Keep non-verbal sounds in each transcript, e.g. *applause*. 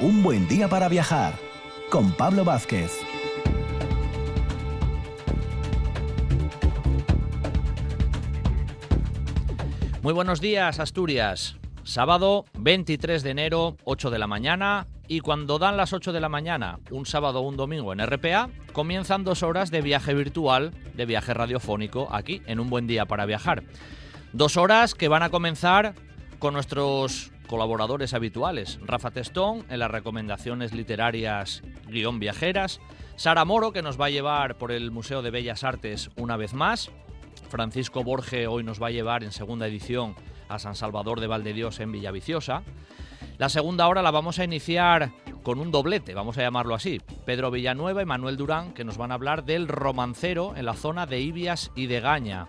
Un buen día para viajar con Pablo Vázquez. Muy buenos días, Asturias. Sábado 23 de enero, 8 de la mañana. Y cuando dan las 8 de la mañana, un sábado o un domingo en RPA, comienzan dos horas de viaje virtual, de viaje radiofónico, aquí en Un Buen Día para Viajar. Dos horas que van a comenzar con nuestros colaboradores habituales. Rafa Testón en las recomendaciones literarias guion viajeras. Sara Moro, que nos va a llevar por el Museo de Bellas Artes una vez más. Francisco Borge hoy nos va a llevar en segunda edición a San Salvador de Valdedios en Villaviciosa. La segunda hora la vamos a iniciar con un doblete, vamos a llamarlo así. Pedro Villanueva y Manuel Durán, que nos van a hablar del romancero en la zona de Ibias y de Gaña.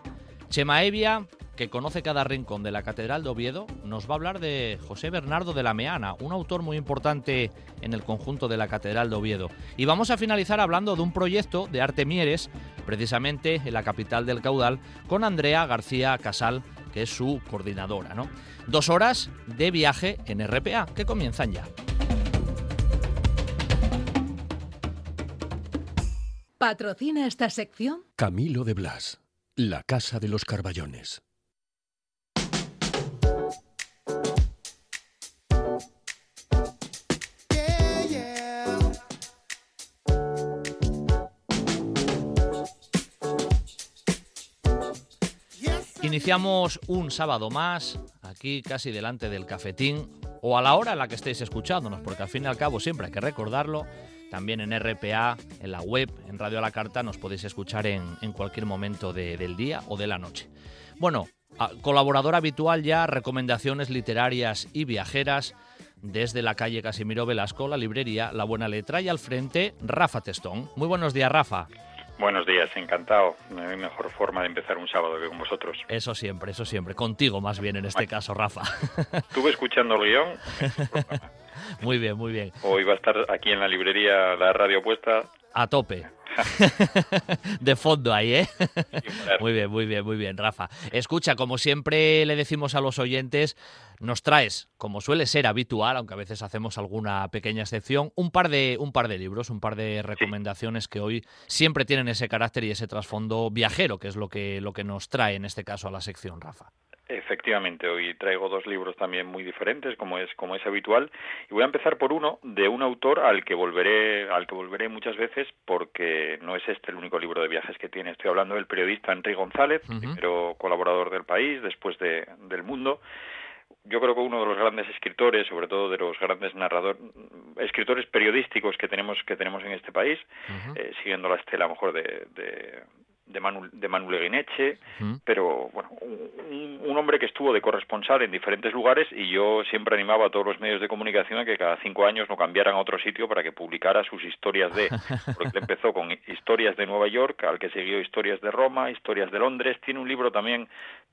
Chema Evia, que conoce cada rincón de la Catedral de Oviedo, nos va a hablar de José Bernardo de la Meana, un autor muy importante en el conjunto de la Catedral de Oviedo. Y vamos a finalizar hablando de un proyecto de Arte Mieres, precisamente en la capital del caudal, con Andrea García Casal, que es su coordinadora. ¿no? Dos horas de viaje en RPA que comienzan ya. ¿Patrocina esta sección? Camilo de Blas, la Casa de los Carballones. Iniciamos un sábado más, aquí casi delante del cafetín, o a la hora en la que estéis escuchándonos, porque al fin y al cabo siempre hay que recordarlo, también en RPA, en la web, en Radio a la Carta, nos podéis escuchar en, cualquier momento de- del día o de la noche. Bueno, colaborador habitual ya, recomendaciones literarias y viajeras, desde la calle Casimiro Velasco, la librería La Buena Letra, y al frente, Rafa Testón. Muy buenos días, Rafa. Buenos días, encantado. No hay mejor forma de empezar un sábado que con vosotros. Eso siempre, eso siempre. Contigo más bien en este caso, Rafa. *laughs* Estuve escuchando el guion, *laughs* muy bien, muy bien. hoy va a estar aquí en la librería la radio puesta. A tope. *laughs* de fondo ahí, ¿eh? Muy bien, muy bien, muy bien, Rafa. Escucha, como siempre le decimos a los oyentes, nos traes, como suele ser habitual, aunque a veces hacemos alguna pequeña excepción, un par de, un par de libros, un par de recomendaciones que hoy siempre tienen ese carácter y ese trasfondo viajero, que es lo que, lo que nos trae en este caso a la sección, Rafa. Efectivamente, hoy traigo dos libros también muy diferentes, como es como es habitual, y voy a empezar por uno de un autor al que volveré al que volveré muchas veces porque no es este el único libro de viajes que tiene. Estoy hablando del periodista Enrique González, Ujú. primero colaborador del País, después de del Mundo. Yo creo que uno de los grandes escritores, sobre todo de los grandes narradores, escritores periodísticos que tenemos que tenemos en este país, eh, siguiendo la estela a lo mejor de, de, de Manu, de Manu Leguineche, pero bueno, un, un hombre que estuvo de corresponsal en diferentes lugares y yo siempre animaba a todos los medios de comunicación a que cada cinco años lo cambiaran a otro sitio para que publicara sus historias de, *laughs* porque empezó con historias de Nueva York, al que siguió historias de Roma, historias de Londres, tiene un libro también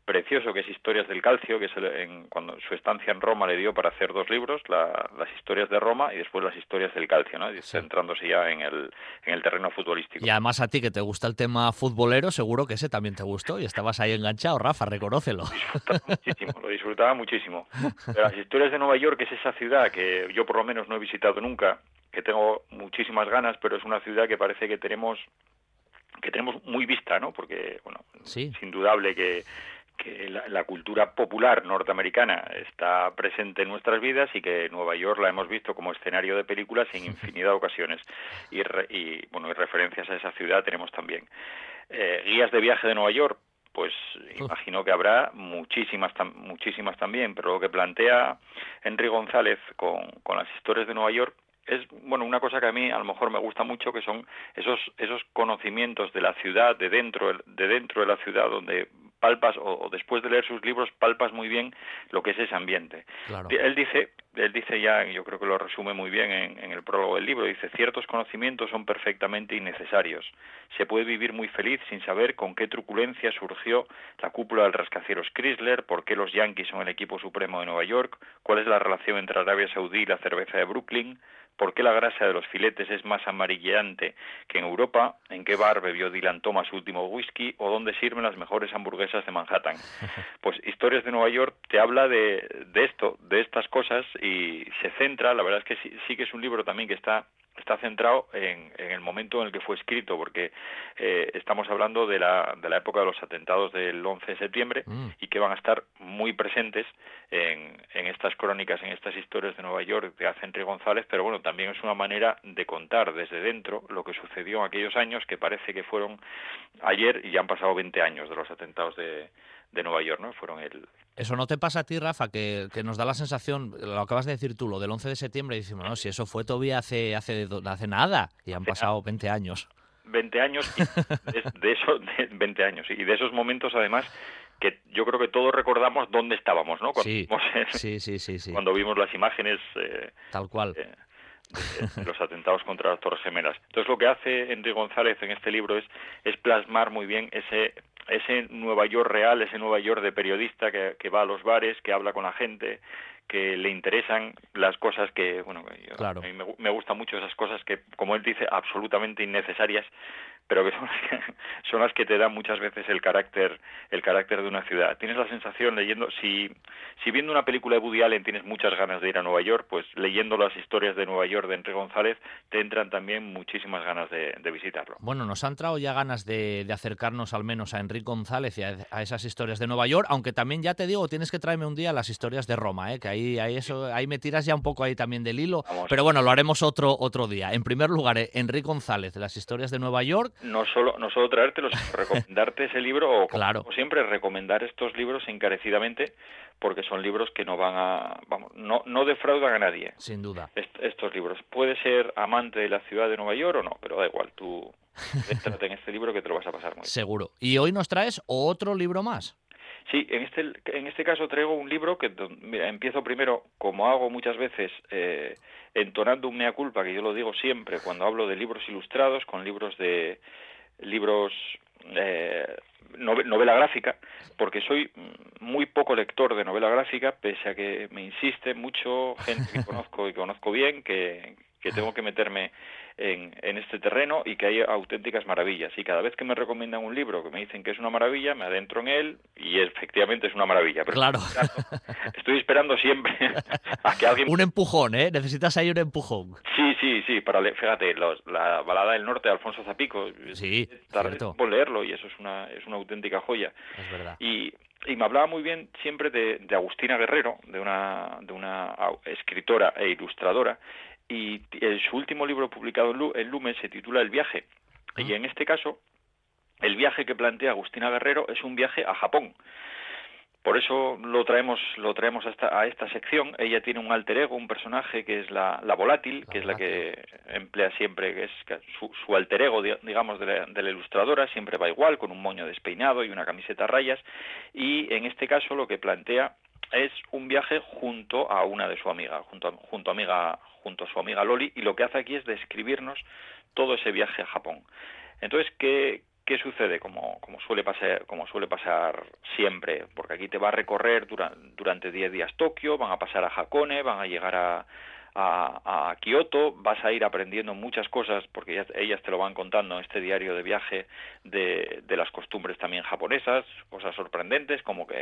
precioso que es Historias del Calcio, que es el- en, cuando su estancia en Roma le dio para hacer dos libros, la- las historias de Roma y después las historias del Calcio, ¿no? Sí. centrándose ya en el, en el terreno futbolístico. Y además a ti que te gusta el tema futbolero, seguro que ese también te gustó y estabas ahí enganchado, Rafa, reconócelo. disfrutaba *laughs* muchísimo, lo disfrutaba muchísimo. Pero las historias de Nueva York es esa ciudad que yo por lo menos no he visitado nunca, que tengo muchísimas ganas, pero es una ciudad que parece que tenemos que tenemos muy vista, ¿no? Porque bueno, Sí. es indudable que que la, la cultura popular norteamericana está presente en nuestras vidas y que Nueva York la hemos visto como escenario de películas en *laughs* infinidad de ocasiones y, re- y bueno y referencias a esa ciudad tenemos también Eh, guías de viaje de Nueva York pues imagino que habrá muchísimas tam- muchísimas también pero lo que plantea Henry González con, con las historias de Nueva York es bueno una cosa que a mí a lo mejor me gusta mucho que son esos esos conocimientos de la ciudad de dentro de dentro de la ciudad donde palpas o, o después de leer sus libros palpas muy bien lo que es ese ambiente Claro. él dice él dice ya yo creo que lo resume muy bien en, en el prólogo del libro dice ciertos conocimientos son perfectamente innecesarios se puede vivir muy feliz sin saber con qué truculencia surgió la cúpula del rascacielos Chrysler por qué los Yankees son el equipo supremo de Nueva York cuál es la relación entre Arabia Saudí y la cerveza de Brooklyn ¿Por qué la grasa de los filetes es más amarillante que en Europa? ¿En qué bar bebió Dylan Thomas su último whisky? ¿O dónde sirven las mejores hamburguesas de Manhattan? *laughs* Pues Historias de Nueva York te habla de, de esto, de estas cosas y se centra, la verdad es que sí, sí que es un libro también que está está centrado en, en, el momento en el que fue escrito, porque eh, estamos hablando de la, de la época de los atentados del 11 de septiembre mm. y que van a estar muy presentes en, en, estas crónicas, en estas historias de Nueva York de Henry González, pero bueno, también es una manera de contar desde dentro lo que sucedió en aquellos años, que parece que fueron ayer y ya han pasado 20 años de los atentados de, de Nueva York, ¿no? Fueron el... Eso no te pasa a ti, Rafa, que, que, nos da la sensación, lo acabas de decir tú, lo del 11 de septiembre, y decimos, no, si eso fue todavía hace, hace, hace nada, y han pasado 20 años. 20 años, y de, de eso, de 20 años, y de esos momentos, además, que yo creo que todos recordamos dónde estábamos, ¿no? Cuando, sí, vimos, sí, sí, sí, sí, Cuando vimos las imágenes... Eh, Tal cual. Eh, de los atentados contra las Torres Gemelas. Entonces lo que hace Enrique González en este libro es, es plasmar muy bien ese ese Nueva York real, ese Nueva York de periodista que, que, va a los bares, que habla con la gente, que le interesan las cosas que, bueno, yo, claro. a mí me, me gustan mucho esas cosas que, como él dice, absolutamente innecesarias, pero que son las que, *laughs* son las que te dan muchas veces el carácter el carácter de una ciudad. Tienes la sensación leyendo si si viendo una película de Woody Allen tienes muchas ganas de ir a Nueva York, pues leyendo las historias de Nueva York de Enrique González te entran también muchísimas ganas de, de visitarlo. Bueno, nos han entrado ya ganas de, de, acercarnos al menos a Enrique González y a, a, esas historias de Nueva York, aunque también ya te digo, tienes que traerme un día las historias de Roma, ¿eh? que ahí, ahí eso ahí me tiras ya un poco ahí también del hilo, Vamos. pero bueno, lo haremos otro otro día. En primer lugar, eh, Enrique González, las historias de Nueva York, no solo no solo traértelo, sino *laughs* recomendarte ese libro o claro. como siempre recomendar estos libros encarecidamente porque son libros que no van a vamos, no no defraudan a nadie. Sin duda. Est estos libros. Puede ser amante de la ciudad de Nueva York o no, pero da igual, tú *laughs* entrate en este libro que te lo vas a pasar muy bien. Seguro. Y hoy nos traes otro libro más. Sí, en este, en este caso traigo un libro que mira, empiezo primero, como hago muchas veces, eh, entonando un mea culpa, que yo lo digo siempre cuando hablo de libros ilustrados, con libros de libros eh, novela gráfica, porque soy muy poco lector de novela gráfica, pese a que me insiste mucho gente que *laughs* conozco y que conozco bien, que, que tengo que meterme en, en, este terreno y que hay auténticas maravillas. Y cada vez que me recomiendan un libro que me dicen que es una maravilla, me adentro en él y efectivamente es una maravilla. Pero claro. Estoy esperando, estoy esperando siempre a que alguien... Un empujón, ¿eh? Necesitas ahí un empujón. Sí, sí, sí. Para le... Fíjate, los, la balada del norte de Alfonso Zapico. Sí, cierto. Por leerlo y eso es una, es una auténtica joya. Es verdad. Y, y me hablaba muy bien siempre de, de Agustina Guerrero, de una, de una escritora e ilustradora, y en su último libro publicado en Lumen se titula El viaje. Ah. Y en este caso, el viaje que plantea Agustina Guerrero es un viaje a Japón. Por eso lo traemos, lo traemos a esta, a esta sección. Ella tiene un alter ego, un personaje que es la, la volátil, La que es la que emplea siempre, que es su, su alter ego, di- digamos, de la, de la ilustradora, siempre va igual, con un moño despeinado y una camiseta a rayas. Y en este caso lo que plantea es un viaje junto a una de su amiga, junto a, junto amiga, junto a su amiga Loli, y lo que hace aquí es describirnos todo ese viaje a Japón. Entonces, ¿qué, sucede? Como, suele pasar, siempre, porque aquí te va a recorrer dura, durante 10 días Tokio, van a pasar a Hakone, van a llegar a, a, Kioto, vas a ir aprendiendo muchas cosas, porque ellas, ellas, te lo van contando en este diario de viaje de, de, las costumbres también japonesas, cosas sorprendentes, como que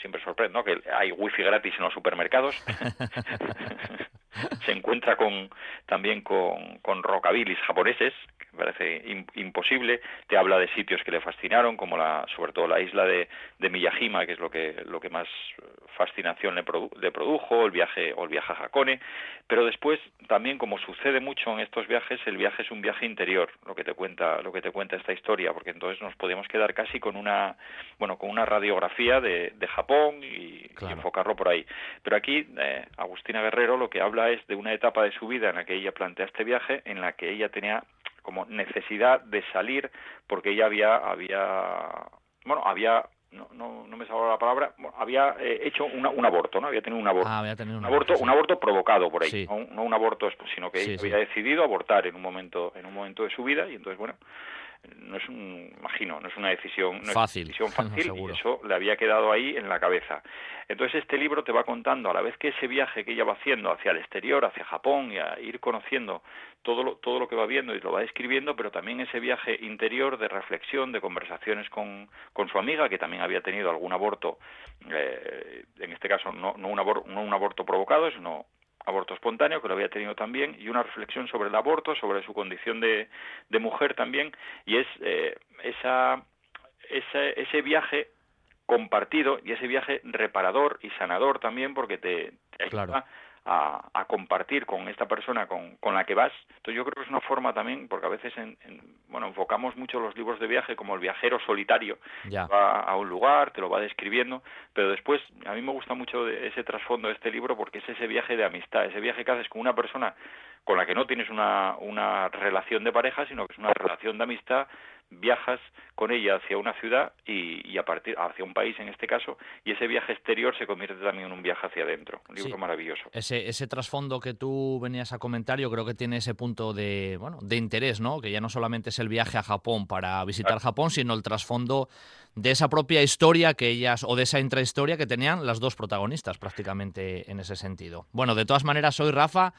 siempre sorprende, ¿no? que hay wifi gratis en los supermercados. *laughs* Se encuentra con también con, con rockabilis japoneses, que parece in, imposible. Te habla de sitios que le fascinaron, como la, sobre todo la isla de, de Miyajima, que es lo que, lo que más fascinación le, produ le produjo, el viaje o el viaje a Hakone, pero después también como sucede mucho en estos viajes, el viaje es un viaje interior, lo que te cuenta, lo que te cuenta esta historia, porque entonces nos podíamos quedar casi con una, bueno, con una radiografía de, de Japón y, claro. y, enfocarlo por ahí. Pero aquí eh, Agustina Guerrero lo que habla es de una etapa de su vida en la que ella plantea este viaje, en la que ella tenía como necesidad de salir porque ella había había bueno había no, no, no me salgo la palabra, bueno, había eh, hecho una, un aborto, ¿no? Había tenido un aborto. Ah, había tenido un, aborto, sí. un aborto provocado por ahí, sí. no, no, un aborto, sino que sí, ella había decidido abortar en un momento, en un momento de su vida y entonces bueno, no es un, imagino, no es una decisión, no fácil, Es decisión *laughs* fácil y eso le había quedado ahí en la cabeza. Entonces este libro te va contando a la vez que ese viaje que ella va haciendo hacia el exterior, hacia Japón y a ir conociendo todo lo, todo lo que va viendo y lo va escribiendo, pero también ese viaje interior de reflexión, de conversaciones con, con su amiga, que también había tenido algún aborto, eh, en este caso no, no, un aborto, no un aborto provocado, sino aborto espontáneo, que lo había tenido también, y una reflexión sobre el aborto, sobre su condición de, de mujer también, y es eh, esa, ese, ese viaje compartido y ese viaje reparador y sanador también porque te, ayuda a, compartir con esta persona con, con, la que vas. Entonces yo creo que es una forma también, porque a veces en, bueno enfocamos mucho los libros de viaje como el viajero solitario, va a un lugar, te lo va describiendo, pero después a mí me gusta mucho ese trasfondo de este libro porque es ese viaje de amistad, ese viaje que haces con una persona con la que no tienes una, una relación de pareja, sino que es una relación de amistad viajas con ella hacia una ciudad y, a partir hacia un país en este caso y ese viaje exterior se convierte también en un viaje hacia adentro. Un libro maravilloso. Ese ese trasfondo que tú venías a comentar yo creo que tiene ese punto de bueno de interés no que ya no solamente es el viaje a Japón para visitar Japón sino el trasfondo de esa propia historia que ellas o de esa intrahistoria que tenían las dos protagonistas prácticamente en ese sentido bueno de todas maneras soy Rafa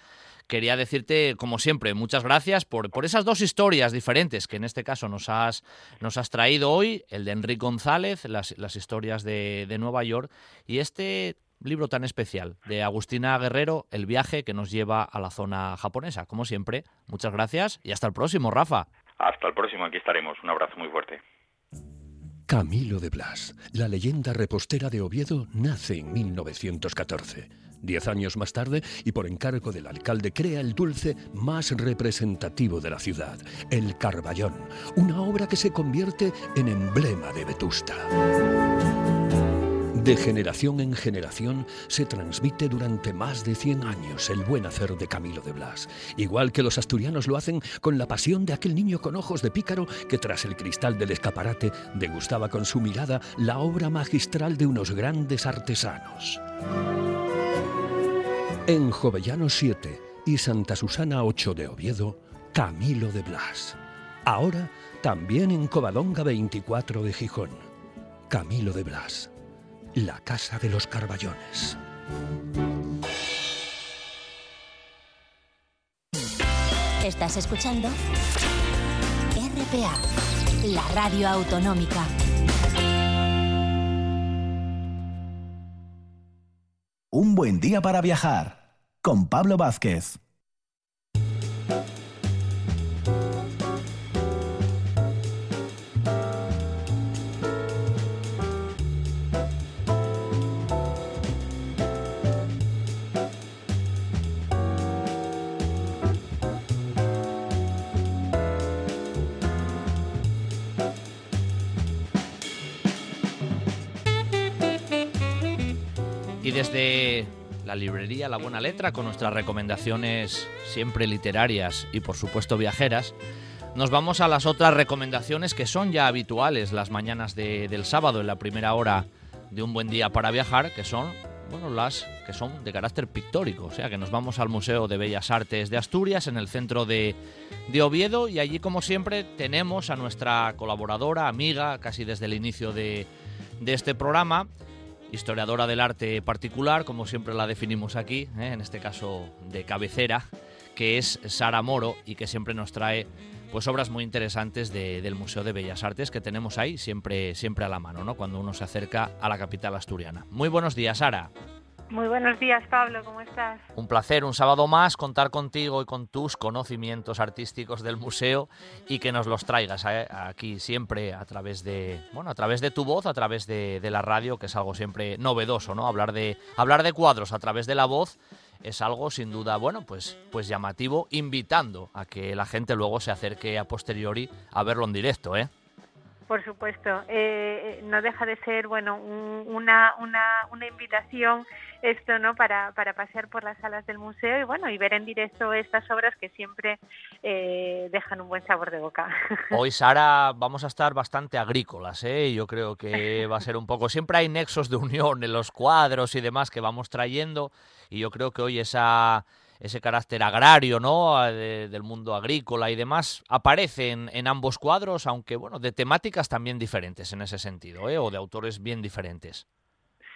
quería decirte, como siempre, muchas gracias por, por esas dos historias diferentes que en este caso nos has, nos has traído hoy, el de Enrique González, las, las historias de, de Nueva York, y este libro tan especial de Agustina Guerrero, El viaje que nos lleva a la zona japonesa. Como siempre, muchas gracias y hasta el próximo, Rafa. Hasta el próximo, aquí estaremos. Un abrazo muy fuerte. Camilo de Blas, la leyenda repostera de Oviedo, nace en 1914. Diez años más tarde, y por encargo del alcalde, crea el dulce más representativo de la ciudad, el Carballón, una obra que se convierte en emblema de Vetusta. De generación en generación se transmite durante más de 100 años el buen hacer de Camilo de Blas, igual que los asturianos lo hacen con la pasión de aquel niño con ojos de pícaro que tras el cristal del escaparate degustaba con su mirada la obra magistral de unos grandes artesanos. En Jovellano 7 y Santa Susana 8 de Oviedo, Camilo de Blas. Ahora también en Covadonga 24 de Gijón, Camilo de Blas la Casa de los Carballones. Estás escuchando RPA, la radio autonómica. Un buen día para viajar con Pablo Vázquez. Desde la librería La Buena Letra, con nuestras recomendaciones siempre literarias y por supuesto viajeras, nos vamos a las otras recomendaciones que son ya habituales las mañanas del sábado en la primera hora de un buen día para viajar, que son bueno, las que son de carácter pictórico, o sea que nos vamos al Museo de Bellas Artes de Asturias, en el centro de, de Oviedo, y allí como siempre tenemos a nuestra colaboradora, amiga, casi desde el inicio de, de este programa, historiadora del arte particular, como siempre la definimos aquí, ¿eh? en este caso de cabecera, que es Sara Moro y que siempre nos trae pues obras muy interesantes del Museo de Bellas Artes que tenemos ahí siempre, siempre a la mano, ¿no? cuando uno se acerca a la capital asturiana. Muy buenos días, Sara. Muy buenos días, Pablo, ¿cómo estás? Un placer, un sábado más, contar contigo y con tus conocimientos artísticos del museo y que nos los traigas ¿eh? aquí siempre a través de, bueno, a través de tu voz, a través de, la radio, que es algo siempre novedoso, ¿no? Hablar de, hablar de cuadros a través de la voz es algo sin duda, bueno, pues, pues llamativo, invitando a que la gente luego se acerque a posteriori a verlo en directo, ¿eh? Por supuesto, eh, no deja de ser bueno una, una, una invitación esto no para, para pasear por las salas del museo y bueno y ver en directo estas obras que siempre eh, dejan un buen sabor de boca. *laughs* Hoy Sara vamos a estar bastante agrícolas, ¿eh? yo creo que va a ser un poco siempre hay nexos de unión en los cuadros y demás que vamos trayendo y yo creo que hoy esa ese carácter agrario, ¿no? del mundo agrícola y demás, aparece en, ambos cuadros, aunque, bueno, de temáticas también diferentes en ese sentido, ¿eh? o de autores bien diferentes.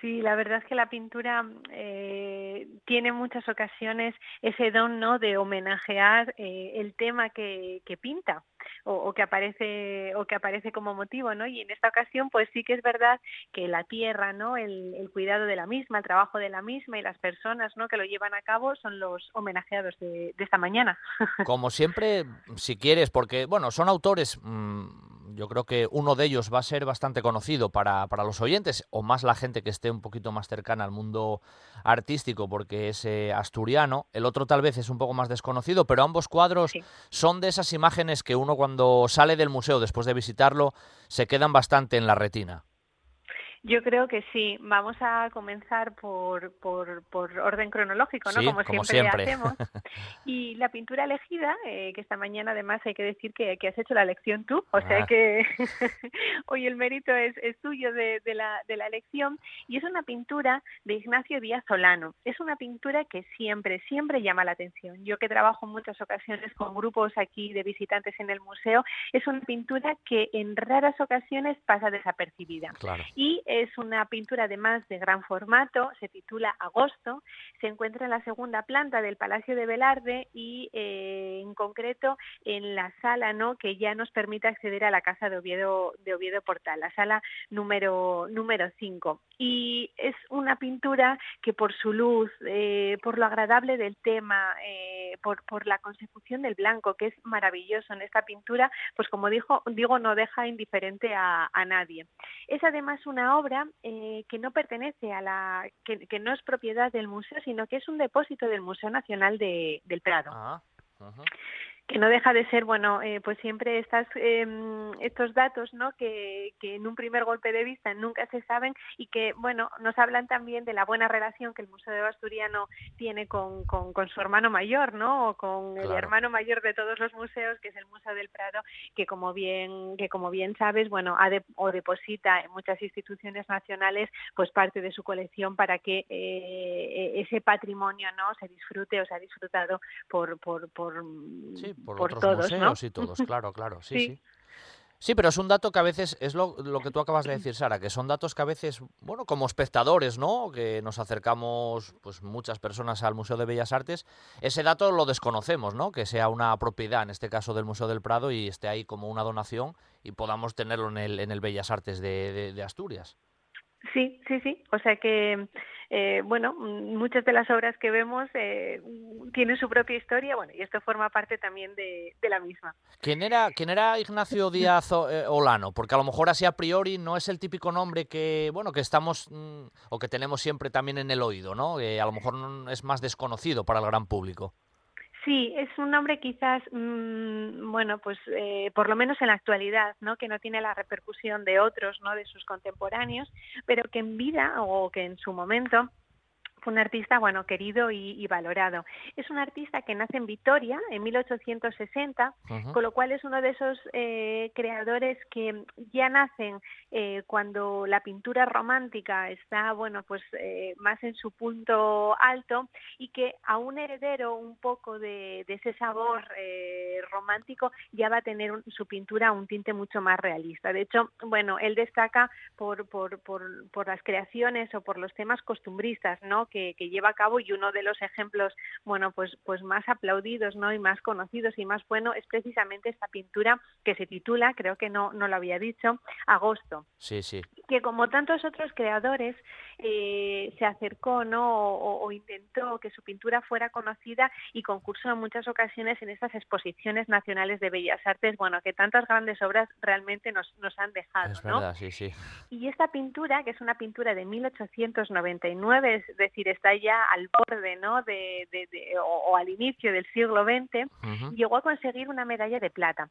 Sí, la verdad es que la pintura eh, tiene muchas ocasiones ese don ¿no? de homenajear eh, el tema que, que pinta o, que aparece o que aparece como motivo, ¿no? Y en esta ocasión, pues sí que es verdad que la tierra, ¿no? El, el cuidado de la misma, el trabajo de la misma y las personas, ¿no? Que lo llevan a cabo son los homenajeados de, de esta mañana. *laughs* Como siempre, si quieres, porque bueno, son autores. Mmm yo creo que uno de ellos va a ser bastante conocido para, para, los oyentes, o más la gente que esté un poquito más cercana al mundo artístico, porque es eh, asturiano. El otro tal vez es un poco más desconocido, pero ambos cuadros son de esas imágenes que uno cuando sale del museo después de visitarlo se quedan bastante en la retina. Yo creo que sí. Vamos a comenzar por, por, por orden cronológico, ¿no? como, siempre, hacemos. *laughs* Y la pintura elegida, eh, que esta mañana además hay que decir que, que has hecho la elección tú, o sea ah. que *laughs* hoy el mérito es, es tuyo de, de, la, de la elección. Y es una pintura de Ignacio Díaz Solano. Es una pintura que siempre, siempre llama la atención. Yo que trabajo en muchas ocasiones con grupos aquí de visitantes en el museo, es una pintura que en raras ocasiones pasa desapercibida. Claro. Y es una pintura además de gran formato, se titula Agosto, se encuentra en la segunda planta del Palacio de Velarde y eh, en concreto en la sala ¿no? que ya nos permite acceder a la casa de Oviedo, de Oviedo Portal, la sala número, número 5. Y es una pintura que por su luz, eh, por lo agradable del tema, eh, por, por la consecución del blanco, que es maravilloso en esta pintura, pues como dijo, digo, no deja indiferente a, a nadie. Es además una obra eh, que no pertenece a la, que, no es propiedad del museo, sino que es un depósito del Museo Nacional de, del Prado. Ah, que no deja de ser, bueno, eh, pues siempre estas, em, estos datos, ¿no? Que, que, en un primer golpe de vista nunca se saben y que, bueno, nos hablan también de la buena relación que el Museo de Asturiano tiene con, con, su hermano mayor, ¿no? O con el hermano mayor de todos los museos, que es el Museo del Prado, que como bien, que como bien sabes, bueno, ha o deposita en muchas instituciones nacionales, pues parte de su colección para que eh, ese patrimonio, ¿no? Se disfrute o se ha disfrutado por, por, por por, otros museos y todos, claro, claro, *laughs* sí, sí, sí. pero es un dato que a veces, es lo, lo, que tú acabas de decir, Sara, que son datos que a veces, bueno, como espectadores, ¿no? Que nos acercamos, pues muchas personas al Museo de Bellas Artes, ese dato lo desconocemos, ¿no? Que sea una propiedad, en este caso del Museo del Prado, y esté ahí como una donación y podamos tenerlo en el, en el Bellas Artes de, de Asturias. Sí, sí, sí. O sea que eh, bueno, muchas de las obras que vemos eh, tienen su propia historia, bueno, y esto forma parte también de, la misma. ¿Quién era, ¿Quién era Ignacio *laughs* Díaz eh, Olano? Porque a lo mejor así a priori no es el típico nombre que, bueno, que estamos mm, o que tenemos siempre también en el oído, ¿no? a lo mejor es más desconocido para el gran público. Sí, es un nombre quizás, mm, bueno, pues eh, por lo menos en la actualidad, ¿no? Que no tiene la repercusión de otros, ¿no? De sus contemporáneos, pero que en vida o que en su momento un artista, bueno, querido y, valorado. Es un artista que nace en Vitoria en 1860, con lo cual es uno de esos eh, creadores que ya nacen eh, cuando la pintura romántica está, bueno, pues eh, más en su punto alto y que a un heredero un poco de, ese sabor romántico ya va a tener su pintura un tinte mucho más realista. De hecho, bueno, él destaca por, por, por, por las creaciones o por los temas costumbristas, ¿no? que, lleva a cabo y uno de los ejemplos, bueno, pues, pues más aplaudidos, ¿no? Y más conocidos y más bueno es precisamente esta pintura que se titula, creo que no, no lo había dicho, Agosto. Sí, sí. Que como tantos otros creadores eh, se acercó, ¿no? O, intentó que su pintura fuera conocida y concursó en muchas ocasiones en estas exposiciones nacionales de bellas artes, bueno, que tantas grandes obras realmente nos, nos han dejado, es verdad, sí, sí. Y esta pintura, que es una pintura de 1899, es decir, está ya al borde, ¿no? De, o, al inicio del siglo XX, llegó a conseguir una medalla de plata.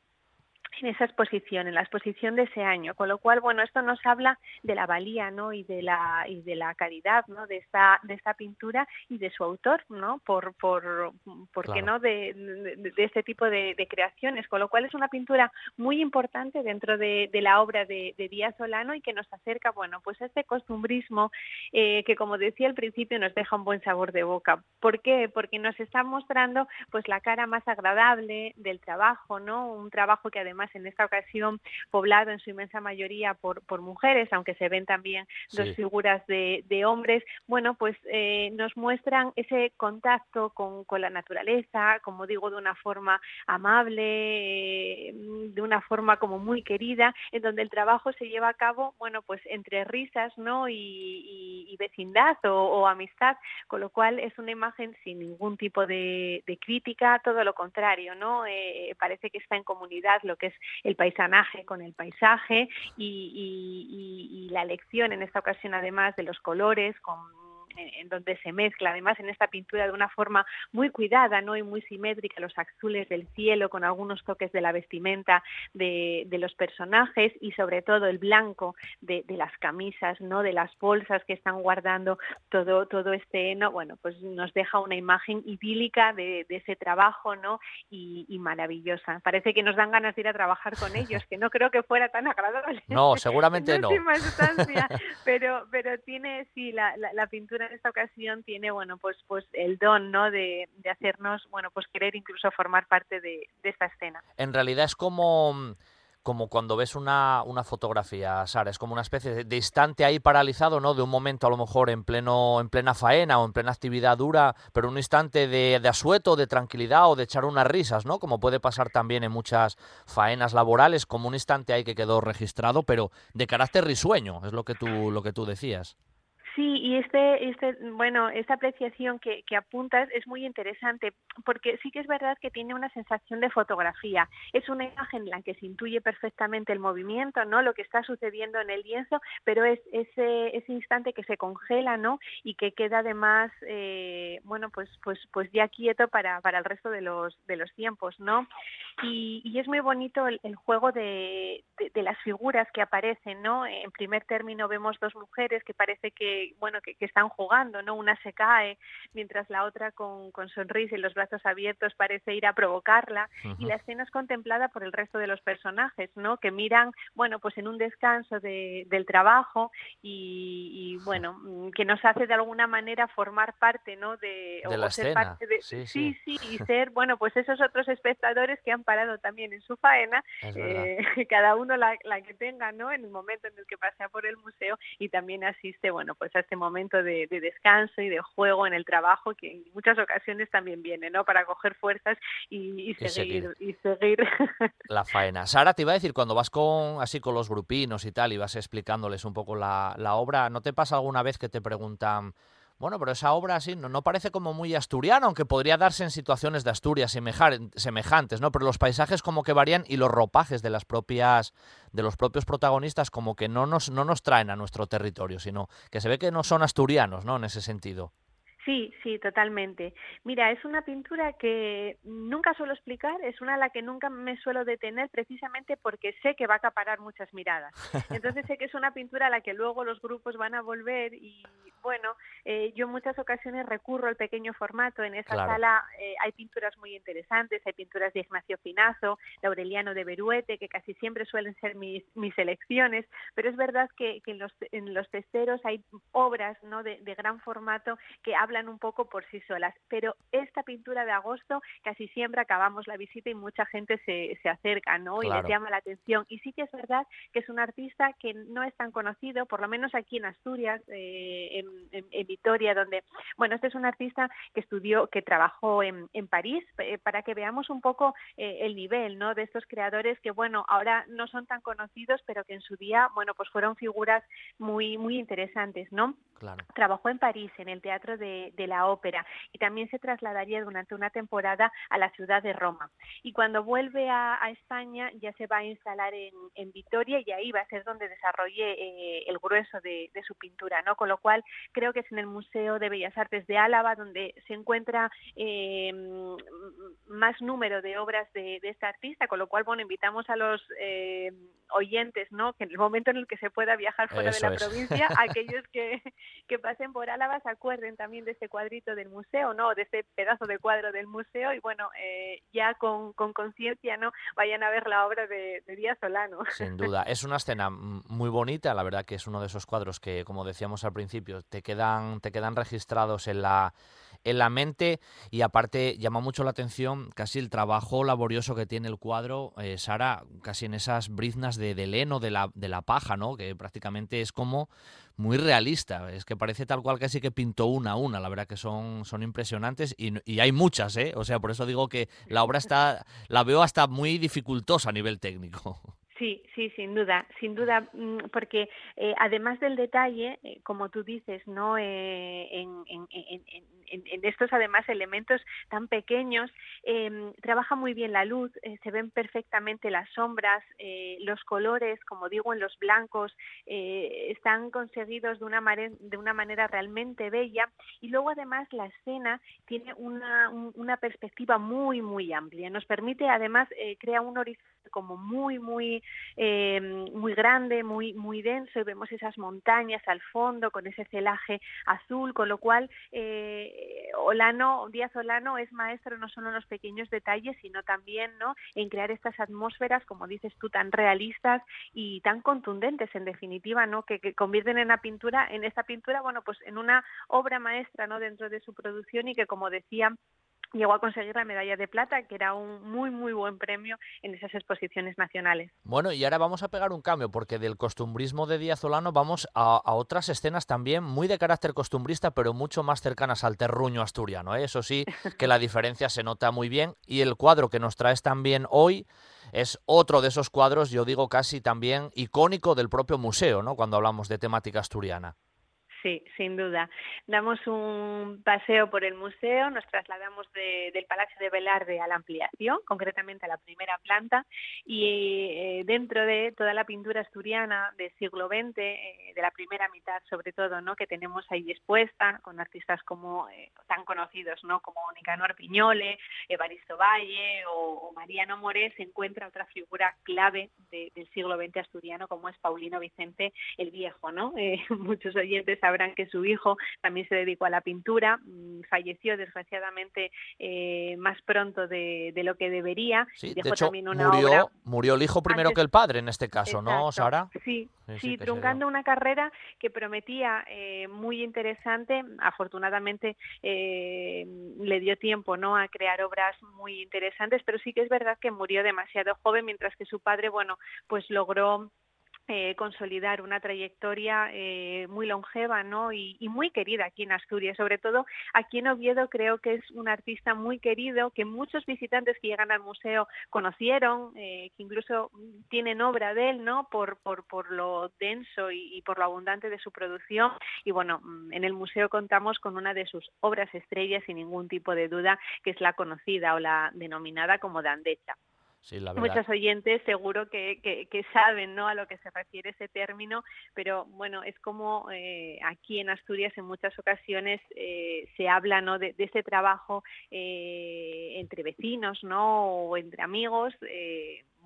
En esa exposición, en la exposición de ese año, con lo cual, bueno, esto nos habla de la valía, ¿no? Y de la y de la caridad, ¿no? De esta de esta pintura y de su autor, ¿no? Por por por qué no de, de, este tipo de, creaciones, con lo cual es una pintura muy importante dentro de, la obra de, Díaz Solano y que nos acerca, bueno, pues a este costumbrismo eh, que, como decía al principio, nos deja un buen sabor de boca. ¿Por qué? Porque nos está mostrando, pues, la cara más agradable del trabajo, ¿no? Un trabajo que además en esta ocasión poblado en su inmensa mayoría por, por mujeres, aunque se ven también dos figuras de, hombres, bueno, pues eh, nos muestran ese contacto con, con, la naturaleza, como digo, de una forma amable, eh, de una forma como muy querida, en donde el trabajo se lleva a cabo, bueno, pues entre risas, ¿no? Y, vecindad o, amistad, con lo cual es una imagen sin ningún tipo de, crítica, todo lo contrario, ¿no? Eh, parece que está en comunidad lo que es el paisanaje con el paisaje y, la elección en esta ocasión además de los colores con en donde se mezcla además en esta pintura de una forma muy cuidada ¿no? y muy simétrica los azules del cielo con algunos toques de la vestimenta de, los personajes y sobre todo el blanco de, las camisas, ¿no? de las bolsas que están guardando todo, todo este no bueno pues nos deja una imagen idílica de, ese trabajo ¿no? Y, maravillosa. Parece que nos dan ganas de ir a trabajar con *laughs* ellos, que no creo que fuera tan agradable. No, seguramente *laughs* no. *laughs* pero, pero tiene, sí, la, la pintura en esta ocasión tiene, bueno, pues, pues el don, ¿no? De, hacernos, bueno, pues querer incluso formar parte de, esta escena. En realidad es como como cuando ves una, una, fotografía, Sara, es como una especie de, instante ahí paralizado, ¿no? De un momento a lo mejor en pleno, en plena faena o en plena actividad dura, pero un instante de, de, asueto, de tranquilidad o de echar unas risas, ¿no? Como puede pasar también en muchas faenas laborales, como un instante ahí que quedó registrado, pero de carácter risueño, es lo que tú, lo que tú decías. Sí, y este, este, bueno, esta apreciación que, que, apuntas es muy interesante, porque sí que es verdad que tiene una sensación de fotografía. Es una imagen en la que se intuye perfectamente el movimiento, ¿no? Lo que está sucediendo en el lienzo, pero es ese, ese instante que se congela, ¿no? Y que queda además, eh, bueno, pues, pues, pues ya quieto para, para el resto de los, de los tiempos, ¿no? Y, y es muy bonito el, juego de, de, las figuras que aparecen, ¿no? En primer término vemos dos mujeres que parece que bueno, que, están jugando, ¿no? Una se cae mientras la otra con, con sonrisa y los brazos abiertos parece ir a provocarla y la escena es contemplada por el resto de los personajes, ¿no? Que miran, bueno, pues en un descanso del trabajo y, bueno, mm, que nos hace de alguna manera formar parte, ¿no? De, la ser Parte de, sí, sí, sí, y *laughs* ser, bueno, pues esos otros espectadores que han parado también en su faena, eh, *laughs* cada uno la, la que tenga, ¿no? En el momento en el que pasea por el museo y también asiste, bueno, pues este momento de, descanso y de juego en el trabajo que en muchas ocasiones también viene, ¿no? Para coger fuerzas y, seguir, y seguir. *laughs* La faena. Sara, te iba a decir, cuando vas con así con los grupinos y tal y vas explicándoles un poco la, la obra, ¿no te pasa alguna vez que te preguntan bueno, pero esa obra así no, no, parece como muy asturiana, aunque podría darse en situaciones de Asturias semejantes, ¿no? Pero los paisajes como que varían y los ropajes de las propias de los propios protagonistas como que no nos no nos traen a nuestro territorio, sino que se ve que no son asturianos, ¿no? En ese sentido. Sí, sí, totalmente. Mira, es una pintura que nunca suelo explicar, es una a la que nunca me suelo detener precisamente porque sé que va a acaparar muchas miradas. Entonces sé que es una pintura a la que luego los grupos van a volver y bueno, eh, yo en muchas ocasiones recurro al pequeño formato. En esa sala eh, hay pinturas muy interesantes, hay pinturas de Ignacio Finazo, de Aureliano de Beruete, que casi siempre suelen ser mis, mis elecciones, pero es verdad que, en, los, en los testeros hay obras ¿no? de, de gran formato que hablan un poco por sí solas. Pero esta pintura de agosto casi siempre acabamos la visita y mucha gente se, se acerca, ¿no? Y les llama la atención. Y sí que es verdad que es un artista que no es tan conocido, por lo menos aquí en Asturias, eh, en, Vitoria, donde, bueno, este es un artista que estudió, que trabajó en, en París, eh, para que veamos un poco eh, el nivel, ¿no? De estos creadores que, bueno, ahora no son tan conocidos, pero que en su día, bueno, pues fueron figuras muy, muy interesantes, ¿no? Trabajó en París, en el Teatro de, de, la ópera y también se trasladaría durante una temporada a la ciudad de Roma. Y cuando vuelve a, España ya se va a instalar en, Vitoria y ahí va a ser donde desarrolle eh, el grueso de, su pintura, ¿no? Con lo cual creo que es en el Museo de Bellas Artes de Álava donde se encuentra eh, más número de obras de, de, este artista, con lo cual, bueno, invitamos a los eh, oyentes, ¿no? Que en el momento en el que se pueda viajar fuera de la provincia, aquellos que, que pasen por Álava se acuerden también de este cuadrito del museo, ¿no? De este pedazo de cuadro del museo y bueno, eh, ya con conciencia, ¿no? Vayan a ver la obra de, de Díaz Solano. *laughs* Sin duda, es una escena muy bonita, la verdad que es uno de esos cuadros que, como decíamos al principio, te quedan, te quedan registrados en la en la mente y aparte llama mucho la atención casi el trabajo laborioso que tiene el cuadro, eh, Sara, casi en esas briznas de, de leno de la, de la paja, ¿no? que prácticamente es como muy realista, es que parece tal cual casi que pintó una a una, la verdad que son, son impresionantes y, y hay muchas, ¿eh? o sea, por eso digo que la obra está, la veo hasta muy dificultosa a nivel técnico. Sí, sí, sin duda, sin duda, mm, porque eh, además del detalle, eh, como tú dices, no, eh, en, en, en, estos además elementos tan pequeños, em, trabaja muy bien la luz, se ven perfectamente las sombras, los colores, como digo, en los blancos, están conseguidos de una, de una manera realmente bella. Y luego además la escena tiene una, una perspectiva muy, muy amplia, nos permite además, crea un horizonte como muy, muy, eh, muy grande, muy, muy denso y vemos esas montañas al fondo con ese celaje azul, con lo cual eh, Olano, Díaz Olano es maestro no solo en los pequeños detalles, sino también ¿no? en crear estas atmósferas, como dices tú, tan realistas y tan contundentes en definitiva, ¿no? que, que convierten en la pintura, en esta pintura, bueno, pues en una obra maestra ¿no? dentro de su producción y que como decía llegó a conseguir la medalla de plata, que era un muy, muy buen premio en esas exposiciones nacionales. Bueno, y ahora vamos a pegar un cambio, porque del costumbrismo de Díaz Olano vamos a, otras escenas también muy de carácter costumbrista, pero mucho más cercanas al terruño asturiano. ¿eh? Eso sí, *laughs* que la diferencia se nota muy bien. Y el cuadro que nos traes también hoy es otro de esos cuadros, yo digo casi también icónico del propio museo, ¿no? cuando hablamos de temática asturiana. Sí, sin duda. Damos un paseo por el museo, nos trasladamos del Palacio de Velarde a la ampliación, concretamente a la primera planta, y eh, dentro de toda la pintura asturiana del siglo XX, eh, de la primera mitad sobre todo, ¿no? que tenemos ahí expuesta, con artistas como eh, tan conocidos ¿no? como Nicanor Piñole, Evaristo Valle o, Mariano Moré, se encuentra otra figura clave del siglo XX asturiano como es Paulino Vicente el Viejo. ¿no? *laughs* muchos oyentes saben que su hijo también se dedicó a la pintura, mm, falleció desgraciadamente eh, más pronto de, lo que debería. Sí, dejó también una murió, murió el hijo primero que el padre en este caso, ¿no, Sara? Sí, sí, truncando una carrera que prometía eh, muy interesante. Afortunadamente eh, le dio tiempo ¿no? a crear obras muy interesantes, pero sí que es verdad que murió demasiado joven, mientras que su padre, bueno, pues logró eh, consolidar una trayectoria eh, muy longeva ¿no? Y, muy querida aquí en Asturias. Sobre todo aquí en Oviedo creo que es un artista muy querido, que muchos visitantes que llegan al museo conocieron, eh, que incluso tienen obra de él ¿no? por, por, por lo denso y, por lo abundante de su producción. Y bueno, en el museo contamos con una de sus obras estrellas sin ningún tipo de duda, que es la conocida o la denominada como Dandecha. Muchos oyentes seguro que, saben ¿no? a lo que se refiere ese término, pero bueno, es como eh, aquí en Asturias en muchas ocasiones eh, se habla ¿no? de, ese trabajo eh, entre vecinos ¿no? o entre amigos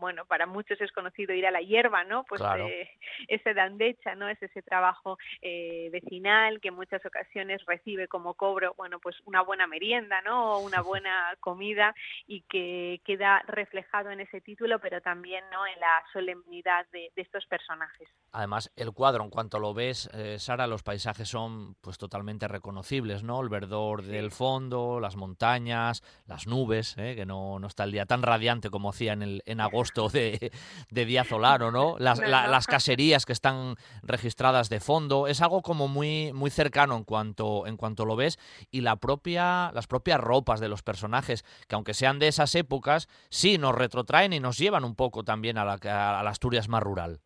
bueno, para muchos es conocido ir a la hierba, ¿no? Pues eh, *laughs* ese dandecha, ¿no? Es ese trabajo eh, vecinal que en muchas ocasiones recibe como cobro, bueno, pues una buena merienda, ¿no? O una *laughs* buena comida y que queda reflejado en ese título, pero también, ¿no? En la solemnidad de, estos personajes. Además, el cuadro, en cuanto lo ves, eh, Sara, los paisajes son pues totalmente reconocibles, ¿no? El verdor del fondo, las montañas, las nubes, que no, no está el día tan radiante como hacía en, el, en agosto de, de Díaz Olano, ¿no? Las, caserías que están registradas de fondo, es algo como muy, muy cercano en cuanto, en cuanto lo ves y la propia, las propias ropas de los personajes, que aunque sean de esas épocas, sí nos retrotraen y nos llevan un poco también a la, a la Asturias más rural.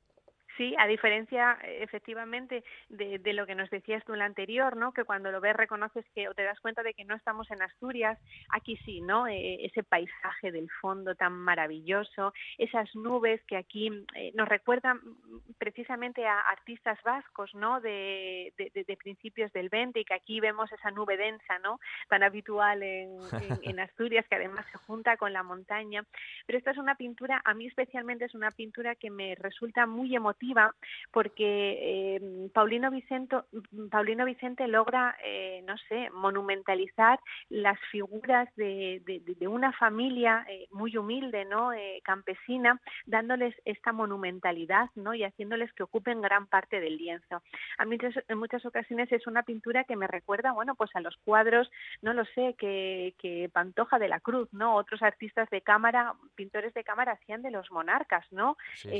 Sí, a diferencia efectivamente de, lo que nos decías tú en la anterior, ¿no? Que cuando lo ves reconoces que o te das cuenta de que no estamos en Asturias, aquí sí, ¿no? Eh, ese paisaje del fondo tan maravilloso, esas nubes que aquí eh, nos recuerdan precisamente a artistas vascos, ¿no? De, principios del 20 y que aquí vemos esa nube densa, ¿no? Tan habitual en, en *laughs* Asturias que además se junta con la montaña. Pero esta es una pintura, a mí especialmente es una pintura que me resulta muy emotiva porque eh, Paulino, Vicento, Paulino Vicente logra, eh, no sé, monumentalizar las figuras de, una familia eh, muy humilde, ¿no? campesina, dándoles esta monumentalidad, ¿no? Y haciéndoles que ocupen gran parte del lienzo. A mí en muchas ocasiones es una pintura que me recuerda, bueno, pues a los cuadros, no lo sé, que, Pantoja de la Cruz, ¿no? Otros artistas de cámara, pintores de cámara hacían de los monarcas, ¿no?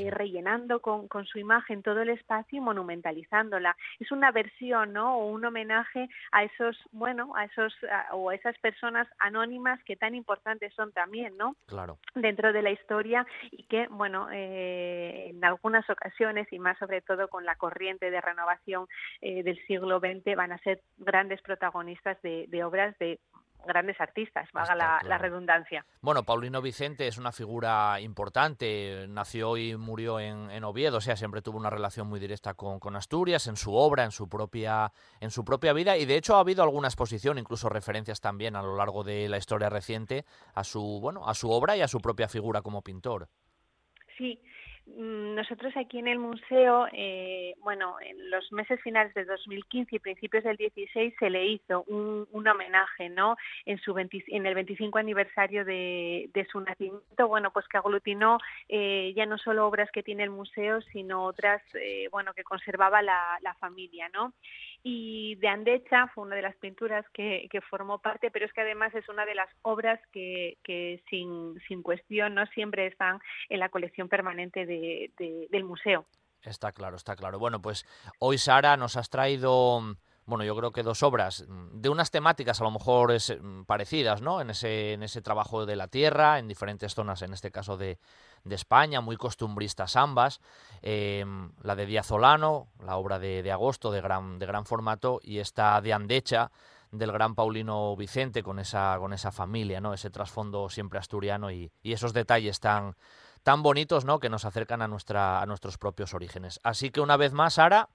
rellenando con, con su imagen todo el espacio y monumentalizándola. Es una versión, ¿no? O un homenaje a esos, bueno, a esos o a esas personas anónimas que tan importantes son también, ¿no? Claro. Dentro de la historia y que, bueno, eh, en algunas ocasiones y más sobre todo con la corriente de renovación eh, del siglo XX van a ser grandes protagonistas de obras de grandes artistas, vaga la, redundancia. Bueno, Paulino Vicente es una figura importante, nació y murió en, Oviedo, o sea, siempre tuvo una relación muy directa con, Asturias, en su obra, en su, propia, en su propia vida, y de hecho ha habido alguna exposición, incluso referencias también a lo largo de la historia reciente a su, bueno, a su obra y a su propia figura como pintor. Sí, nosotros aquí en el museo, eh, bueno, en los meses finales de 2015 y principios del 16 se le hizo un, homenaje, ¿no? En, su en el 25 aniversario de, su nacimiento, bueno, pues que aglutinó eh, ya no solo obras que tiene el museo, sino otras, eh, bueno, que conservaba la, la familia, ¿no? Y de Andecha fue una de las pinturas que, formó parte, pero es que además es una de las obras que, sin, sin, cuestión no siempre están en la colección permanente del museo. Está claro, está claro. Bueno, pues hoy Sara nos has traído bueno, yo creo que dos obras mm, de unas temáticas a lo mejor es, mm, parecidas, ¿no? En ese, en ese trabajo de la tierra, en diferentes zonas, en este caso de, España, muy costumbristas ambas. Em, la de Díaz Olano, la obra de, agosto de gran, de gran formato, y esta de Andecha, del gran Paulino Vicente, con esa, con esa familia, ¿no? Ese trasfondo siempre asturiano y, y esos detalles tan, tan bonitos, ¿no? Que nos acercan a, nuestra, a nuestros propios orígenes. Así que una vez más, Sara,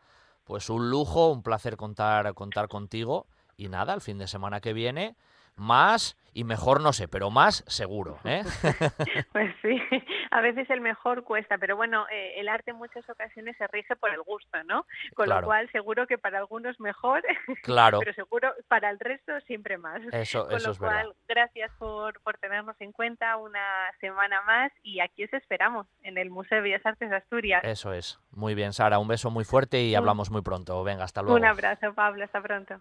pues un lujo, un placer contar, contar contigo. Y nada, el fin de semana que viene, más y mejor no sé, pero más seguro. ¿eh? *laughs* pues sí, a veces el mejor cuesta, pero bueno, eh, el arte en muchas ocasiones se rige por el gusto, ¿no? Con lo cual seguro que para algunos mejor, claro. *laughs* pero seguro para el resto siempre más. Eso, Con lo cual, gracias por, por tenernos en cuenta una semana más y aquí os esperamos en el Museo de Bellas Artes de Asturias. Eso es. Muy bien, Sara, un beso muy fuerte y hablamos muy pronto. Venga, hasta luego. Un abrazo, Pablo, hasta pronto.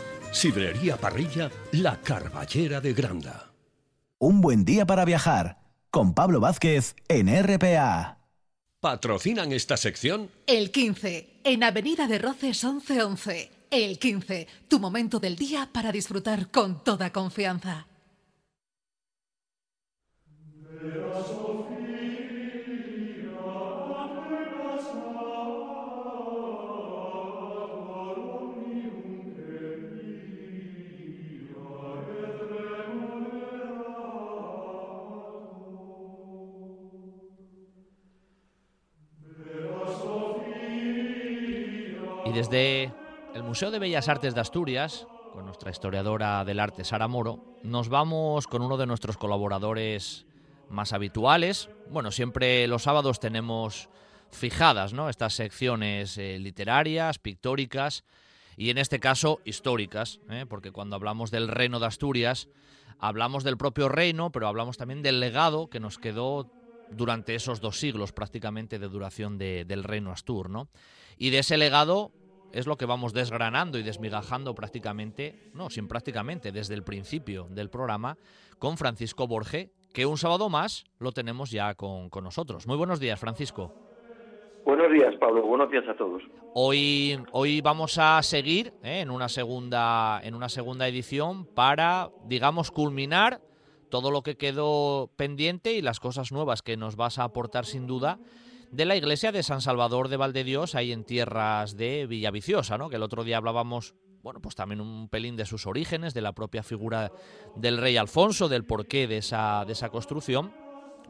Sidrería Parrilla La Carballera de Granda. Un buen día para viajar con Pablo Vázquez en RPA. ¿Patrocinan esta sección? El 15, en Avenida de Roces 1111. El 15, tu momento del día para disfrutar con toda confianza. Desde el Museo de Bellas Artes de Asturias, con nuestra historiadora del arte Sara Moro, nos vamos con uno de nuestros colaboradores más habituales. Bueno, siempre los sábados tenemos fijadas ¿no? estas secciones eh, literarias, pictóricas y en este caso históricas, ¿eh? porque cuando hablamos del reino de Asturias, hablamos del propio reino, pero hablamos también del legado que nos quedó durante esos dos siglos prácticamente de duración del reino Astur. ¿no? Y de ese legado es lo que vamos desgranando y desmigajando prácticamente, no, sin prácticamente, desde el principio del programa, con Francisco Borge, que un sábado más lo tenemos ya con, con nosotros. Muy buenos días, Francisco. Buenos días, Pablo. Buenos días a todos. Hoy, hoy vamos a seguir ¿eh? en, una segunda, en una segunda edición para, digamos, culminar todo lo que quedó pendiente y las cosas nuevas que nos vas a aportar sin duda de la iglesia de San Salvador de Valdedios, ahí en tierras de Villaviciosa, ¿no? que el otro día hablábamos bueno, pues también un pelín de sus orígenes, de la propia figura del rey Alfonso, del porqué de esa, de esa construcción,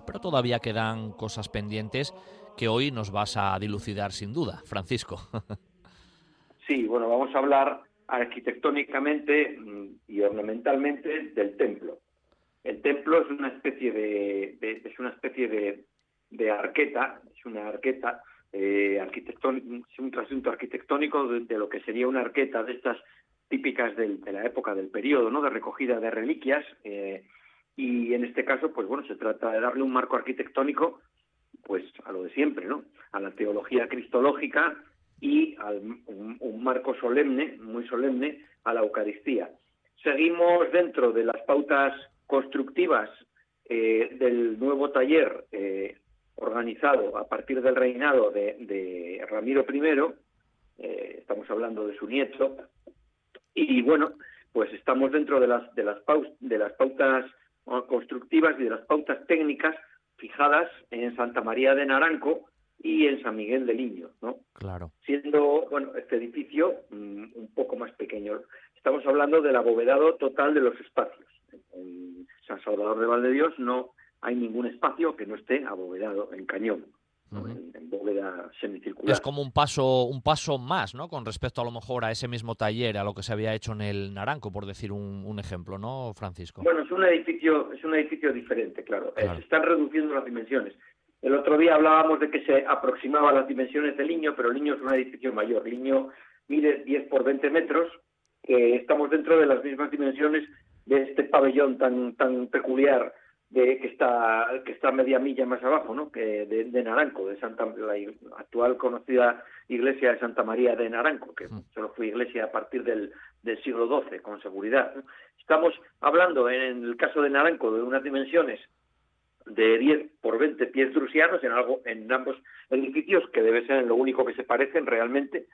pero todavía quedan cosas pendientes que hoy nos vas a dilucidar sin duda, Francisco. *laughs* Sí, bueno, vamos a hablar arquitectónicamente mm, y ornamentalmente del templo. El templo es una especie de, es una especie de, de arqueta, es una arqueta eh, arquitectónico, es un trasunto arquitectónico de, lo que sería una arqueta de estas típicas de la época del periodo, ¿no? De recogida de reliquias. Eh, y en este caso, pues bueno, se trata de darle un marco arquitectónico, pues a lo de siempre, ¿no? A la teología cristológica y un, marco solemne, muy solemne, a la Eucaristía. Seguimos dentro de las pautas constructivas eh, del nuevo taller organizado a partir del reinado de, Ramiro I, eh, estamos hablando de su nieto, y bueno, pues estamos dentro de las, de las, de las pautas constructivas y de las pautas técnicas fijadas en Santa María de Naranco y en San Miguel de Liño, ¿no? Claro. Siendo, bueno, este edificio mm, un poco más pequeño. Estamos hablando del abovedado total de los espacios. En San Salvador de Valdedios no hay ningún espacio que no esté abovedado en cañón. en, bóveda semicircular. Es como un paso, un paso más, ¿no? Con respecto a lo mejor a ese mismo taller, a lo que se había hecho en el Naranco, por decir un, ejemplo, ¿no, Francisco? Bueno, es un edificio, es un edificio diferente, claro. Eh, se están reduciendo las dimensiones. El otro día hablábamos de que se aproximaban las dimensiones del Liño, pero el Liño es un edificio mayor. El Liño mide 10 por 20 metros. estamos dentro de las mismas dimensiones de este pabellón tan, tan peculiar de, que está que está media milla más abajo, ¿no? Que de, Naranco, de Santa la actual conocida iglesia de Santa María de Naranco, que mm. solo fue iglesia a partir del, del siglo XII, con seguridad. Estamos hablando, en el caso de Naranco, de unas dimensiones de 10 por 20 pies drusianos en algo en ambos edificios, que debe ser lo único que se parecen realmente,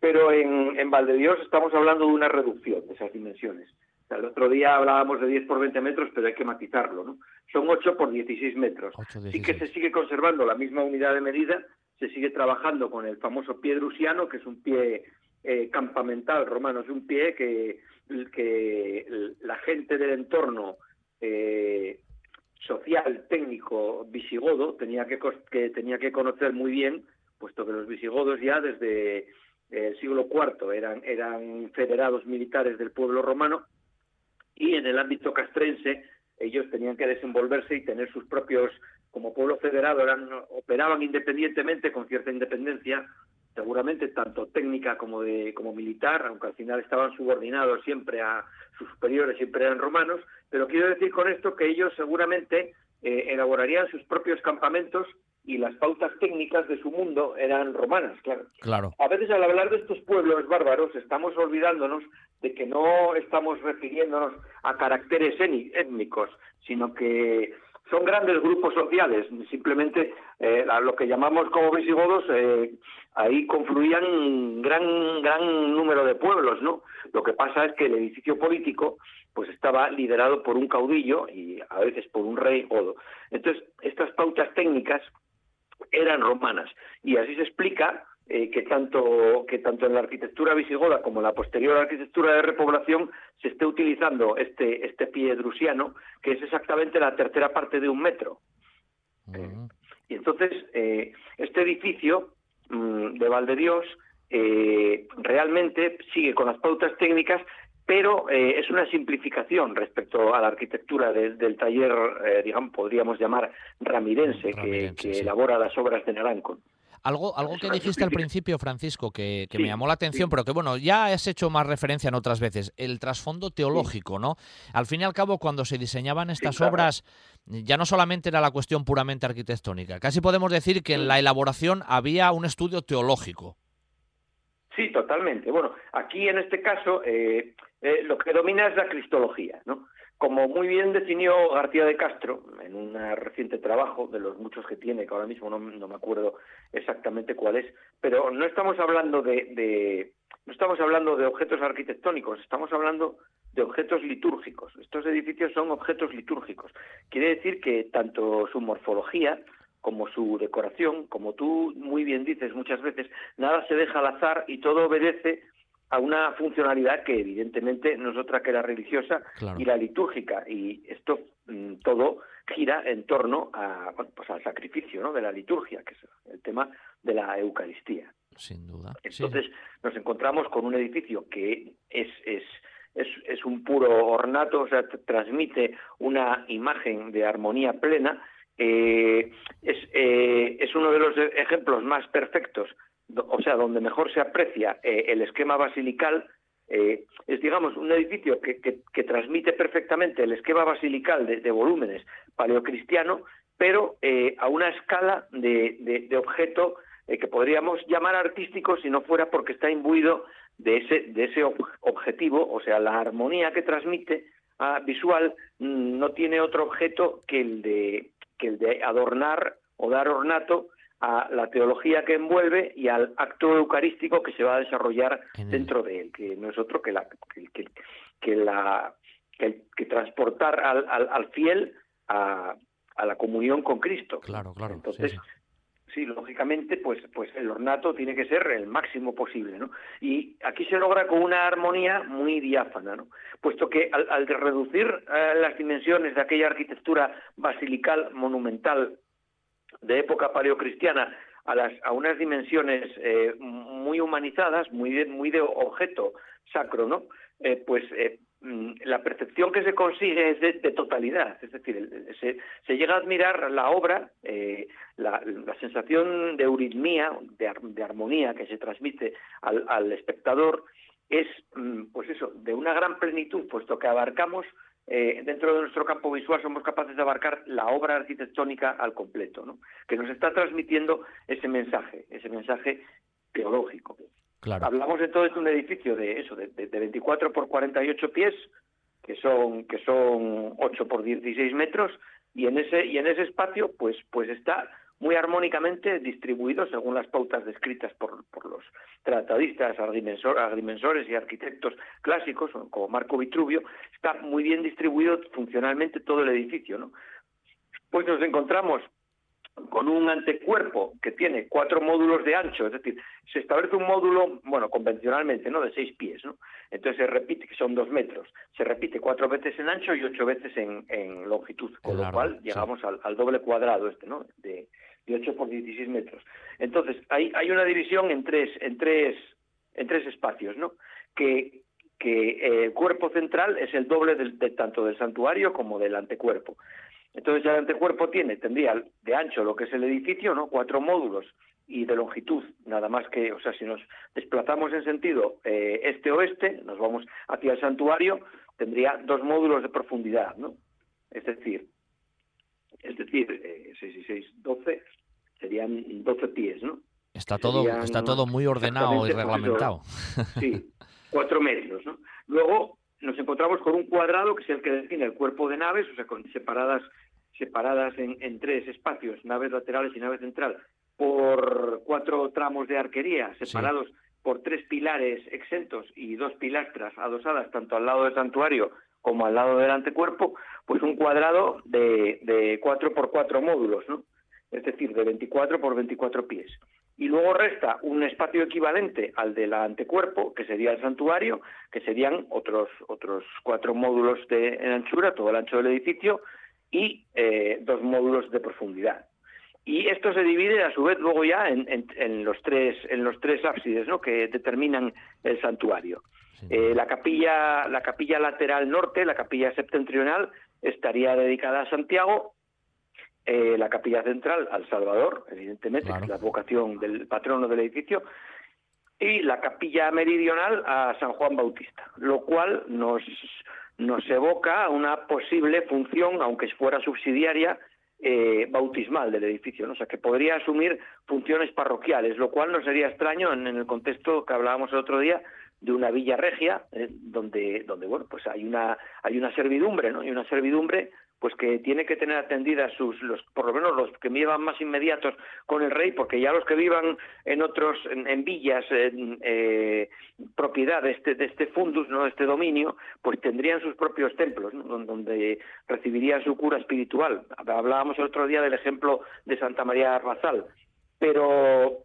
pero en, en Valdedios estamos hablando de una reducción de esas dimensiones. El otro día hablábamos de 10 por 20 metros, pero hay que matizarlo, ¿no? son 8 por 16 metros. Sí que se sigue conservando la misma unidad de medida, se sigue trabajando con el famoso pie drusiano, que es un pie eh, campamental romano, es un pie que, que la gente del entorno eh, social, técnico, visigodo, tenía que, que, tenía que conocer muy bien, puesto que los visigodos ya desde el siglo IV eran, eran federados militares del pueblo romano, y en el ámbito castrense ellos tenían que desenvolverse y tener sus propios, como pueblo federado, eran, operaban independientemente, con cierta independencia, seguramente tanto técnica como de como militar, aunque al final estaban subordinados siempre a sus superiores, siempre eran romanos, pero quiero decir con esto que ellos seguramente eh, elaborarían sus propios campamentos y las pautas técnicas de su mundo eran romanas, claro. Claro. A veces al hablar de estos pueblos bárbaros estamos olvidándonos de que no estamos refiriéndonos a caracteres étnicos, sino que son grandes grupos sociales. Simplemente eh, lo que llamamos como visigodos, eh, ahí confluían un gran, gran número de pueblos, ¿no? Lo que pasa es que el edificio político pues estaba liderado por un caudillo y a veces por un rey godo. Entonces, estas pautas técnicas eran romanas. Y así se explica eh, que, tanto, que tanto en la arquitectura visigoda como en la posterior arquitectura de repoblación se esté utilizando este, este pie drusiano, que es exactamente la tercera parte de un metro. y entonces, eh, este edificio mm, de Valdedios eh, realmente sigue con las pautas técnicas, pero eh, es una simplificación respecto a la arquitectura del taller, eh, digamos, podríamos llamar ramirense, que, elabora las obras de Naranco. Algo, algo que dijiste al principio, Francisco, que, me llamó la atención, pero que bueno, ya has hecho más referencia en otras veces, el trasfondo teológico, ¿no? Al fin y al cabo, cuando se diseñaban estas obras, ya no solamente era la cuestión puramente arquitectónica, casi podemos decir que en la elaboración había un estudio teológico. Sí, totalmente. Bueno, aquí en este caso eh, eh, lo que domina es la cristología, ¿no? Como muy bien definió García de Castro en un reciente trabajo, de los muchos que tiene, que ahora mismo no, me acuerdo exactamente cuál es, pero no estamos hablando de, no estamos hablando de objetos arquitectónicos, estamos hablando de objetos litúrgicos. Estos edificios son objetos litúrgicos. Quiere decir que tanto su morfología como su decoración, como tú muy bien dices muchas veces, nada se deja al azar y todo obedece a una funcionalidad que evidentemente no es otra que la religiosa y la litúrgica y esto mm, todo gira en torno a, pues al sacrificio ¿no? de la liturgia que es el tema de la Eucaristía sin duda entonces nos encontramos con un edificio que es, es es, es un puro ornato, o sea, transmite una imagen de armonía plena. Eh, es, eh, es uno de los ejemplos más perfectos o sea, donde mejor se aprecia eh, el esquema basilical, es, digamos, un edificio que, transmite perfectamente el esquema basilical de, volúmenes paleocristiano, pero a una escala de, objeto que podríamos llamar artístico si no fuera porque está imbuido de ese, de ese objetivo, o sea, la armonía que transmite a visual mm, no tiene otro objeto que el de, que el de adornar o dar ornato a la teología que envuelve y al acto eucarístico que se va a desarrollar dentro de él, que no es otro que la que, que, la que, transportar al, al, fiel a, a, la comunión con Cristo. Claro, claro. Entonces, sí, lógicamente, pues, pues el ornato tiene que ser el máximo posible, ¿no? Y aquí se logra con una armonía muy diáfana, ¿no? Puesto que al, reducir eh, las dimensiones de aquella arquitectura basilical monumental de época paleocristiana a, unas dimensiones eh, muy humanizadas, muy de, objeto sacro, ¿no? Eh, pues la percepción que se consigue es de, totalidad, es decir, se, llega a admirar la obra, la, la, sensación de euritmía, de, armonía que se transmite al, al espectador es, mm, pues eso, de una gran plenitud, puesto que abarcamos eh, dentro de nuestro campo visual somos capaces de abarcar la obra arquitectónica al completo, ¿no? que nos está transmitiendo ese mensaje, ese mensaje teológico. Claro. Hablamos entonces de un edificio de eso, de, de, 24 por 48 pies, que son que son 8 por 16 metros, y en ese y en ese espacio pues pues está muy armónicamente distribuido según las pautas descritas por, por los tratadistas, agrimensores y arquitectos clásicos, como Marco Vitruvio, está muy bien distribuido funcionalmente todo el edificio. ¿no? Pues nos encontramos con un antecuerpo que tiene cuatro módulos de ancho, es decir, se establece un módulo, bueno, convencionalmente, ¿no?, de seis pies, ¿no? Entonces se repite, que son dos metros, se repite cuatro veces en ancho y ocho veces en, en longitud, con lo cual llegamos al, al, doble cuadrado este, ¿no?, de, de 8 por 16 metros. Entonces, hay, hay una división en tres, en tres, en tres espacios, ¿no? Que, que eh, el cuerpo central es el doble del, de, tanto del santuario como del antecuerpo. Entonces, el antecuerpo tiene, tendría de ancho lo que es el edificio, ¿no? Cuatro módulos y de longitud, nada más que, o sea, si nos desplazamos en sentido eh, este-oeste, nos vamos hacia el santuario, tendría dos módulos de profundidad, ¿no? Es decir, es decir, eh, 6 y 6, 12, serían 12 pies, ¿no? Está todo, está todo muy ordenado y reglamentado. *laughs* sí, *laughs* cuatro metros, ¿no? Luego nos encontramos con un cuadrado que es el que define el cuerpo de naves, o sea, con separadas separadas en, en tres espacios, naves laterales y nave central, por cuatro tramos de arquería, separados por tres pilares exentos y dos pilastras adosadas tanto al lado del santuario como al lado del antecuerpo, pues un cuadrado de, de 4 por 4 módulos, ¿no? Es decir, de 24 por 24 pies. Y luego resta un espacio equivalente al del antecuerpo, que sería el santuario, que serían otros, otros cuatro módulos de en anchura, todo el ancho del edificio, y eh, dos módulos de profundidad. Y esto se divide a su vez luego ya en, en, los tres en los tres ábsides, ¿no? que determinan el santuario. Eh, la capilla la capilla lateral norte, la capilla septentrional estaría dedicada a Santiago, eh, la capilla central al Salvador, evidentemente, que es la vocación del patrono del edificio, y la capilla meridional a San Juan Bautista, lo cual nos nos evoca una posible función, aunque fuera subsidiaria, eh, bautismal del edificio, ¿no? o sea, que podría asumir funciones parroquiales, lo cual no sería extraño en, el contexto que hablábamos el otro día de una villa regia, eh, donde, donde bueno, pues hay una, hay una servidumbre, ¿no? Y una servidumbre pues que tiene que tener atendidas sus, los, por lo menos los que vivan más inmediatos con el rey, porque ya los que vivan en otros, en, villas, en, eh, propiedad de este, fundus, no, de este dominio, pues tendrían sus propios templos, donde recibirían su cura espiritual. Hablábamos el otro día del ejemplo de Santa María Arrasal, pero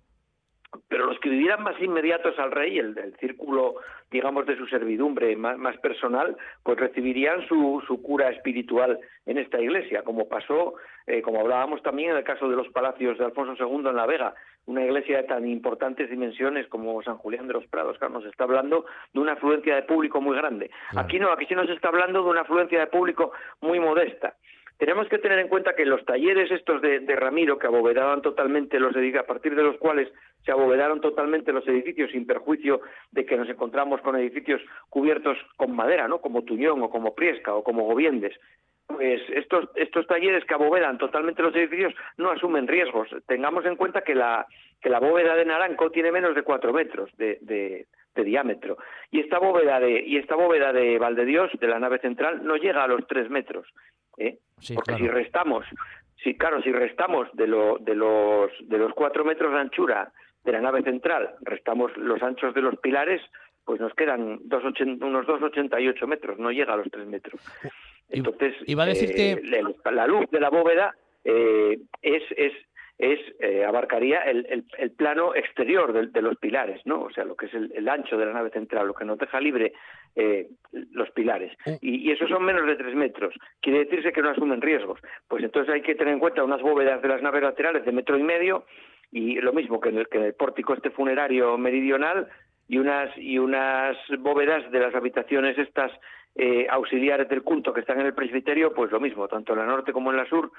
pero los que vivieran más inmediatos al rey, el, círculo, digamos, de su servidumbre más, personal, pues recibirían su, su, cura espiritual en esta iglesia, como pasó, eh, como hablábamos también en el caso de los palacios de Alfonso II en La Vega, una iglesia de tan importantes dimensiones como San Julián de los Prados, claro, nos está hablando de una afluencia de público muy grande. Aquí no, aquí sí nos está hablando de una afluencia de público muy modesta. Tenemos que tener en cuenta que los talleres estos de, Ramiro, que abovedaban totalmente los edificios, a partir de los cuales se abovedaron totalmente los edificios, sin perjuicio de que nos encontramos con edificios cubiertos con madera, ¿no? Como Tuñón o como Priesca o como Gobiendes, pues estos, estos talleres que abovedan totalmente los edificios no asumen riesgos. Tengamos en cuenta que la, que la bóveda de Naranco tiene menos de cuatro metros de, diámetro y esta bóveda de y esta bóveda de Valdedios de la nave central no llega a los tres metros ¿eh? porque si restamos si claro si restamos de, lo, de los de los cuatro metros de anchura de la nave central restamos los anchos de los pilares pues nos quedan dos unos 2,88 metros, no llega a los tres metros. Entonces, iba a decirte... Eh, la luz de la bóveda eh, es, es es eh, abarcaría el, el, plano exterior de, los pilares, ¿no? O sea, lo que es el, ancho de la nave central, lo que nos deja libre eh, los pilares. Y, y, esos son menos de tres metros. Quiere decirse que no asumen riesgos. Pues entonces hay que tener en cuenta unas bóvedas de las naves laterales de metro y medio y lo mismo que en el, que en el pórtico este funerario meridional y unas y unas bóvedas de las habitaciones estas eh, auxiliares del culto que están en el presbiterio, pues lo mismo, tanto en la norte como en la sur,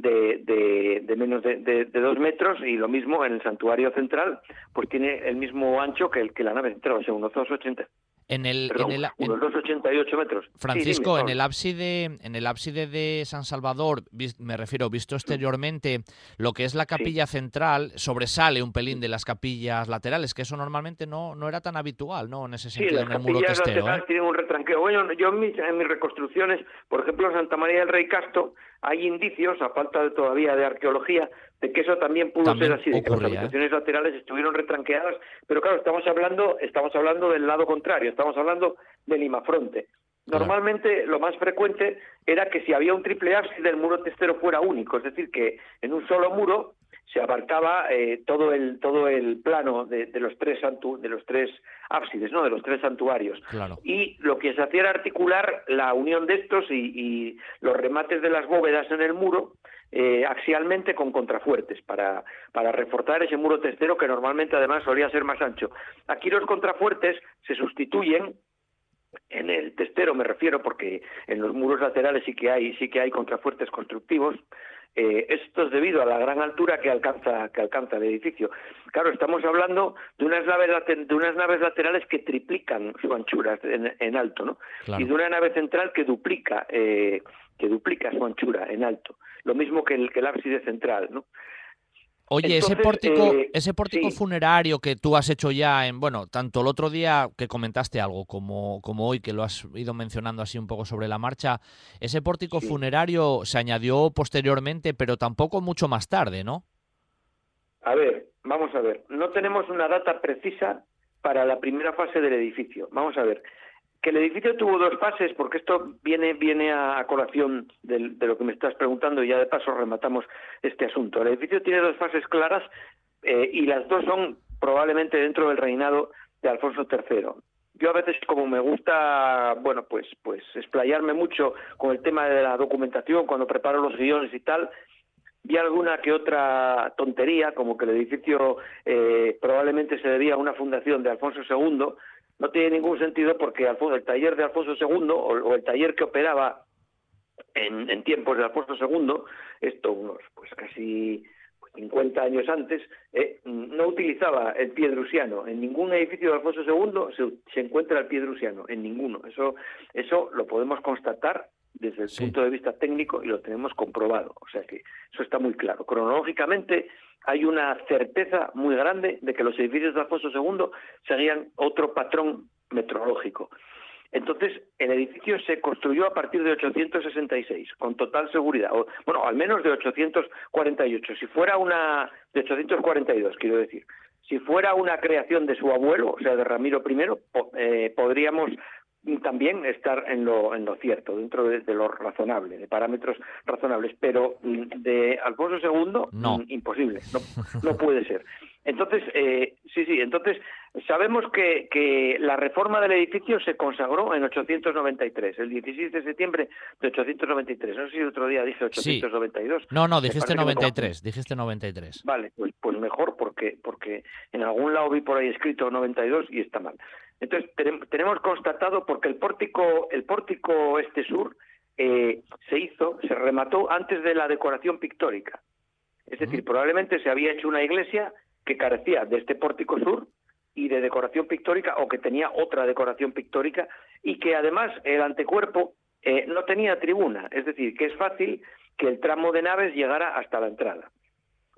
de, de, menos de, dos metros y lo mismo en el santuario central, pues tiene el mismo ancho que, el, que la nave central, o sea, unos 2,80. En el, en el unos 2,88 metros. Francisco, en el ábside, en el ábside de San Salvador, me refiero, visto exteriormente, lo que es la capilla central sobresale un pelín de las capillas laterales, que eso normalmente no, no era tan habitual, ¿no? En ese sentido, en el muro testero. ¿eh? tienen un retranqueo. Bueno, yo en mis, en mis reconstrucciones, por ejemplo, en Santa María del Rey Casto, hay indicios, a falta de, todavía de arqueología, de que eso también pudo ser así, de que las ¿eh? habitaciones laterales estuvieron retranqueadas, pero claro, estamos hablando, estamos hablando del lado contrario, estamos hablando del limafronte. Normalmente lo más frecuente era que si había un triple ábside el muro testero fuera único, es decir, que en un solo muro se abarcaba eh, todo el todo el plano de, los tres de los tres ábsides, no, de los tres santuarios. Y lo que se hacía era articular la unión de estos y, los remates de las bóvedas en el muro eh, axialmente con contrafuertes para, para reforzar ese muro testero que normalmente además solía ser más ancho. Aquí los contrafuertes se sustituyen en el testero me refiero porque en los muros laterales sí que hay sí que hay contrafuertes constructivos eh, esto es debido a la gran altura que alcanza, que alcanza el edificio. Claro, estamos hablando de unas naves, de unas naves laterales que triplican su anchura en, alto, ¿no? Y de una nave central que duplica, eh, que duplica su anchura en alto. Lo mismo que el, que el ábside central, ¿no? Oye, ese pórtico, eh, ese pórtico funerario que tú has hecho ya en, bueno, tanto el otro día que comentaste algo como, como hoy que lo has ido mencionando así un poco sobre la marcha, ese pórtico funerario se añadió posteriormente, pero tampoco mucho más tarde, ¿no? A ver, vamos a ver, no tenemos una data precisa para la primera fase del edificio. Vamos a ver, que el edificio tuvo dos fases, porque esto viene, viene a, colación de, lo que me estás preguntando y ya de paso rematamos este asunto. El edificio tiene dos fases claras eh, y las dos son probablemente dentro del reinado de Alfonso III. Yo a veces, como me gusta, bueno, pues, pues explayarme mucho con el tema de la documentación cuando preparo los guiones y tal, vi alguna que otra tontería, como que el edificio eh, probablemente se debía a una fundación de Alfonso II, no tiene ningún sentido porque el taller de Alfonso II o, el taller que operaba en, tiempos de Alfonso II, esto unos pues casi 50 años antes, eh, no utilizaba el piedrusiano. En ningún edificio de Alfonso II se, encuentra el piedrusiano, en ninguno. Eso, eso lo podemos constatar desde el punto de vista técnico y lo tenemos comprobado. O sea que eso está muy claro. Cronológicamente hay una certeza muy grande de que los edificios de Alfonso II seguían otro patrón metrológico. Entonces, el edificio se construyó a partir de 866, con total seguridad, o, bueno, al menos de 848. Si fuera una, de 842, quiero decir, si fuera una creación de su abuelo, o sea, de Ramiro I, eh, podríamos también estar en lo, en lo cierto, dentro de, lo razonable, de parámetros razonables, pero mm, de Alfonso II, no. Mm, imposible, no, *laughs* no puede ser. Entonces, eh, sí, sí, entonces sabemos que, que la reforma del edificio se consagró en 893, el 16 de septiembre de 893. No sé si otro día dije 892. No, no, dijiste 93, dijiste 93. Vale, pues, pues mejor porque, porque en algún lado vi por ahí escrito 92 y está mal. Entonces tenemos constatado porque el pórtico, el pórtico este sur eh, se hizo, se remató antes de la decoración pictórica. Es decir, probablemente se había hecho una iglesia que carecía de este pórtico sur y de decoración pictórica o que tenía otra decoración pictórica y que además el antecuerpo eh, no tenía tribuna, es decir, que es fácil que el tramo de naves llegara hasta la entrada.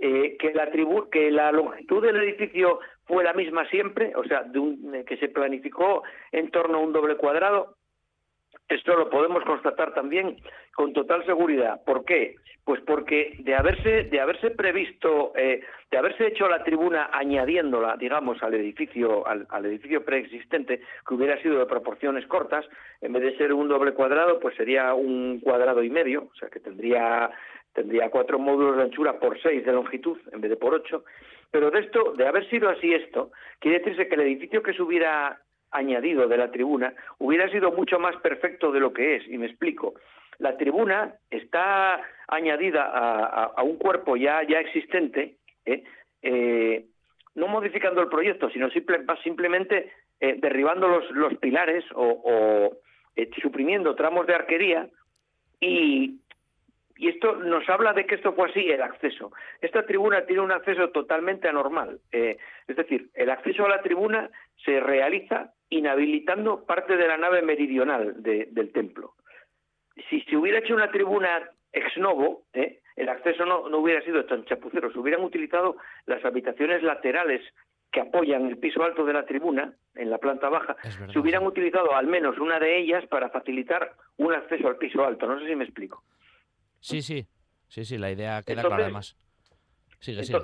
Eh, que, la tribu que la longitud del edificio fue la misma siempre, o sea, eh, que se planificó en torno a un doble cuadrado, esto lo podemos constatar también con total seguridad. ¿Por qué? Pues porque de haberse, de haberse previsto, eh, de haberse hecho la tribuna añadiéndola, digamos, al edificio, al, edificio preexistente, que hubiera sido de proporciones cortas, en vez de ser un doble cuadrado, pues sería un cuadrado y medio, o sea que tendría, tendría cuatro módulos de anchura por seis de longitud, en vez de por ocho. Pero de esto, de haber sido así esto, quiere decirse que el edificio que se hubiera añadido de la tribuna hubiera sido mucho más perfecto de lo que es, y me explico. La tribuna está añadida a, un cuerpo ya, ya existente, ¿eh? Eh, no modificando el proyecto, sino simplemente eh, derribando los, los pilares o, suprimiendo tramos de arquería y, y esto nos habla de que esto fue así, el acceso. Esta tribuna tiene un acceso totalmente anormal. es decir, el acceso a la tribuna se realiza inhabilitando parte de la nave meridional del templo. Si se hubiera hecho una tribuna ex novo, ¿eh? el acceso no, no hubiera sido tan chapucero, se hubieran utilizado las habitaciones laterales que apoyan el piso alto de la tribuna, en la planta baja, se hubieran utilizado al menos una de ellas para facilitar un acceso al piso alto. No sé si me explico. Sí, sí, sí, sí, la idea queda clara además.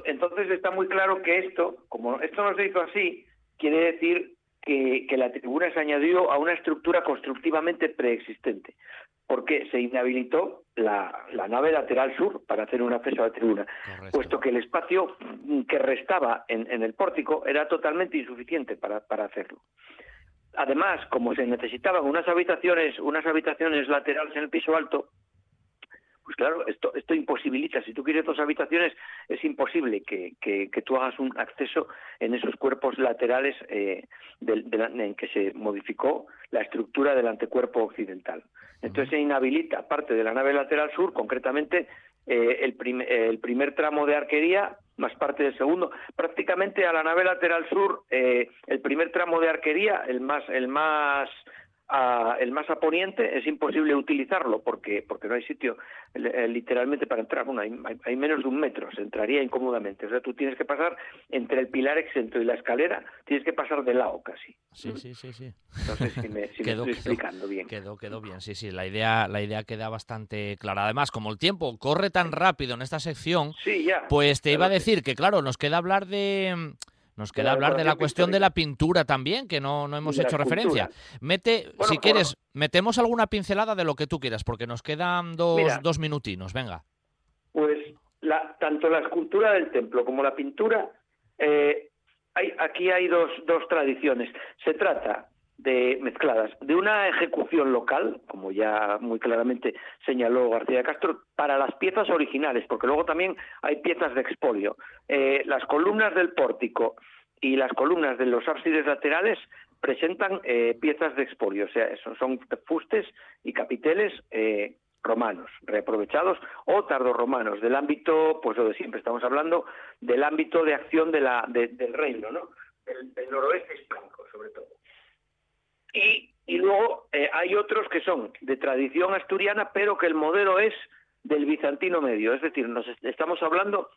entonces está muy claro que esto, como esto no se hizo así, quiere decir que, la tribuna se añadió a una estructura constructivamente preexistente, porque se inhabilitó la, nave lateral sur para hacer un acceso a la tribuna, puesto que el espacio que restaba en, el pórtico era totalmente insuficiente para, para hacerlo. Además, como se necesitaban unas habitaciones, unas habitaciones laterales en el piso alto, pues claro, esto, imposibilita, si tú quieres dos habitaciones, es imposible que, tú hagas un acceso en esos cuerpos laterales eh, en que se modificó la estructura del antecuerpo occidental. Entonces se inhabilita parte de la nave lateral sur, concretamente eh, el, el, primer tramo de arquería más parte del segundo. Prácticamente a la nave lateral sur, eh, el primer tramo de arquería, el más, el más el más a poniente es imposible utilizarlo porque porque no hay sitio eh, literalmente para entrar. Bueno, hay, menos de un metro, se entraría incómodamente. O sea, tú tienes que pasar entre el pilar exento y la escalera, tienes que pasar de lado casi. Sí, sí, sí, sí. No sé si me, estoy explicando bien. Quedó, quedó bien, sí, sí. La idea, la idea queda bastante clara. Además, como el tiempo corre tan rápido en esta sección, pues te iba a decir que, claro, nos queda hablar de nos queda hablar de la cuestión de la pintura también, que no, no hemos hecho referencia. Mete, si quieres, metemos alguna pincelada de lo que tú quieras, porque nos quedan dos, dos minutinos, venga. Pues la, tanto la escultura del templo como la pintura, eh, hay, aquí hay dos, dos tradiciones. Se trata de mezcladas de una ejecución local, como ya muy claramente señaló García Castro, para las piezas originales, porque luego también hay piezas de expolio. Eh, las columnas del pórtico y las columnas de los ábsides laterales presentan eh, piezas de expolio, o sea, son, fustes y capiteles eh, romanos, reaprovechados o tardorromanos, del ámbito, pues lo de siempre estamos hablando, del ámbito de acción del reino, ¿no? del noroeste hispánico, sobre todo. Y y luego eh, hay otros que son de tradición asturiana, pero que el modelo es del bizantino medio, es decir, nos estamos hablando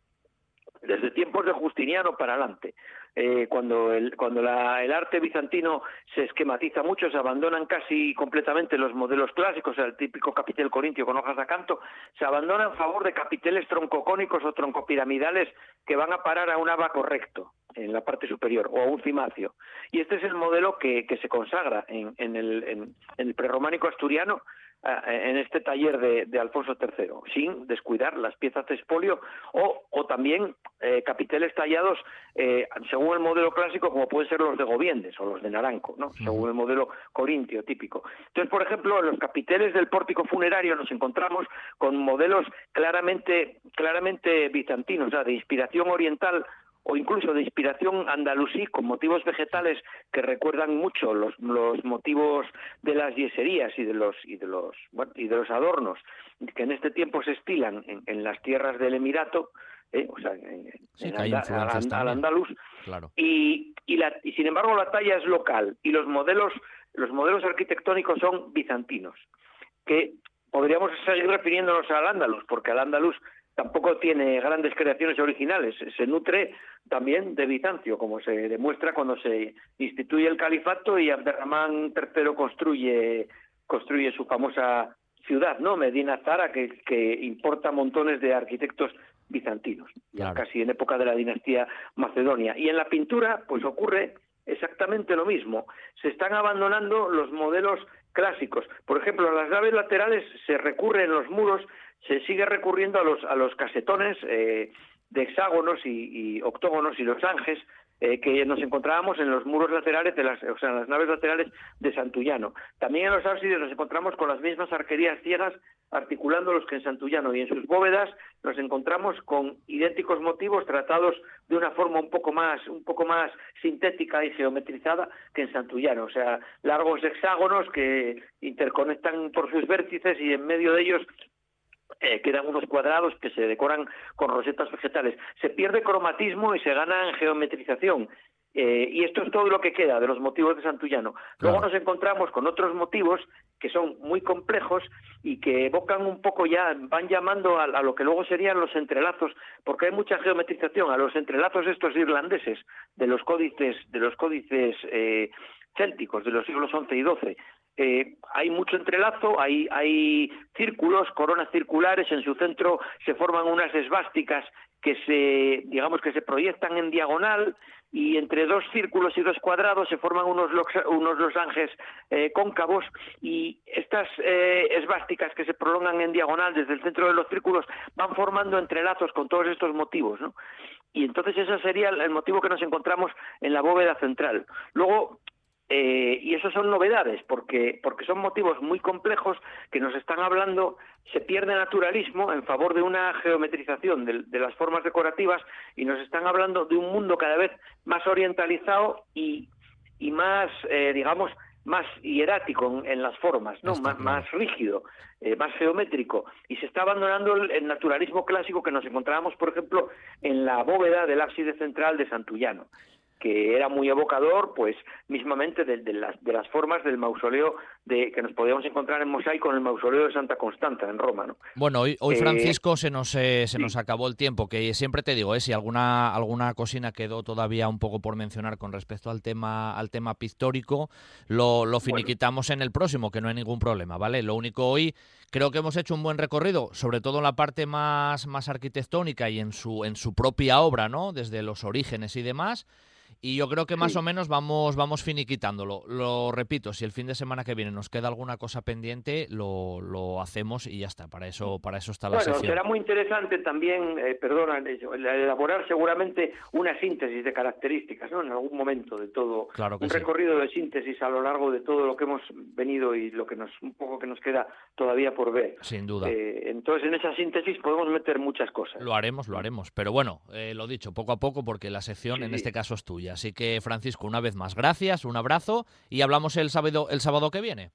desde tiempos de Justiniano para adelante. Eh, cuando el, cuando el arte bizantino se esquematiza mucho, se abandonan casi completamente los modelos clásicos, el típico capitel corintio con hojas de canto, se abandona en favor de capiteles troncocónicos o troncopiramidales que van a parar a un abaco recto en la parte superior o a un cimacio. Y este es el modelo que, que se consagra en, en el, en el prerrománico asturiano en este taller de, Alfonso III, sin descuidar las piezas de espolio o, o también eh, capiteles tallados eh, según el modelo clásico, como pueden ser los de Goviendes o los de Naranco, ¿no? según el modelo corintio típico. Entonces, por ejemplo, en los capiteles del pórtico funerario nos encontramos con modelos claramente, claramente bizantinos, o sea, de inspiración oriental o incluso de inspiración andalusí con motivos vegetales que recuerdan mucho los, los motivos de las yeserías y de los y de los y de los adornos que en este tiempo se estilan en, las tierras del Emirato eh, o sea, en, al, andaluz. Y, y, la, y sin embargo la talla es local y los modelos los modelos arquitectónicos son bizantinos que podríamos seguir refiriéndonos al andaluz porque al andaluz tampoco tiene grandes creaciones originales, se nutre también de Bizancio, como se demuestra cuando se instituye el califato y Abderramán III construye, construye su famosa ciudad, ¿no? Medina Zara, que, que importa montones de arquitectos bizantinos, ya casi en época de la dinastía macedonia. Y en la pintura, pues ocurre exactamente lo mismo. Se están abandonando los modelos clásicos. Por ejemplo, en las naves laterales se recurre en los muros se sigue recurriendo a los, a los casetones eh, de hexágonos y, octógonos y los ángeles eh, que nos encontrábamos en los muros laterales de las, o sea, en las naves laterales de Santullano. También en los ábsides nos encontramos con las mismas arquerías ciegas articulando los que en Santullano y en sus bóvedas nos encontramos con idénticos motivos tratados de una forma un poco más un poco más sintética y geometrizada que en Santullano, o sea, largos hexágonos que interconectan por sus vértices y en medio de ellos eh, quedan unos cuadrados que se decoran con rosetas vegetales. Se pierde cromatismo y se gana en geometrización. Eh, y esto es todo lo que queda de los motivos de Santullano. Luego nos encontramos con otros motivos que son muy complejos y que evocan un poco ya, van llamando a, lo que luego serían los entrelazos, porque hay mucha geometrización a los entrelazos estos irlandeses de los códices, de los códices eh, célticos de los siglos XI y XII. Eh, hay mucho entrelazo, hay, hay círculos, coronas circulares, en su centro se forman unas esvásticas que se, digamos que se proyectan en diagonal y entre dos círculos y dos cuadrados se forman unos, unos losanges eh, cóncavos y estas eh, esvásticas que se prolongan en diagonal desde el centro de los círculos van formando entrelazos con todos estos motivos. Y entonces ese sería el motivo que nos encontramos en la bóveda central. Luego, eh, y eso son novedades, porque, porque son motivos muy complejos que nos están hablando, se pierde naturalismo en favor de una geometrización de, las formas decorativas y nos están hablando de un mundo cada vez más orientalizado y, y más, eh, digamos, más hierático en, las formas, ¿no? Más, más, rígido, eh, más geométrico. Y se está abandonando el, naturalismo clásico que nos encontrábamos, por ejemplo, en la bóveda del ábside central de Santullano que era muy evocador, pues mismamente de, las, de las formas del mausoleo de, que nos podíamos encontrar en mosaico en el mausoleo de Santa Constanta en Roma. ¿no? Bueno, hoy, hoy eh, Francisco se nos eh, se nos acabó el tiempo, que siempre te digo, eh, si alguna alguna cocina quedó todavía un poco por mencionar con respecto al tema al tema pictórico, lo, lo finiquitamos en el próximo, que no hay ningún problema, ¿vale? Lo único hoy creo que hemos hecho un buen recorrido, sobre todo en la parte más más arquitectónica y en su en su propia obra, ¿no? Desde los orígenes y demás. Y yo creo que más o menos vamos, vamos finiquitándolo. Lo repito, si el fin de semana que viene nos queda alguna cosa pendiente, lo, lo hacemos y ya está. Para eso, para eso está la bueno, Será muy interesante también, eh, perdona, elaborar seguramente una síntesis de características, ¿no? En algún momento de todo. Claro un recorrido de síntesis a lo largo de todo lo que hemos venido y lo que nos, un poco que nos queda todavía por ver. Sin duda. Eh, entonces, en esa síntesis podemos meter muchas cosas. Lo haremos, lo haremos. Pero bueno, eh, lo dicho, poco a poco, porque la sección en este caso es tuya. Así que, Francisco, una vez más, gracias, un abrazo y hablamos el sábado, el sábado que viene.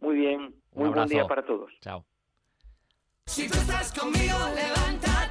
Muy bien, muy buen día para todos. Chao. Si tú estás conmigo, levántate.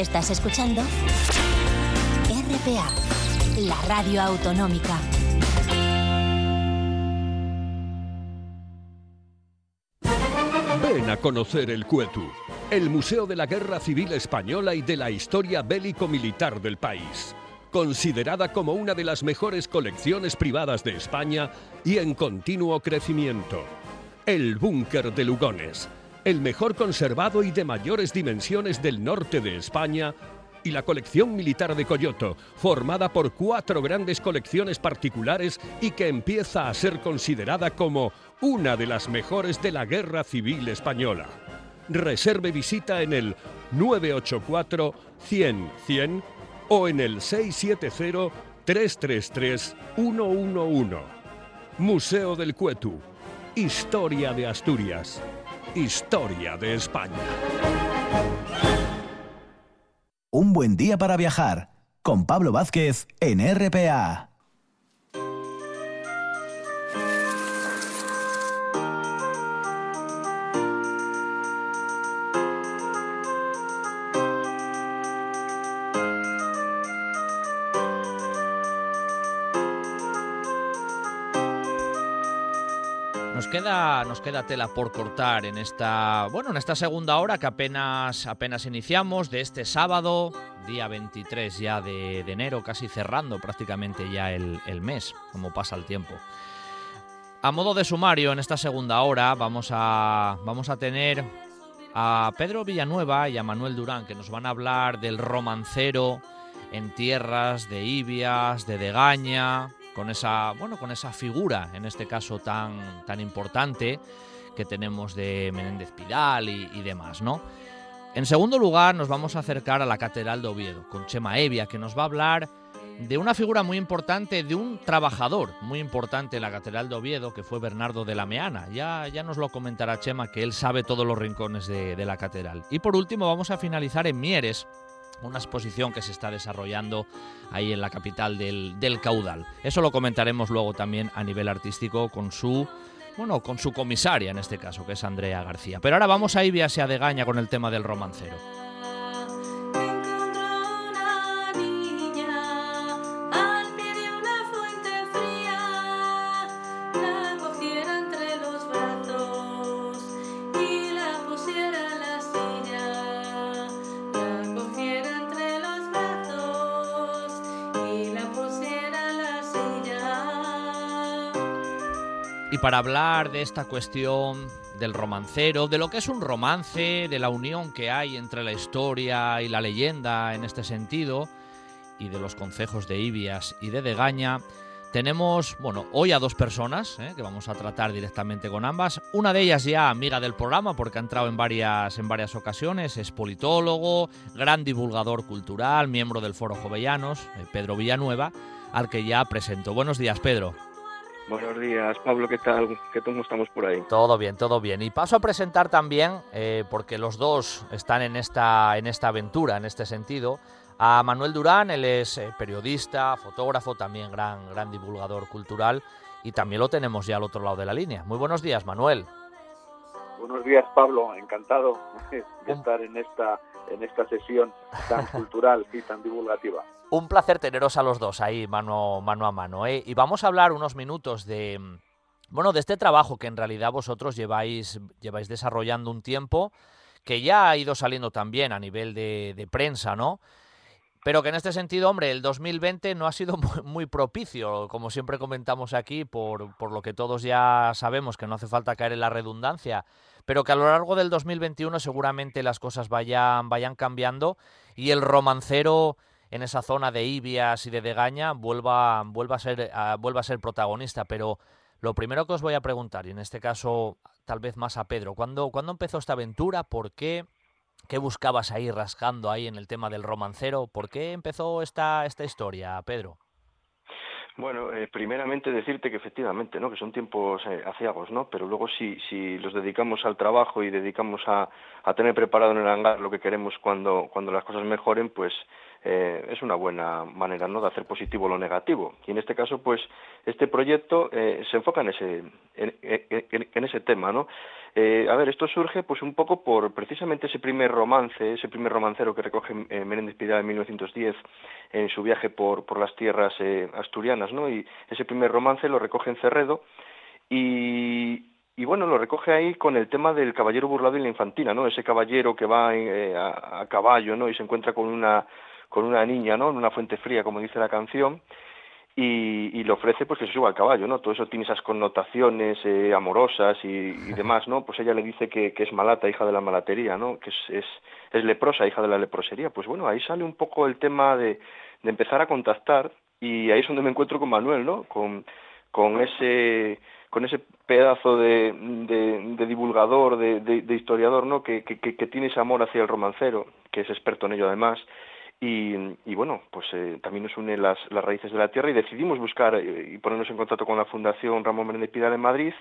Estás escuchando RPA, la radio autonómica. Ven a conocer el Cuetu, el Museo de la Guerra Civil Española y de la historia bélico-militar del país. Considerada como una de las mejores colecciones privadas de España y en continuo crecimiento. El Búnker de Lugones el mejor conservado y de mayores dimensiones del norte de España, y la colección militar de Coyoto, formada por cuatro grandes colecciones particulares y que empieza a ser considerada como una de las mejores de la Guerra Civil Española. Reserve visita en el 984 100 100 o en el 670 333 111. Museo del Cuetu. Historia de Asturias. Historia de España. Un buen día para viajar con Pablo Vázquez en RPA. Nos queda tela por cortar en esta, bueno, en esta segunda hora que apenas, apenas iniciamos de este sábado, día 23 ya de, enero, casi cerrando prácticamente ya el, el, mes, como pasa el tiempo. A modo de sumario, en esta segunda hora vamos a, vamos a tener a Pedro Villanueva y a Manuel Durán, que nos van a hablar del romancero en tierras de Ibias, de Degaña, con esa, bueno, con esa figura, en este caso tan, tan importante que tenemos de Menéndez Pidal y, demás, ¿no? En segundo lugar, nos vamos a acercar a la Catedral de Oviedo, con Chema Evia, que nos va a hablar de una figura muy importante, de un trabajador muy importante en la Catedral de Oviedo, que fue Bernardo de la Meana. Ya, ya nos lo comentará Chema, que él sabe todos los rincones de, de la catedral. Y por último, vamos a finalizar en Mieres, una exposición que se está desarrollando ahí en la capital del, del, caudal. Eso lo comentaremos luego también a nivel artístico con su bueno, con su comisaria en este caso, que es Andrea García. Pero ahora vamos a ir hacia Degaña con el tema del romancero. Para hablar de esta cuestión del romancero, de lo que es un romance, de la unión que hay entre la historia y la leyenda en este sentido, y de los concejos de Ibias y de Degaña, tenemos, bueno, hoy a dos personas ¿eh? que vamos a tratar directamente con ambas. Una de ellas ya amiga del programa porque ha entrado en varias, en varias ocasiones, es politólogo, gran divulgador cultural, miembro del Foro Jovellanos, eh, Pedro Villanueva, al que ya presento. Buenos días, Pedro. Buenos días, Pablo, ¿qué tal? ¿Qué tal estamos por ahí? Todo bien, todo bien. Y paso a presentar también, eh, porque los dos están en esta, en esta aventura, en este sentido, a Manuel Durán, él es eh, periodista, fotógrafo, también gran, gran divulgador cultural, y también lo tenemos ya al otro lado de la línea. Muy buenos días, Manuel. Buenos días, Pablo. Encantado *laughs* de estar en esta, en esta sesión tan *laughs* cultural y tan divulgativa. Un placer teneros a los dos ahí mano, a mano. ¿eh? Y vamos a hablar unos minutos de, bueno, de este trabajo que en realidad vosotros lleváis, lleváis desarrollando un tiempo, que ya ha ido saliendo también a nivel de, de prensa, ¿no? Pero que en este sentido, hombre, el 2020 no ha sido *laughs* muy, propicio, como siempre comentamos aquí, por, por, lo que todos ya sabemos, que no hace falta caer en la redundancia, pero que a lo largo del 2021 seguramente las cosas vayan, vayan cambiando y el romancero en esa zona de Ibias y de Degaña vuelva, vuelva, a ser, vuelva a ser protagonista. Pero lo primero que os voy a preguntar, y en este caso tal vez más a Pedro, ¿cuándo, ¿cuándo empezó esta aventura? ¿Por qué? ¿Qué buscabas ahí rascando ahí en el tema del romancero? ¿Por qué empezó esta, esta historia, Pedro? Bueno, eh, primeramente decirte que efectivamente, ¿no? Que son tiempos eh, aciagos, ¿no? Pero luego si, si los dedicamos al trabajo y dedicamos a, a tener preparado en el hangar lo que queremos cuando, cuando las cosas mejoren, pues eh, es una buena manera ¿no? de hacer positivo lo negativo. Y en este caso, pues, este proyecto eh, se enfoca en ese, en, ese tema, ¿no? Eh, a ver, esto surge pues un poco por precisamente ese primer romance, ese primer romancero que recoge Menéndez Pidal en 1910 en su viaje por, por las tierras asturianas, ¿no? Y ese primer romance lo recoge en Cerredo y, y bueno, lo recoge ahí con el tema del caballero burlado y la infantina, ¿no? Ese caballero que va a, a, caballo, ¿no? Y se encuentra con una con una niña, ¿no? En una fuente fría, como dice la canción, y, y le ofrece pues que se suba al caballo, ¿no? Todo eso tiene esas connotaciones eh, amorosas y, *laughs* demás, ¿no? Pues ella le dice que, que, es malata, hija de la malatería, ¿no? Que es, es, es, leprosa, hija de la leprosería. Pues bueno, ahí sale un poco el tema de, de empezar a contactar y ahí es donde me encuentro con Manuel, ¿no? Con, con ese con ese pedazo de, de, de divulgador, de, de, historiador, ¿no? Que, que, que, tiene ese amor hacia el romancero, que es experto en ello además, y, y, bueno, pues eh, también nos une las, las, raíces de la tierra y decidimos buscar eh, y ponernos en contacto con la Fundación Ramón Menéndez Pidal en Madrid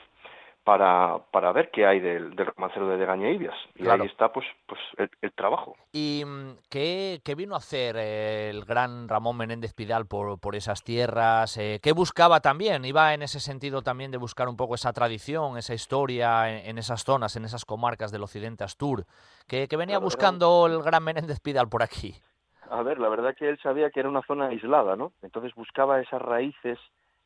para, para ver qué hay del, del romancero de Degaña Ibias. Y ahí está pues, pues el, trabajo. ¿Y mm, qué, qué, vino a hacer el gran Ramón Menéndez Pidal por, por esas tierras? Eh, ¿Qué buscaba también? ¿Iba en ese sentido también de buscar un poco esa tradición, esa historia en, en esas zonas, en esas comarcas del occidente Astur? ¿Qué, qué venía buscando el gran Menéndez Pidal por aquí? A ver, la verdad que él sabía que era una zona aislada, ¿no? Entonces buscaba esas raíces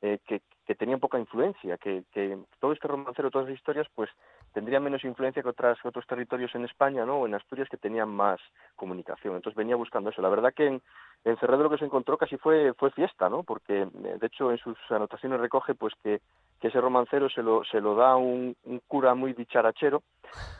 eh, que, que, tenían poca influencia, que, que todo este romancero, todas las historias, pues tendrían menos influencia que, otras, otros territorios en España, ¿no? O en Asturias que tenían más comunicación. Entonces venía buscando eso. La verdad que en, en Cerredo lo que se encontró casi fue, fue fiesta, ¿no? Porque eh, de hecho en sus anotaciones recoge pues que ese romancero se lo, se lo da un, un cura muy dicharachero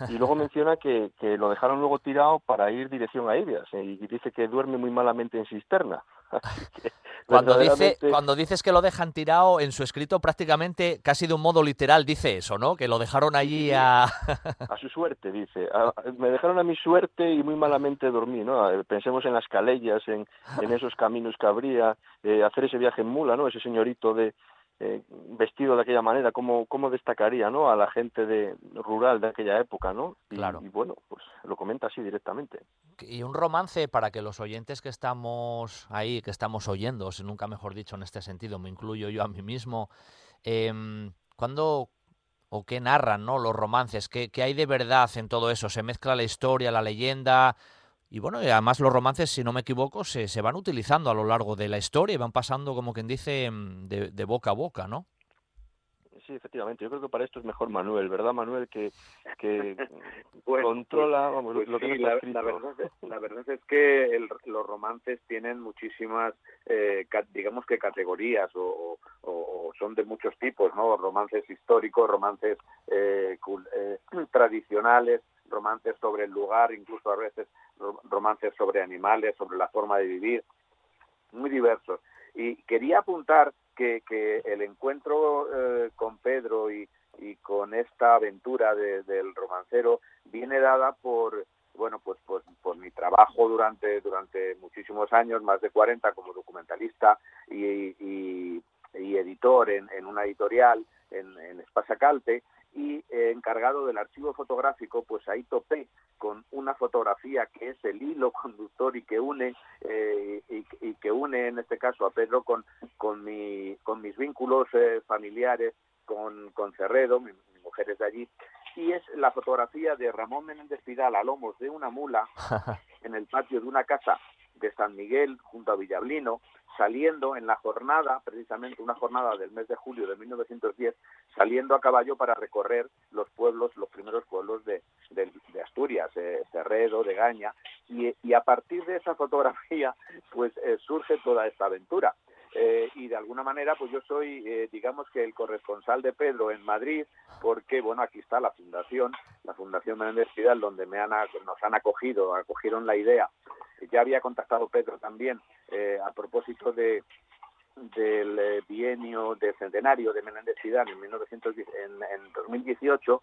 y luego menciona que, que, lo dejaron luego tirado para ir dirección a Ibias eh, y dice que duerme muy malamente en cisterna. *laughs* cuando, dice, cuando dices que lo dejan tirado, en su escrito prácticamente casi de un modo literal dice eso, ¿no? Que lo dejaron allí a... a su suerte, dice. me dejaron a mi suerte y muy malamente dormí, ¿no? Pensemos en las calellas, en, en esos caminos que habría, eh, hacer ese viaje en mula, ¿no? Ese señorito de, eh, vestido de aquella manera, cómo, cómo destacaría ¿no? a la gente de rural de aquella época, ¿no? Y, claro. y bueno, pues lo comenta así directamente. Y un romance para que los oyentes que estamos ahí, que estamos oyendo, nunca mejor dicho en este sentido, me incluyo yo a mí mismo, eh, ¿cuándo o qué narran ¿no? los romances? ¿Qué, ¿Qué hay de verdad en todo eso? ¿Se mezcla la historia, la leyenda? Y bueno, y además los romances, si no me equivoco, se, se van utilizando a lo largo de la historia y van pasando, como quien dice, mm, de, de boca a boca, ¿no? sí, efectivamente. Yo creo que para esto es mejor Manuel, ¿verdad, Manuel? Que, que *laughs* controla vamos, pues lo que sí, no está la, escrito. la, verdad es, *laughs* la verdad es que el, los romances tienen muchísimas, eh, digamos que categorías o, o, o, son de muchos tipos, ¿no? Romances históricos, romances eh, eh, *clears throat* tradicionales, romances sobre el lugar, incluso a veces romances sobre animales, sobre la forma de vivir, muy diversos. Y quería apuntar que, que el encuentro eh, con Pedro y, y, con esta aventura de, del romancero viene dada por bueno pues, por mi trabajo durante durante muchísimos años más de 40 como documentalista y, y, editor en, en, una editorial en, en Espasacalpe y eh, encargado del archivo fotográfico, pues ahí topé con una fotografía que es el hilo conductor y que une eh, y, y, que une en este caso a Pedro con con mi con mis vínculos eh, familiares con con Cerredo, mi, mi, mujer es de allí. Y es la fotografía de Ramón Menéndez Pidal a lomos de una mula *laughs* en el patio de una casa de San Miguel junto a Villablino saliendo en la jornada, precisamente una jornada del mes de julio de 1910, saliendo a caballo para recorrer los pueblos, los primeros pueblos de, de, de Asturias, Cerredo, de Gaña, y, y, a partir de esa fotografía, pues eh, surge toda esta aventura. Eh, y de alguna manera pues yo soy eh, digamos que el corresponsal de Pedro en Madrid porque bueno aquí está la fundación la fundación Menéndez Pidal donde me han nos han acogido acogieron la idea. Ya había contactado Pedro también eh, a propósito de del bienio del centenario de Menéndez Pidal en, 1910, en, en 2018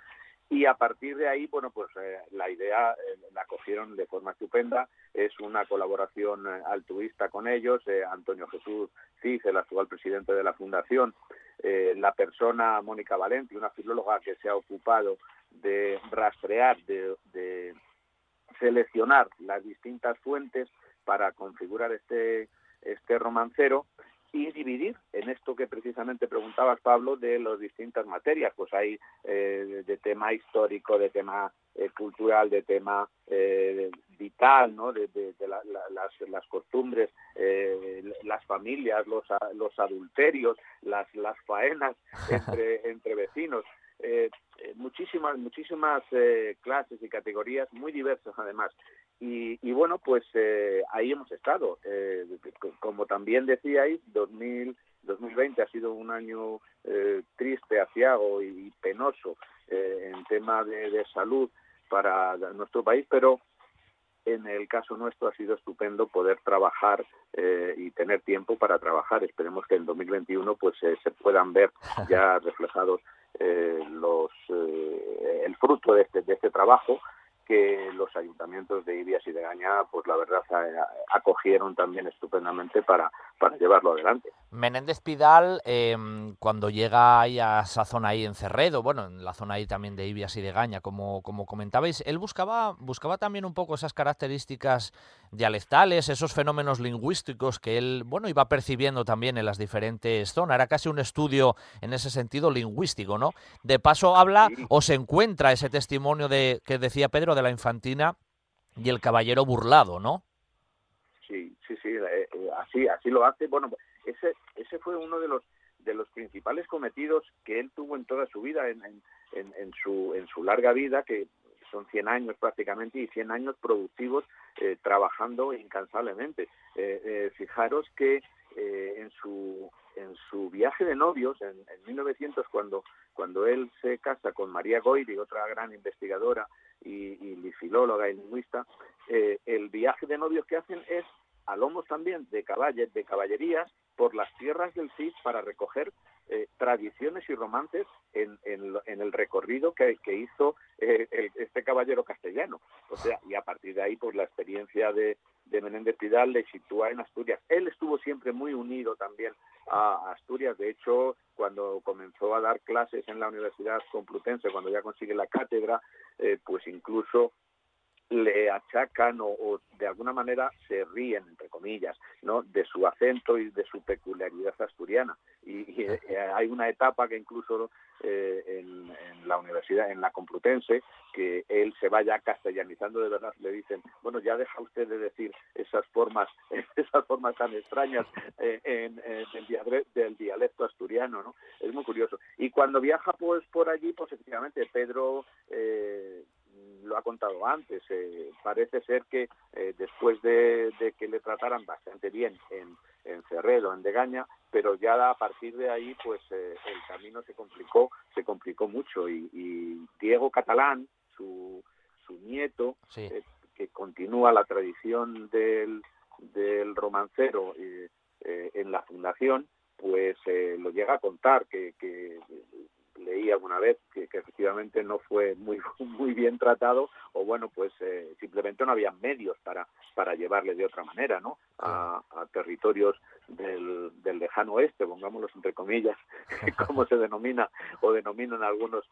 y a partir de ahí, bueno, pues eh, la idea la cogieron de forma estupenda, es una colaboración altruista con ellos, Antonio Jesús Cid, el actual presidente de la fundación, la persona Mónica Valenti, una filóloga que se ha ocupado de rastrear, de seleccionar las distintas fuentes para configurar este, este romancero y dividir en esto que precisamente preguntabas, Pablo, de las distintas materias. Pues hay eh, de tema histórico, de tema eh, cultural, de tema eh, vital, ¿no? de, las, las, costumbres, las familias, los, los adulterios, las, las faenas entre, *laughs* entre vecinos. muchísimas muchísimas clases y categorías muy diversas además y, bueno, pues eh, ahí hemos estado. Eh, como también decíais, 2000, 2020 ha sido un año eh, triste, aciago y penoso en tema de, salud para nuestro país, pero en el caso nuestro ha sido estupendo poder trabajar y tener tiempo para trabajar. Esperemos que en 2021 pues se puedan ver ya *laughs* reflejados los el fruto de este, de este trabajo que los ayuntamientos de Ibias y de Gaña, pues la verdad, acogieron también estupendamente para, para llevarlo adelante. Menéndez Pidal, em, cuando llega ahí a esa zona ahí en Cerredo, bueno, en la zona ahí también de Ibias y de Gaña, como, como comentabais, él buscaba, buscaba también un poco esas características dialectales, esos fenómenos lingüísticos que él, bueno, iba percibiendo también en las diferentes zonas. Era casi un estudio en ese sentido lingüístico, ¿no? De paso habla o se encuentra ese testimonio de que decía Pedro la infantina y el caballero burlado, ¿no? Sí, sí, sí, eh, eh, así, así lo hace. Bueno, ese, ese fue uno de los de los principales cometidos que él tuvo en toda su vida, en, en, su, en su larga vida, que son 100 años prácticamente y 100 años productivos eh, trabajando incansablemente. fijaros que en su en su viaje de novios en, en 1900 cuando cuando él se casa con María Goyri, otra gran investigadora y, y filóloga y lingüista, eh, el viaje de novios que hacen es a lomos también de, caballes, de caballerías por las tierras del Cid para recoger eh, tradiciones y romances en, en, el recorrido que, que hizo eh, este caballero castellano. O sea, y a partir de ahí, pues la experiencia de, de Menéndez Pidal le sitúa en Asturias. Él estuvo siempre muy unido también a Asturias. De hecho, cuando comenzó a dar clases en la Universidad Complutense, cuando ya consigue la cátedra, eh, pues incluso le achacan o, de alguna manera se ríen entre comillas no de su acento y de su peculiaridad asturiana. Y, eh, hay una etapa que incluso eh, en, la universidad en la Complutense que él se vaya castellanizando de verdad le dicen bueno ya deja usted de decir esas formas *laughs* esas formas tan extrañas eh, en, en, del dialecto asturiano no es muy curioso. Y cuando viaja pues por allí pues efectivamente Pedro eh, lo ha contado antes, eh, parece ser que eh, después de, que le trataran bastante bien en, en Cerredo, en Degaña, pero ya a partir de ahí pues eh, el camino se complicó, se complicó mucho. Y, Diego Catalán, su, su nieto, que continúa la tradición del, del romancero en la fundación, pues lo llega a contar que, que leí alguna vez que, efectivamente no fue muy *laughs* muy bien tratado o bueno pues eh, simplemente no había medios para para llevarle de otra manera no a, territorios del, del lejano oeste pongámoslos entre comillas *laughs* como se denomina o denominan algunos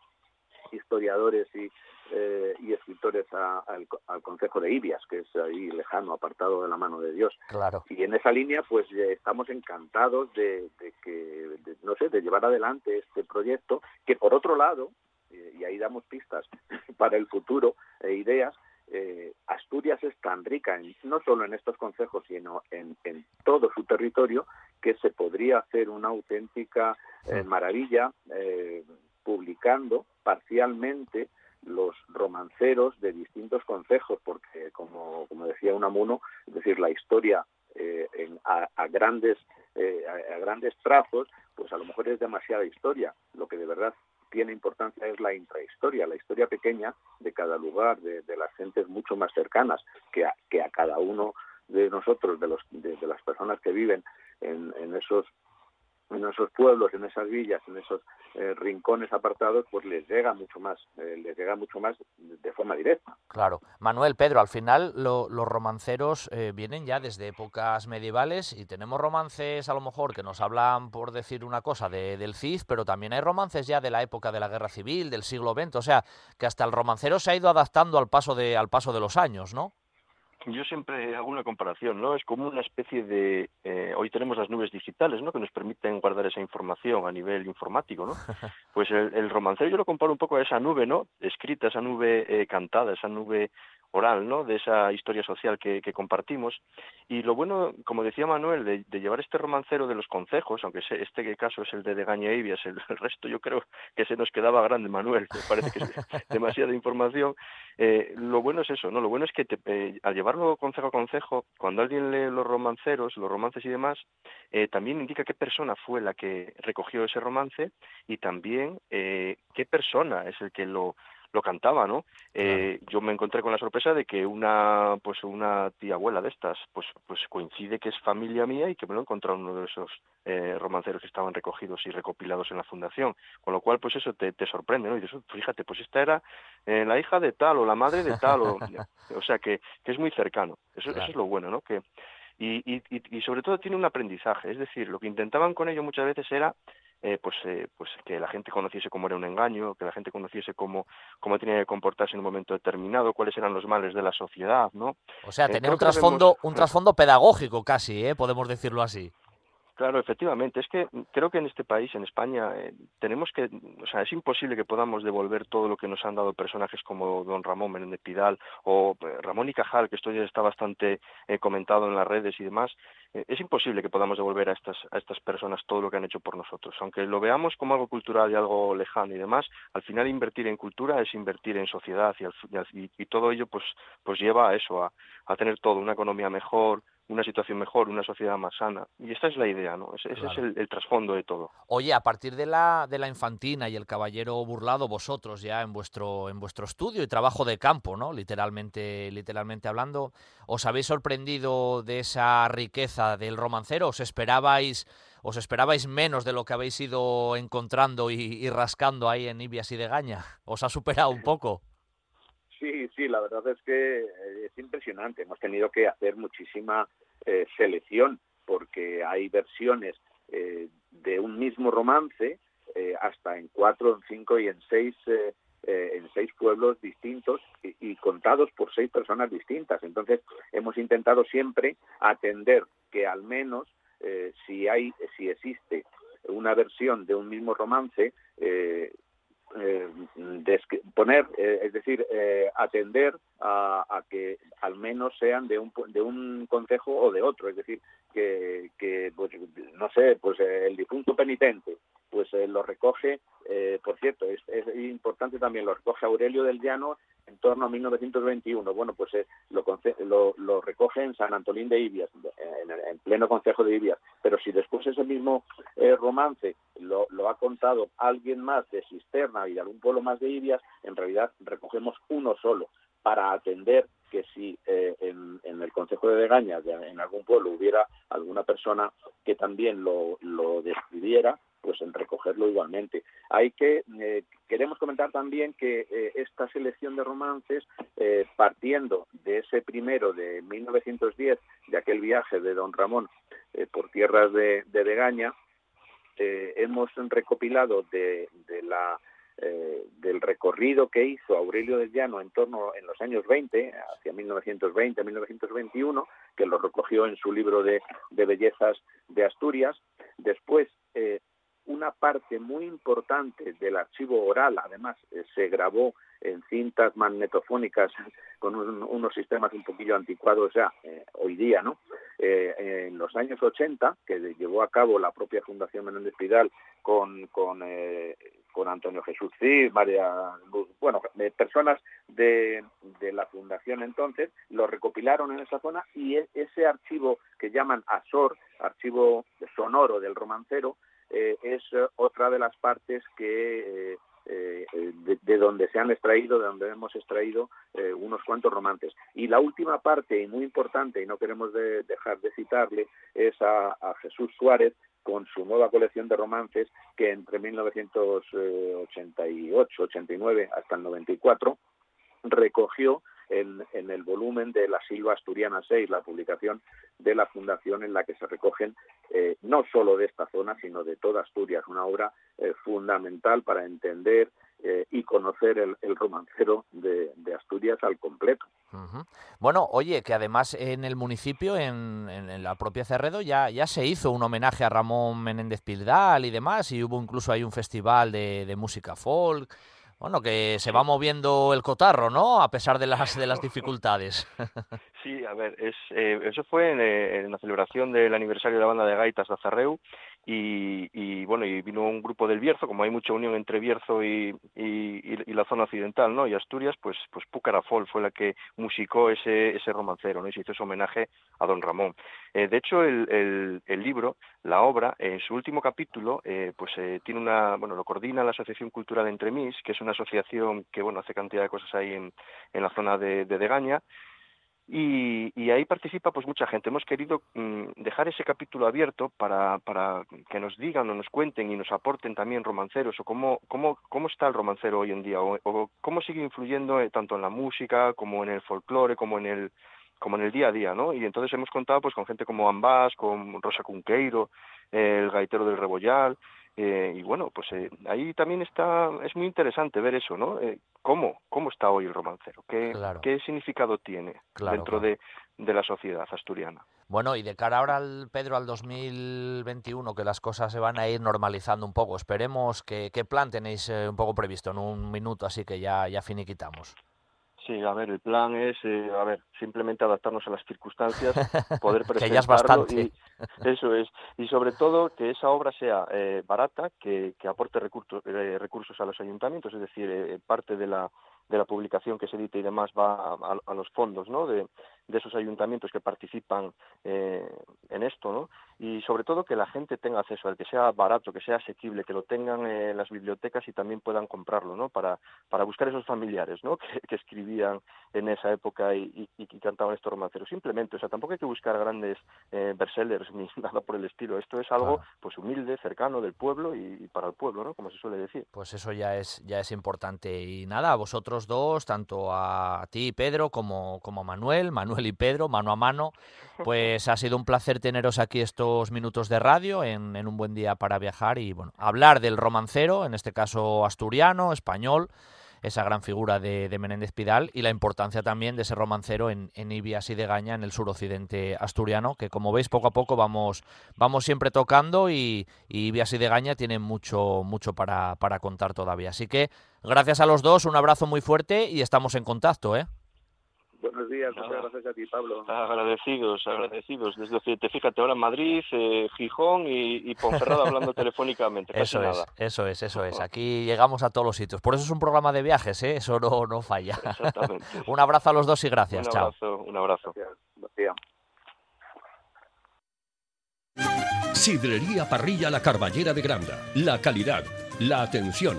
historiadores y, eh, y escritores al, al Consejo de Ibias, que es ahí lejano, apartado de la mano de Dios. Claro. Y en esa línea, pues estamos encantados de, que, no sé, de llevar adelante este proyecto, que por otro lado, eh, y ahí damos pistas *laughs* para el futuro e ideas, eh, Asturias es tan rica, no solo en estos consejos, sino en, en, todo su territorio, que se podría hacer una auténtica maravilla publicando parcialmente los romanceros de distintos consejos, porque como, como decía Unamuno, es decir, la historia eh, a, grandes eh, a, grandes trazos, pues a lo mejor es demasiada historia. Lo que de verdad tiene importancia es la intrahistoria, la historia pequeña de cada lugar, de, las gentes mucho más cercanas que a, que a cada uno de nosotros, de, los, de, las personas que viven en, en esos en esos pueblos, en esas villas, en esos eh, rincones apartados, pues les llega mucho más, eh, les llega mucho más de forma directa. Claro. Manuel, Pedro, al final los romanceros eh, vienen ya desde épocas medievales y tenemos romances a lo mejor que nos hablan, por decir una cosa, de, del Cid, pero también hay romances ya de la época de la Guerra Civil, del siglo XX, o sea, que hasta el romancero se ha ido adaptando al paso de, al paso de los años, ¿no? Yo siempre hago una comparación, ¿no? Es como una especie de... Eh, hoy tenemos las nubes digitales, ¿no? Que nos permiten guardar esa información a nivel informático, ¿no? *laughs* Pues el, el romancero yo lo comparo un poco a esa nube, ¿no? Escrita, esa nube eh, cantada, esa nube oral, ¿no? De esa historia social que, compartimos. Y lo bueno, como decía Manuel, de, llevar este romancero de los concejos, aunque este caso es el de Degaña Ibias, el, resto yo creo que se nos quedaba grande, Manuel, me parece que es *laughs* demasiada información. Eh, lo bueno es eso, ¿no? Lo bueno es que eh, al llevarlo concejo a concejo, cuando alguien lee los romanceros, los romances y demás, eh, también indica qué persona fue la que recogió ese romance y también qué persona es el que lo lo cantaba, ¿no? Eh, yo me encontré con la sorpresa de que una, pues una tía abuela de estas, pues, pues coincide que es familia mía y que me lo he encontrado en uno de esos eh, romanceros que estaban recogidos y recopilados en la fundación, con lo cual, pues eso te, te sorprende, ¿no? Y dices, fíjate, pues esta era eh, la hija de tal o la madre de tal, o, *laughs* o sea que, que es muy cercano. Eso, eso es lo bueno, ¿no? Que y, y, y, sobre todo tiene un aprendizaje, es decir, lo que intentaban con ello muchas veces era eh, pues, eh, pues que la gente conociese cómo era un engaño, que la gente conociese cómo, cómo tenía que comportarse en un momento determinado, cuáles eran los males de la sociedad, ¿no? O sea, eh, tener un trasfondo, un trasfondo pedagógico casi, ¿eh? podemos decirlo así. Claro, efectivamente. Es que creo que en este país, en España, eh, tenemos que, o sea, es imposible que podamos devolver todo lo que nos han dado personajes como don Ramón Menéndez Pidal o eh, Ramón y Cajal, que esto ya está bastante eh, comentado en las redes y demás. es imposible que podamos devolver a estas, a estas personas todo lo que han hecho por nosotros. Aunque lo veamos como algo cultural y algo lejano y demás, al final invertir en cultura es invertir en sociedad y, y, todo ello pues, pues lleva a eso, a, a tener todo, una economía mejor, una situación mejor, una sociedad más sana. Y esta es la idea, ¿no? Ese, es el, trasfondo de todo. Oye, a partir de la, de la infantina y el caballero burlado, vosotros ya en vuestro, en vuestro estudio y trabajo de campo, ¿no? Literalmente, literalmente hablando, ¿os habéis sorprendido de esa riqueza del romancero? ¿Os esperabais, os esperabais menos de lo que habéis ido encontrando y, y rascando ahí en Ibias y de Gaña? ¿Os ha superado un *laughs* poco? Sí, sí, la verdad es que eh, es impresionante. Hemos tenido que hacer muchísima eh, selección porque hay versiones eh, de un mismo romance hasta en cuatro, en cinco y en seis en seis pueblos distintos y, contados por seis personas distintas. Entonces hemos intentado siempre atender que al menos si hay, si existe una versión de un mismo romance, eh, poner, eh, es decir, eh, atender a, que al menos sean de un, de un concejo o de otro, es decir, que, que pues, no sé, pues el difunto penitente, pues lo recoge, por cierto, es, importante también, lo recoge Aurelio del Llano en torno a 1921. Bueno, pues lo, lo, recoge en San Antolín de Ibias, en, pleno concejo de Ibias, pero si después ese mismo romance lo, lo ha contado alguien más de Cisterna y de algún pueblo más de Ibias, en realidad recogemos uno solo para atender que si eh, en, el Consejo de Degaña, en algún pueblo, hubiera alguna persona que también lo, lo describiera, pues en recogerlo igualmente. Hay que eh, queremos comentar también que eh, esta selección de romances, partiendo de ese primero de 1910, de aquel viaje de Don Ramón por tierras de, de Degaña, hemos recopilado de la eh, del recorrido que hizo Aurelio de Llano en torno en los años 20, hacia 1920-1921, que lo recogió en su libro de, bellezas de Asturias. Después, eh, una parte muy importante del archivo oral, además, eh, se grabó en cintas magnetofónicas con unos sistemas un poquillo anticuados ya hoy día, ¿no? en los años 80, que llevó a cabo la propia Fundación Menéndez Pidal con, con con Antonio Jesús Cid, María bueno, personas de, de, la fundación entonces, lo recopilaron en esa zona y e, ese archivo que llaman ASOR, archivo sonoro del romancero, eh, es otra de las partes que eh, eh, de, donde se han extraído, de donde hemos extraído unos cuantos romances. Y la última parte, y muy importante, y no queremos dejar de citarle, es a Jesús Suárez, con su nueva colección de romances que entre 1988, 89 hasta el 94 recogió en, el volumen de La Silva Asturiana 6, la publicación de la Fundación en la que se recogen eh, no solo de esta zona, sino de toda Asturias, una obra eh, fundamental para entender eh, y conocer el, romancero de, Asturias al completo. Bueno, oye, que además en el municipio, en, la propia Cerredo, ya, ya se hizo un homenaje a Ramón Menéndez Pildal y demás, y hubo incluso ahí un festival de, de música folk. Bueno, que se va moviendo el cotarro, ¿no? A pesar de las de las dificultades. *laughs* Sí, a ver, es, eh, eso fue eh, en, la celebración del aniversario de la banda de gaitas de Azarreu y, bueno, y vino un grupo del Bierzo, como hay mucha unión entre Bierzo y, la zona occidental, ¿no? Y Asturias, pues, pues Pucarafol fue la que musicó ese, ese romancero, ¿no? Y se hizo ese homenaje a don Ramón. Eh, de hecho, el, el, libro, la obra, en su último capítulo, eh, pues eh, tiene una, bueno, lo coordina la Asociación Cultural Entremís, que es una asociación que, bueno, hace cantidad de cosas ahí en, en la zona de, de Degaña, y, ahí participa pues mucha gente. Hemos querido mm, dejar ese capítulo abierto para, para que nos digan o nos cuenten y nos aporten también romanceros o cómo, cómo, cómo está el romancero hoy en día o, cómo sigue influyendo eh, tanto en la música como en el folclore como en el como en el día a día, ¿no? Y entonces hemos contado pues con gente como Ambas, con Rosa Cunqueiro, el gaitero del Rebollal, eh, y bueno, pues eh, ahí también está, es muy interesante ver eso, ¿no? Eh, ¿cómo, ¿Cómo está hoy el romancero? ¿Qué, qué significado tiene dentro De, de la sociedad asturiana? Bueno, y de cara ahora al Pedro al 2021, que las cosas se van a ir normalizando un poco, esperemos que, qué plan tenéis un poco previsto en un minuto, así que ya, ya finiquitamos. Sí, a ver, el plan es, eh, a ver, simplemente adaptarnos a las circunstancias, *laughs* poder presentarlo que ya es bastante. y eso es, y sobre todo que esa obra sea eh, barata, que, que aporte recursos, eh, recursos a los ayuntamientos, es decir, parte de la de la publicación que se edita y demás va a, los fondos, ¿no? De, de esos ayuntamientos que participan eh, en esto, ¿no? Y sobre todo que la gente tenga acceso al que sea barato, que sea asequible, que lo tengan en las bibliotecas y también puedan comprarlo, ¿no? Para, para buscar esos familiares, ¿no? *laughs* Que, escribían en esa época y, y, cantaban estos romanceros. Simplemente, o sea, tampoco hay que buscar grandes eh, bestsellers *laughs* ni nada por el estilo. Esto es algo, pues, humilde, cercano del pueblo y, para el pueblo, ¿no? Como se suele decir. Pues eso ya es, ya es importante. Y nada, a vosotros dos, tanto a ti, Pedro, como, como a Manuel, Manuel y Pedro, mano a mano. *laughs* Pues ha sido un placer teneros aquí estos minutos de radio en, un buen día para viajar y bueno, hablar del romancero, en este caso asturiano, español, esa gran figura de, Menéndez Pidal y la importancia también de ese romancero en, en Ibias y de Gaña, en el suroccidente asturiano, que como veis poco a poco vamos, vamos siempre tocando y, y Ibias y de Gaña tienen mucho, mucho para, para contar todavía. Así que gracias a los dos, un abrazo muy fuerte y estamos en contacto. ¿eh? Buenos días, muchas gracias a ti, Pablo. Agradecidos, agradecidos. Desde te fíjate ahora en Madrid, eh, Gijón y, Ponferrada hablando *laughs* telefónicamente. Eso es, eso es, eso es. Aquí llegamos a todos los sitios. Por eso es un programa de viajes, ¿eh? Eso no, no falla. Exactamente. *laughs* un abrazo a los dos y gracias. Un abrazo, un abrazo. Sidrería Parrilla La Carballera de Granda. La calidad, la atención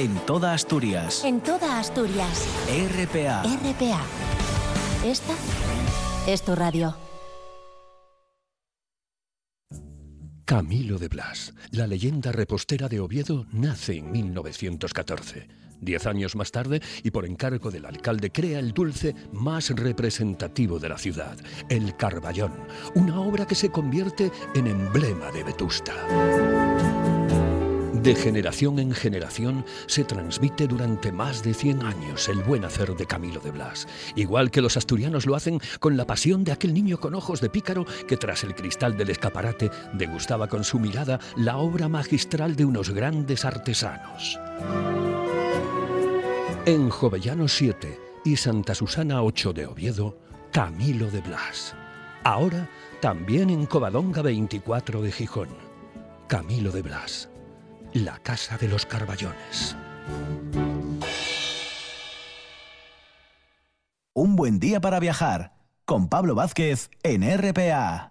En toda Asturias. En toda Asturias. RPA. RPA. Esta es tu radio. Camilo de Blas, la leyenda repostera de Oviedo, nace en 1914. Diez años más tarde, y por encargo del alcalde, crea el dulce más representativo de la ciudad, el Carballón, una obra que se convierte en emblema de Vetusta. De generación en generación se transmite durante más de 100 años el buen hacer de Camilo de Blas, igual que los asturianos lo hacen con la pasión de aquel niño con ojos de pícaro que tras el cristal del escaparate degustaba con su mirada la obra magistral de unos grandes artesanos. En Jovellano 7 y Santa Susana 8 de Oviedo, Camilo de Blas. Ahora también en Covadonga 24 de Gijón, Camilo de Blas La Casa de los Carballones. Un buen día para viajar con Pablo Vázquez en RPA.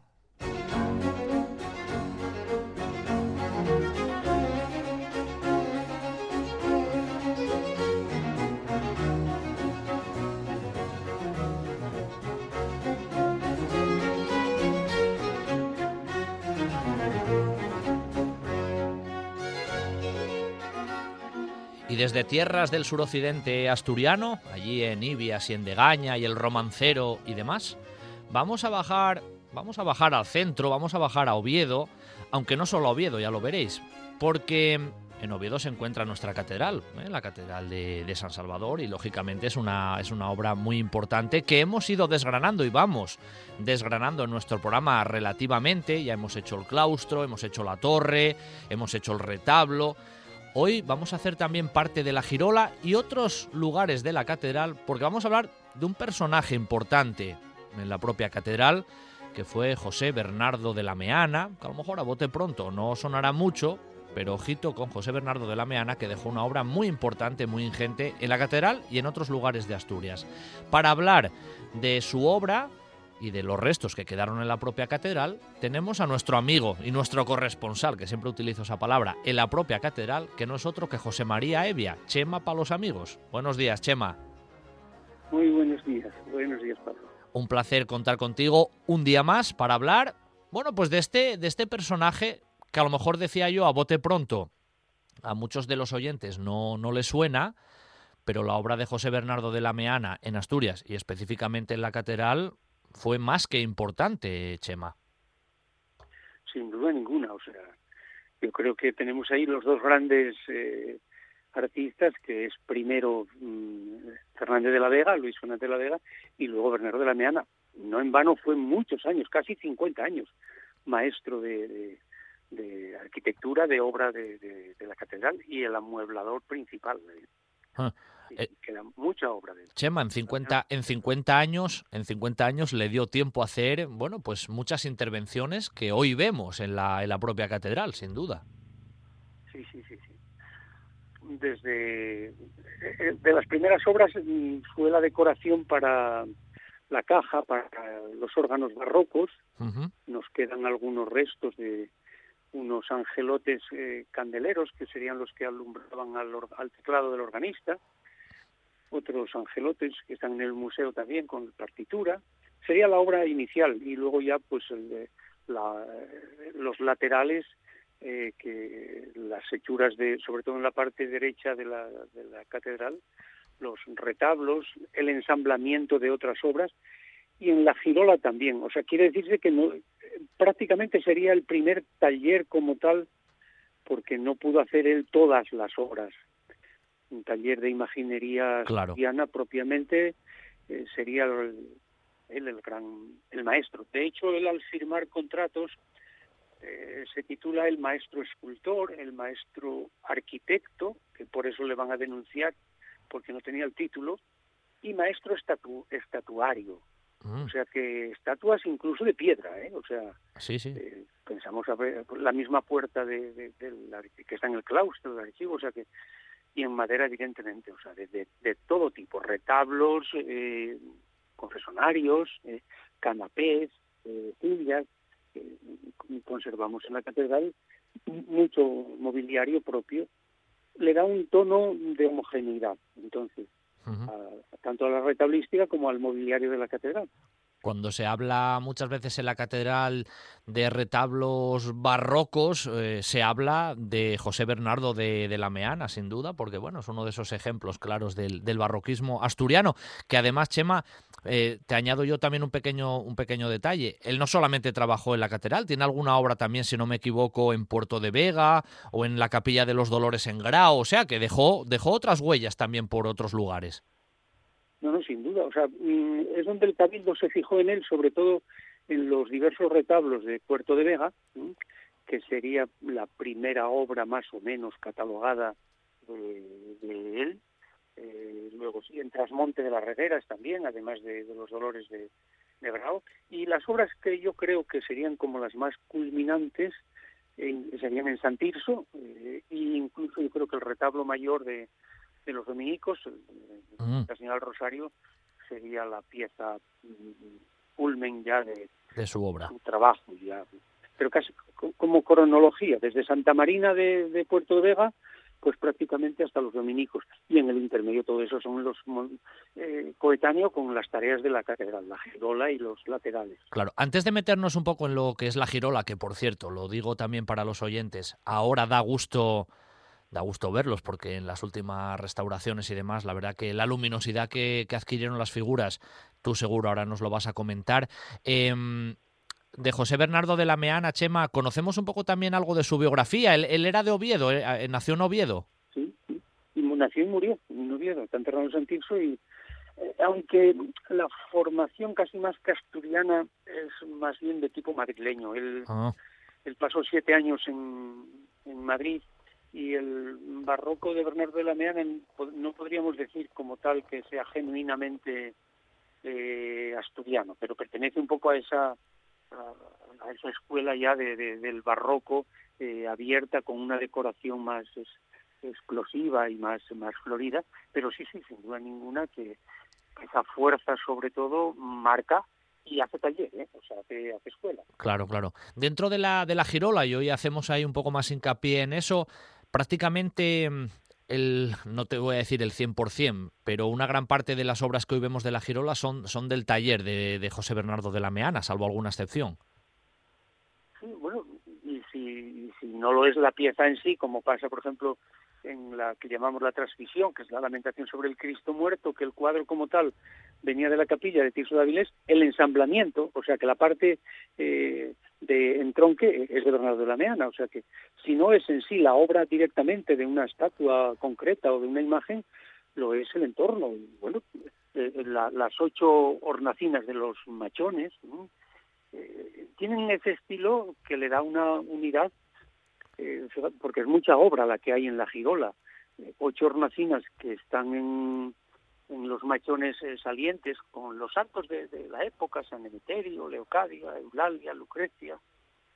Desde tierras del suroccidente asturiano, allí en Ibias y en Degaña y el Romancero y demás, vamos a bajar, vamos a bajar al centro, vamos a bajar a Oviedo, aunque no solo a Oviedo, ya lo veréis, porque en Oviedo se encuentra nuestra catedral, ¿eh? la catedral de, de, San Salvador, y lógicamente es una, es una obra muy importante que hemos ido desgranando y vamos desgranando en nuestro programa relativamente. Ya hemos hecho el claustro, hemos hecho la torre, hemos hecho el retablo. Hoy vamos a hacer también parte de la Girola y otros lugares de la catedral, porque vamos a hablar de un personaje importante en la propia catedral, que fue José Bernardo de la Meana, que a lo mejor a bote pronto no sonará mucho, pero ojito con José Bernardo de la Meana, que dejó una obra muy importante, muy ingente en la catedral y en otros lugares de Asturias. Para hablar de su obra, y de los restos que quedaron en la propia catedral, tenemos a nuestro amigo y nuestro corresponsal, que siempre utilizo esa palabra, en la propia catedral, que no es otro que José María Evia, Chema para los amigos. Buenos días, Chema. Muy buenos días, buenos días, Pablo. Un placer contar contigo un día más para hablar, bueno, pues de este, de este personaje que a lo mejor decía yo a bote pronto, a muchos de los oyentes no, no les suena, pero la obra de José Bernardo de la Meana en Asturias y específicamente en la catedral fue más que importante, Chema. Sin duda ninguna, o sea, yo creo que tenemos ahí los dos grandes eh, artistas, que es primero mm, Fernández de la Vega, Luis Fernández de la Vega, y luego Bernardo de la Meana. No en vano fue muchos años, casi 50 años, maestro de, de, arquitectura, de obra de, la catedral y el amueblador principal. Ah, eh, queda mucha obra de Chema, en 50, en 50 años, en 50 años le dio tiempo a hacer, bueno, pues muchas intervenciones que hoy vemos en la, en la propia catedral, sin duda. Sí, sí, sí, sí. Desde eh, eh, de las primeras obras mm, fue la decoración para la caja, para los órganos barrocos. Nos quedan algunos restos de, unos angelotes candeleros que serían los que alumbraban al, al, teclado del organista otros angelotes que están en el museo también con partitura. Sería la obra inicial y luego ya pues la, los laterales eh, que las hechuras de sobre todo en la parte derecha de la, de la catedral los retablos el ensamblamiento de otras obras y en la girola también o sea quiere decirse que no prácticamente sería el primer taller como tal porque no pudo hacer él todas las obras un taller de imaginería claro. propiamente eh, sería él el, gran el maestro. De hecho, él al firmar contratos eh, se titula el maestro escultor, el maestro arquitecto, que por eso le van a denunciar porque no tenía el título, y maestro estatu estatuario. Mm. O sea que estatuas incluso de piedra, ¿eh? O sea, sí, sí. Eh, pensamos a ver la misma puerta de, que está en el claustro del archivo, o sea que y en madera evidentemente, o sea, de, de, todo tipo, retablos, eh, confesonarios, eh, canapés, eh, sillas, conservamos en la catedral mucho mobiliario propio, le da un tono de homogeneidad, entonces, tanto a la retablística como al mobiliario de la catedral. Cuando se habla muchas veces en la catedral de retablos barrocos, eh, se habla de José Bernardo de, la Meana, sin duda, porque bueno, es uno de esos ejemplos claros del, barroquismo asturiano, que además, Chema, eh, te añado yo también un pequeño, un pequeño detalle. Él no solamente trabajó en la catedral, tiene alguna obra también, si no me equivoco, en Puerto de Vega o en la Capilla de los Dolores en Grao, o sea que dejó, dejó otras huellas también por otros lugares. No, no, sin duda. O sea, mm, es donde el Cabildo se fijó en él, sobre todo en los diversos retablos de Puerto de Vega, que sería la primera obra más o menos catalogada de, él. Eh, luego sí, en Trasmonte de las Regueras también, además de, los Dolores de, de. Y las obras que yo creo que serían como las más culminantes serían en San Tirso, e incluso yo creo que el retablo mayor de, de los dominicos, mm. la señora Rosario, sería la pieza mm, culmen ya de, de su obra. Su trabajo ya. Pero casi como cronología, desde Santa Marina de, de Puerto de Vega pues prácticamente hasta los dominicos. Y en el intermedio todo eso son los eh, coetáneos con las tareas de la catedral, la girola y los laterales. Claro, antes de meternos un poco en lo que es la girola, que por cierto, lo digo también para los oyentes, ahora da gusto da gusto verlos porque en las últimas restauraciones y demás, la verdad que la luminosidad que, adquirieron las figuras, tú seguro ahora nos lo vas a comentar. Em, de José Bernardo de la Meana, Chema, conocemos un poco también algo de su biografía. Él, era de Oviedo, eh, nació en Oviedo. Sí, y nació y murió en Oviedo, está enterrado en Santirso y eh, aunque la formación casi más casturiana es más bien de tipo madrileño. Él, ah. él pasó siete años en, en Madrid y el barroco de Bernardo de la Meana no podríamos decir como tal que sea genuinamente asturiano, pero pertenece un poco a esa a, esa escuela ya de, del barroco eh, abierta con una decoración más explosiva y más, más florida, pero sí, sí, sin duda ninguna que esa fuerza sobre todo marca y hace taller, ¿eh? o sea, hace, hace, escuela. Claro, claro. Dentro de la, de la girola, y hoy hacemos ahí un poco más hincapié en eso, prácticamente mm, el, no te voy a decir el 100%, pero una gran parte de las obras que hoy vemos de la Girola son, son del taller de, de José Bernardo de la Meana, salvo alguna excepción. Sí, bueno, y si, si no lo es la pieza en sí, como pasa, por ejemplo, en la que llamamos la transmisión, que es la lamentación sobre el Cristo muerto, que el cuadro como tal venía de la capilla de Tirso de Avilés, el ensamblamiento, o sea que la parte eh, de entronque es de Bernardo de la Meana, o sea que si no es en sí la obra directamente de una estatua concreta o de una imagen, lo es el entorno. bueno, eh, las ocho hornacinas de los machones eh, tienen ese estilo que le da una unidad eh, porque es mucha obra la que hay en la girola. Eh, ocho hornacinas que están en los machones eh, salientes con los santos de, la época, San Emeterio, Leocadia, Eulalia, Lucrecia,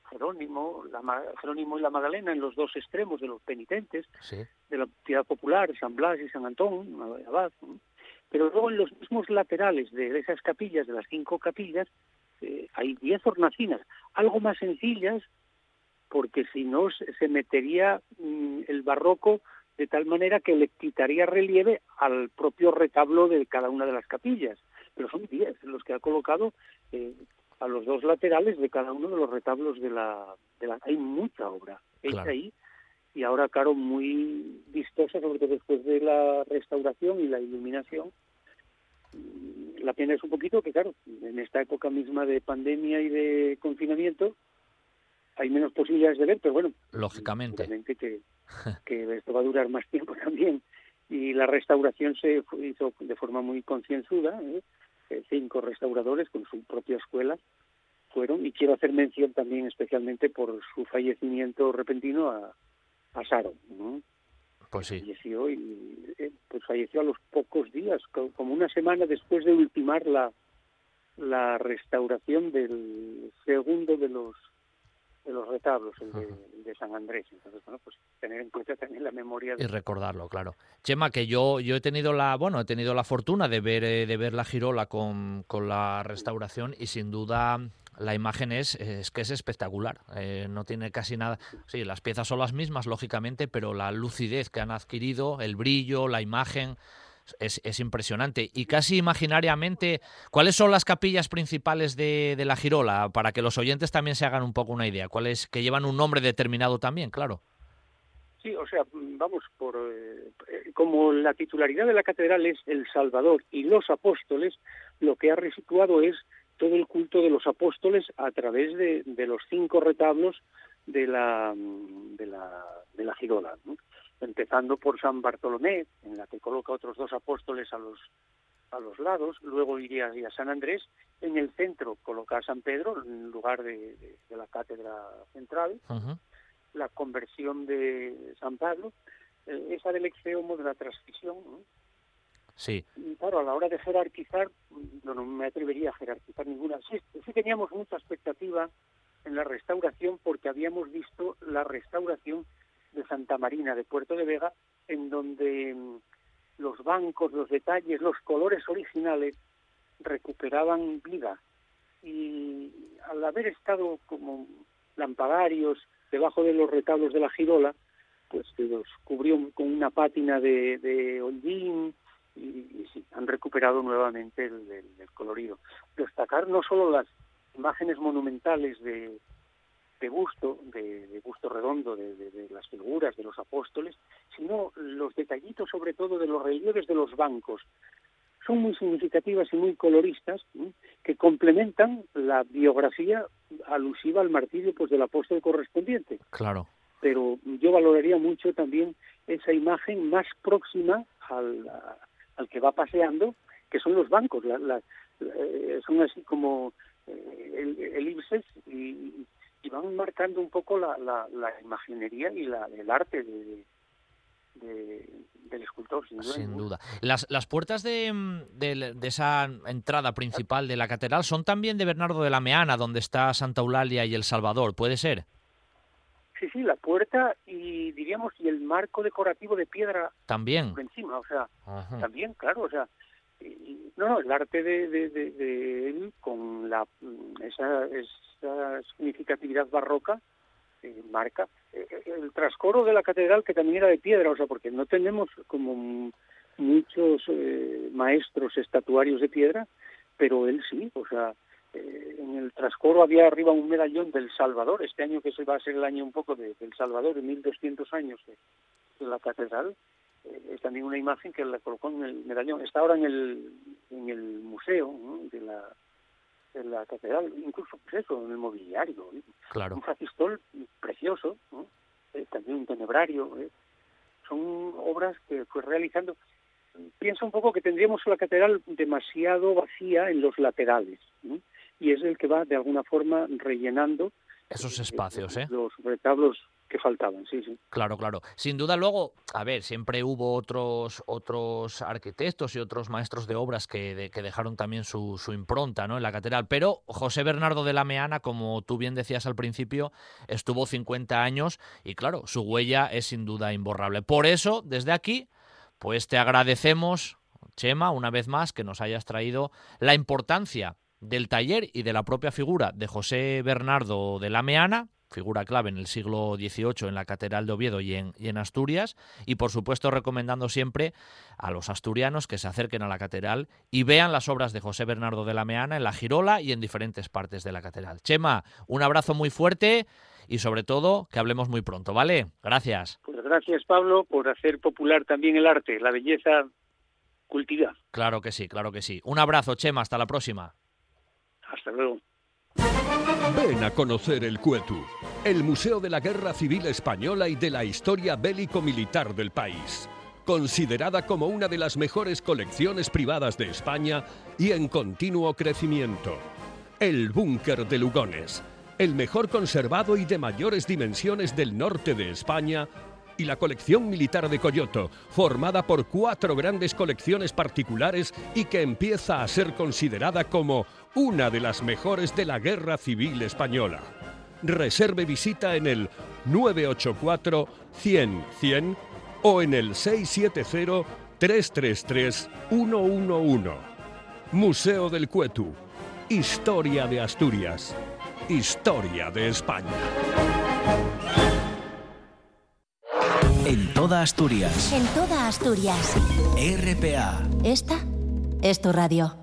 Jerónimo, la, Jerónimo y la Magdalena en los dos extremos de los penitentes, de la ciudad popular, San Blas y San Antón, Abad. Pero luego en los mismos laterales de, esas capillas, de las cinco capillas, hay diez hornacinas, algo más sencillas, porque si no se metería mm, el barroco de tal manera que le quitaría relieve al propio retablo de cada una de las capillas. Pero son diez los que ha colocado eh, a los dos laterales de cada uno de los retablos de la... De la hay mucha obra hecha ahí y ahora, claro, muy vistosa, sobre todo después de la restauración y la iluminación. La pena es un poquito que, claro, en esta época misma de pandemia y de confinamiento, hay menos posibilidades de ver, pero bueno, lógicamente que, que esto va a durar más tiempo *laughs* también. Y la restauración se hizo de forma muy concienzuda, ¿eh? Eh, cinco restauradores con su propia escuela fueron, y quiero hacer mención también especialmente por su fallecimiento repentino a, a Saro, Pues sí. Falleció y eh, pues falleció a los pocos días, como una semana después de ultimar la, la restauración del segundo de los de los retablos, el de, San Andrés. Entonces, bueno, pues tener en cuenta también la memoria. Y recordarlo, claro. Chema, que yo, yo he tenido la, bueno, he tenido la fortuna de ver, eh, de ver la girola con, con la restauración y sin duda la imagen es, es que es espectacular. Eh, no tiene casi nada. Sí, las piezas son las mismas, lógicamente, pero la lucidez que han adquirido, el brillo, la imagen, es, impresionante. Y casi imaginariamente, ¿cuáles son las capillas principales de, la Girola? Para que los oyentes también se hagan un poco una idea. ¿Cuáles que llevan un nombre determinado también, claro? Sí, o sea, vamos, por eh, como la titularidad de la catedral es el Salvador y los apóstoles, lo que ha resituado es todo el culto de los apóstoles a través de, los cinco retablos de la, de la, de la Girola. Empezando por San Bartolomé, en la que coloca otros dos apóstoles a los a los lados, luego iría a San Andrés, en el centro coloca a San Pedro en lugar de, la cátedra central, la conversión de San Pablo, eh, esa del exeomo de la transmisión. Sí. Y claro, a la hora de jerarquizar, no, me atrevería a jerarquizar ninguna. Sí, sí teníamos mucha expectativa en la restauración porque habíamos visto la restauración de Santa Marina, de Puerto de Vega, en donde mm, los bancos, los detalles, los colores originales recuperaban vida. Y al haber estado como lampadarios debajo de los retablos de la girola, pues se los cubrió con una pátina de, de y, sí, han recuperado nuevamente el, el colorido. Destacar no solo las imágenes monumentales de, de gusto, de, gusto redondo de, las figuras de los apóstoles, sino los detallitos sobre todo de los relieves de los bancos. Son muy significativas y muy coloristas que complementan la biografía alusiva al martirio pues del apóstol correspondiente. Claro. Pero yo valoraría mucho también esa imagen más próxima al, al que va paseando, que son los bancos. La, eh, son así como eh, el, el y, y van marcando un poco la, la, imaginería y la, el arte de, del escultor, sin duda. Las, las puertas de, de, esa entrada principal de la catedral son también de Bernardo de la Meana, donde está Santa Eulalia y El Salvador, ¿puede ser? Sí, sí, la puerta y diríamos y el marco decorativo de piedra también por encima, o sea, también, claro, o sea, no, no, el arte de, de, él con la esa, esa significatividad barroca eh, marca eh, el trascoro de la catedral que también era de piedra, o sea, porque no tenemos como muchos eh, maestros estatuarios de piedra, pero él sí, o sea, en el trascoro había arriba un medallón del Salvador, este año que se va a ser el año un poco de, del Salvador, de 1200 años de la catedral, es también una imagen que la colocó en el medallón. Está ahora en el, en el museo de, la, de la catedral, incluso pues eso, en el mobiliario. Claro. Un facistol precioso, eh, también un tenebrario. ¿eh? Son obras que fue realizando. Piensa un poco que tendríamos la catedral demasiado vacía en los laterales y es el que va de alguna forma rellenando esos espacios, ¿eh? Los retablos que faltaban, sí, sí. Claro, claro. Sin duda luego, a ver, siempre hubo otros otros arquitectos y otros maestros de obras que, dejaron también su, su, impronta ¿no? en la catedral, pero José Bernardo de la Meana, como tú bien decías al principio, estuvo 50 años y claro, su huella es sin duda imborrable. Por eso, desde aquí, pues te agradecemos, Chema, una vez más, que nos hayas traído la importancia del taller y de la propia figura de José Bernardo de la Meana, figura clave en el siglo XVIII en la Catedral de Oviedo y en, y en, Asturias, y por supuesto recomendando siempre a los asturianos que se acerquen a la Catedral y vean las obras de José Bernardo de la Meana en la Girola y en diferentes partes de la Catedral. Chema, un abrazo muy fuerte y sobre todo que hablemos muy pronto, ¿vale? Gracias. Pues gracias Pablo por hacer popular también el arte, la belleza cultiva. Claro que sí, claro que sí. Un abrazo, Chema, hasta la próxima. Hasta luego. Ven a conocer el Cuetu, el Museo de la Guerra Civil Española y de la historia bélico-militar del país. Considerada como una de las mejores colecciones privadas de España y en continuo crecimiento. El Búnker de Lugones, el mejor conservado y de mayores dimensiones del norte de España, y la colección militar de Coyoto, formada por cuatro grandes colecciones particulares y que empieza a ser considerada como una de las mejores de la Guerra Civil Española. Reserve visita en el 984 100 100 o en el 670 333 111. Museo del Cuetu. Historia de Asturias. Historia de España. En toda Asturias. En toda Asturias. RPA. Esta es tu radio.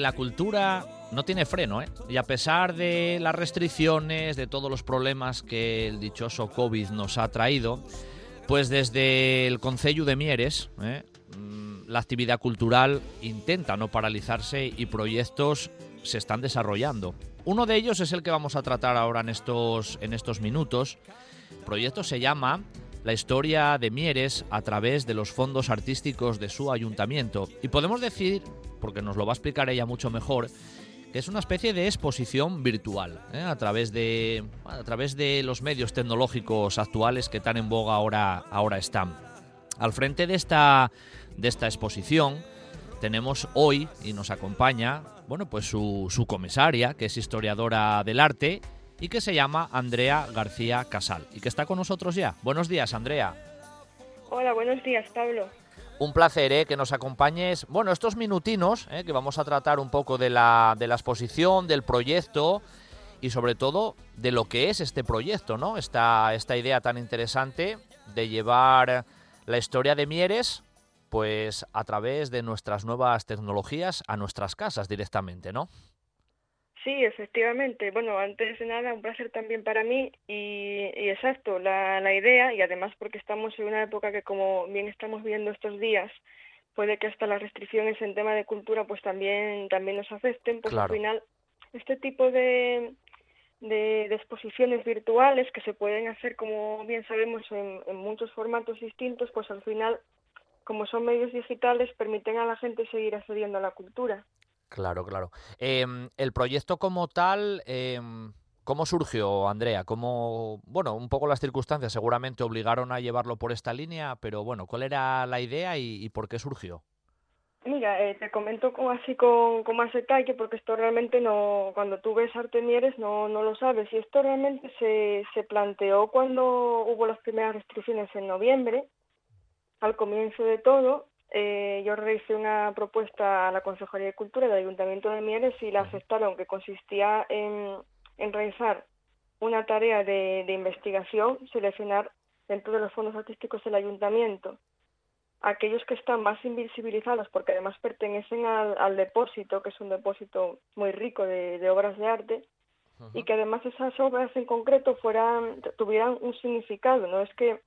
La cultura no tiene freno, ¿eh? Y a pesar de las restricciones, de todos los problemas que el dichoso COVID nos ha traído, pues desde el Concello de Mieres, ¿eh? mm, la actividad cultural intenta no paralizarse y proyectos se están desarrollando. Uno de ellos es el que vamos a tratar ahora en estos, en estos minutos. El proyecto se llama La historia de Mieres a través de los fondos artísticos de su ayuntamiento. Y podemos decir, porque nos lo va a explicar ella mucho mejor, que es una especie de exposición virtual ¿eh? a, través de, a través de los medios tecnológicos actuales que tan en boga ahora, ahora están. Al frente de esta, de esta exposición tenemos hoy y nos acompaña bueno, pues su, su comisaria, que es historiadora del arte y que se llama Andrea García Casal y que está con nosotros ya. Buenos días, Andrea. Hola, buenos días, Pablo. Un placer ¿eh? que nos acompañes. Bueno, estos minutinos ¿eh? que vamos a tratar un poco de la, de la exposición, del proyecto y sobre todo de lo que es este proyecto, ¿no? Esta, esta idea tan interesante de llevar la historia de Mieres pues a través de nuestras nuevas tecnologías a nuestras casas directamente, ¿no? Sí, efectivamente. Bueno, antes de nada, un placer también para mí y, y exacto, la, la, idea, y además porque estamos en una época que como bien estamos viendo estos días, puede que hasta las restricciones en tema de cultura pues también, también nos afecten, pues al final este tipo de, de, de, exposiciones virtuales que se pueden hacer, como bien sabemos, en, en muchos formatos distintos, pues al final, como son medios digitales, permiten a la gente seguir accediendo a la cultura. Claro, claro. Eh, el proyecto como tal, eh, ¿cómo surgió, Andrea? ¿Cómo, bueno, un poco las circunstancias seguramente obligaron a llevarlo por esta línea, pero bueno, ¿cuál era la idea y, por qué surgió? Mira, eh, te comento como así con, con, más detalle porque esto realmente no, cuando tú ves Artemieres no, no lo sabes y esto realmente se, se planteó cuando hubo las primeras restricciones en noviembre, al comienzo de todo, eh, yo realicé una propuesta a la Consejería de Cultura del Ayuntamiento de Mieres y la aceptaron, que consistía en, en realizar una tarea de, de, investigación, seleccionar dentro de los fondos artísticos del ayuntamiento aquellos que están más invisibilizados porque además pertenecen al, al depósito, que es un depósito muy rico de, de obras de arte, uh -huh. y que además esas obras en concreto fueran tuvieran un significado, no es que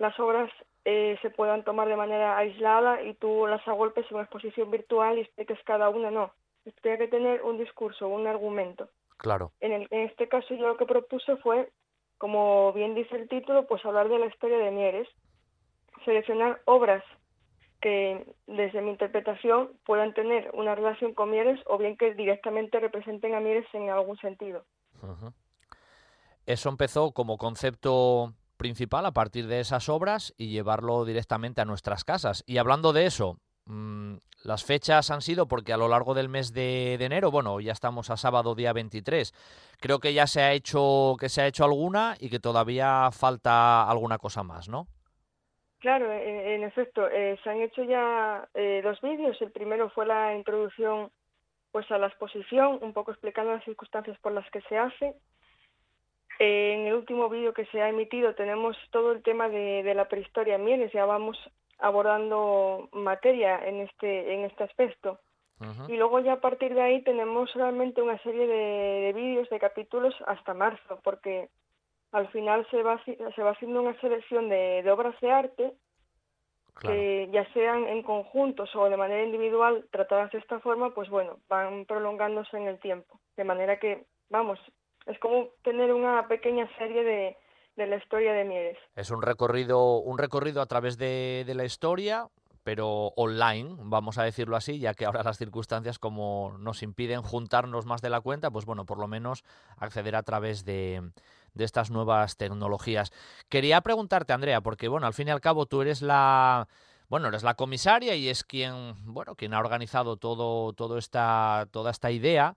las obras eh, se puedan tomar de manera aislada y tú las agolpes en una exposición virtual y expliques cada una, no. Tiene que tener un discurso, un argumento. Claro. En, el, en este caso yo lo que propuse fue, como bien dice el título, pues hablar de la historia de Mieres, seleccionar obras que desde mi interpretación puedan tener una relación con Mieres o bien que directamente representen a Mieres en algún sentido. Uh -huh. Eso empezó como concepto principal a partir de esas obras y llevarlo directamente a nuestras casas. Y hablando de eso, mmm, las fechas han sido porque a lo largo del mes de, enero, bueno, ya estamos a sábado día 23, creo que ya se ha hecho que se ha hecho alguna y que todavía falta alguna cosa más, ¿no? Claro, en, en efecto, eh, se han hecho ya eh, dos vídeos. El primero fue la introducción pues a la exposición, un poco explicando las circunstancias por las que se hace en el último vídeo que se ha emitido tenemos todo el tema de, de la prehistoria en Mieres, ya vamos abordando materia en este, en este aspecto. Uh -huh. Y luego ya a partir de ahí tenemos realmente una serie de, de vídeos, de capítulos hasta marzo, porque al final se va, se va haciendo una selección de, de obras de arte claro. que ya sean en conjuntos o de manera individual tratadas de esta forma, pues bueno, van prolongándose en el tiempo. De manera que, vamos, es como tener una pequeña serie de, de la historia de Mieres. Es un recorrido, un recorrido a través de, de la historia, pero online, vamos a decirlo así, ya que ahora las circunstancias como nos impiden juntarnos más de la cuenta, pues bueno, por lo menos acceder a través de, de estas nuevas tecnologías. Quería preguntarte, Andrea, porque bueno, al fin y al cabo tú eres la bueno, eres la comisaria y es quien, bueno, quien ha organizado todo, todo esta, toda esta idea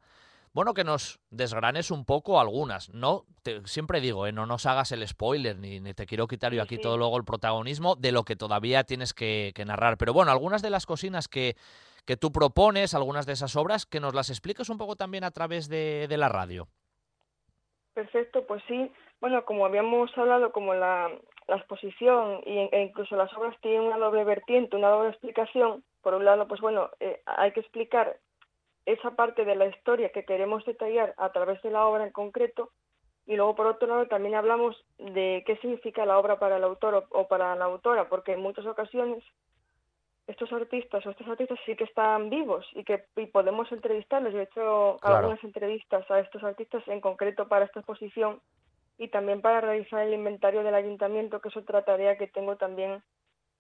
bueno, que nos desgranes un poco algunas. No, te, siempre digo, ¿eh? no nos hagas el spoiler, ni, ni te quiero quitar yo aquí sí. todo luego el protagonismo de lo que todavía tienes que, que, narrar. Pero bueno, algunas de las cocinas que, que tú propones, algunas de esas obras, que nos las expliques un poco también a través de, de la radio. Perfecto, pues sí. Bueno, como habíamos hablado, como la, la exposición y, e incluso las obras tienen una doble vertiente, una doble explicación. Por un lado, pues bueno, eh, hay que explicar esa parte de la historia que queremos detallar a través de la obra en concreto y luego por otro lado también hablamos de qué significa la obra para el autor o, para la autora, porque en muchas ocasiones estos artistas o estos artistas sí que están vivos y que podemos entrevistarlos. Yo he hecho algunas entrevistas a estos artistas en concreto para esta exposición y también para realizar el inventario del ayuntamiento, que es otra tarea que tengo también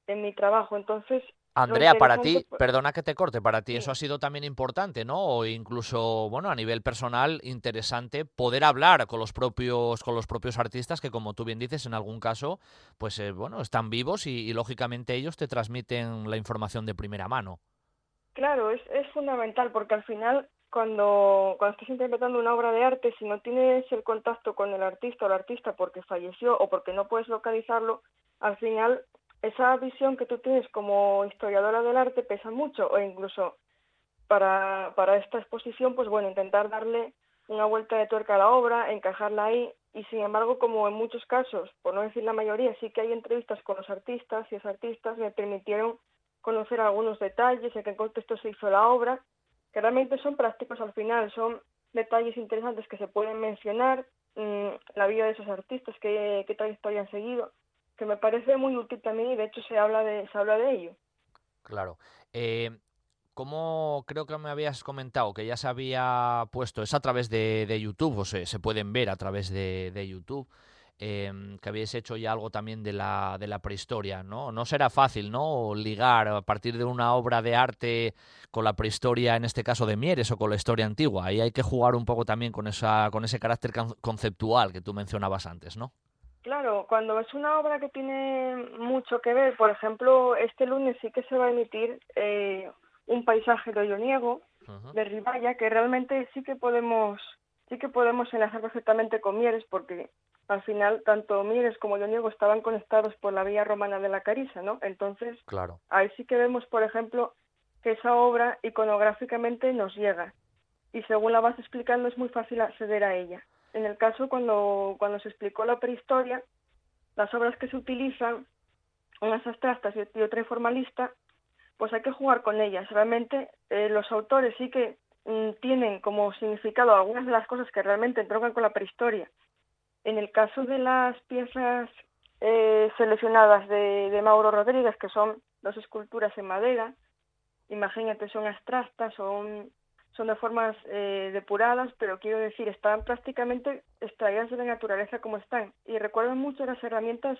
en mi trabajo. Entonces, Andrea, para ti, perdona que te corte, para ti eso ha sido también importante, ¿no? O incluso, bueno, a nivel personal, interesante poder hablar con los propios, con los propios artistas que, como tú bien dices, en algún caso, pues, eh, bueno, están vivos y, lógicamente ellos te transmiten la información de primera mano. Claro, es, es fundamental porque al final, cuando, cuando estás interpretando una obra de arte, si no tienes el contacto con el artista o el artista porque falleció o porque no puedes localizarlo, al final esa visión que tú tienes como historiadora del arte pesa mucho o incluso para, para esta exposición, pues bueno, intentar darle una vuelta de tuerca a la obra, encajarla ahí y sin embargo, como en muchos casos, por no decir la mayoría, sí que hay entrevistas con los artistas y los artistas me permitieron conocer algunos detalles, en qué contexto se hizo la obra, que realmente son prácticos al final, son detalles interesantes que se pueden mencionar, mm, la vida de esos artistas, qué, qué trayectoria han seguido que me parece muy útil también y de hecho se habla de, se habla de ello. Claro. Eh, como creo que me habías comentado que ya se había puesto, es a través de, de YouTube, o se, se, pueden ver a través de, de YouTube, em, que habéis hecho ya algo también de la, de la prehistoria, ¿no? No será fácil, ¿no? Ligar a partir de una obra de arte con la prehistoria, en este caso de Mieres, o con la historia antigua. Ahí hay que jugar un poco también con, esa, con ese carácter conceptual que tú mencionabas antes, ¿no? Claro, cuando es una obra que tiene mucho que ver, por ejemplo, este lunes sí que se va a emitir eh, un paisaje de Olloniego, de Ribaya, que realmente sí que podemos sí que podemos enlazar perfectamente con Mieres, porque al final tanto Mieres como Olloniego estaban conectados por la vía romana de la Carisa, ¿no? Entonces, claro. ahí sí que vemos, por ejemplo, que esa obra iconográficamente nos llega y según la vas explicando es muy fácil acceder a ella en el caso cuando, cuando se explicó la prehistoria, las obras que se utilizan, unas abstractas y otra informalista, pues hay que jugar con ellas. Realmente eh, los autores sí que mm, tienen como significado algunas de las cosas que realmente entroncan con la prehistoria. En el caso de las piezas eh, seleccionadas de, de Mauro Rodríguez, que son dos esculturas en madera, imagínate, son abstractas, son son de formas eh, depuradas, pero quiero decir, están prácticamente extraídas de la naturaleza como están. Y recuerdan mucho las herramientas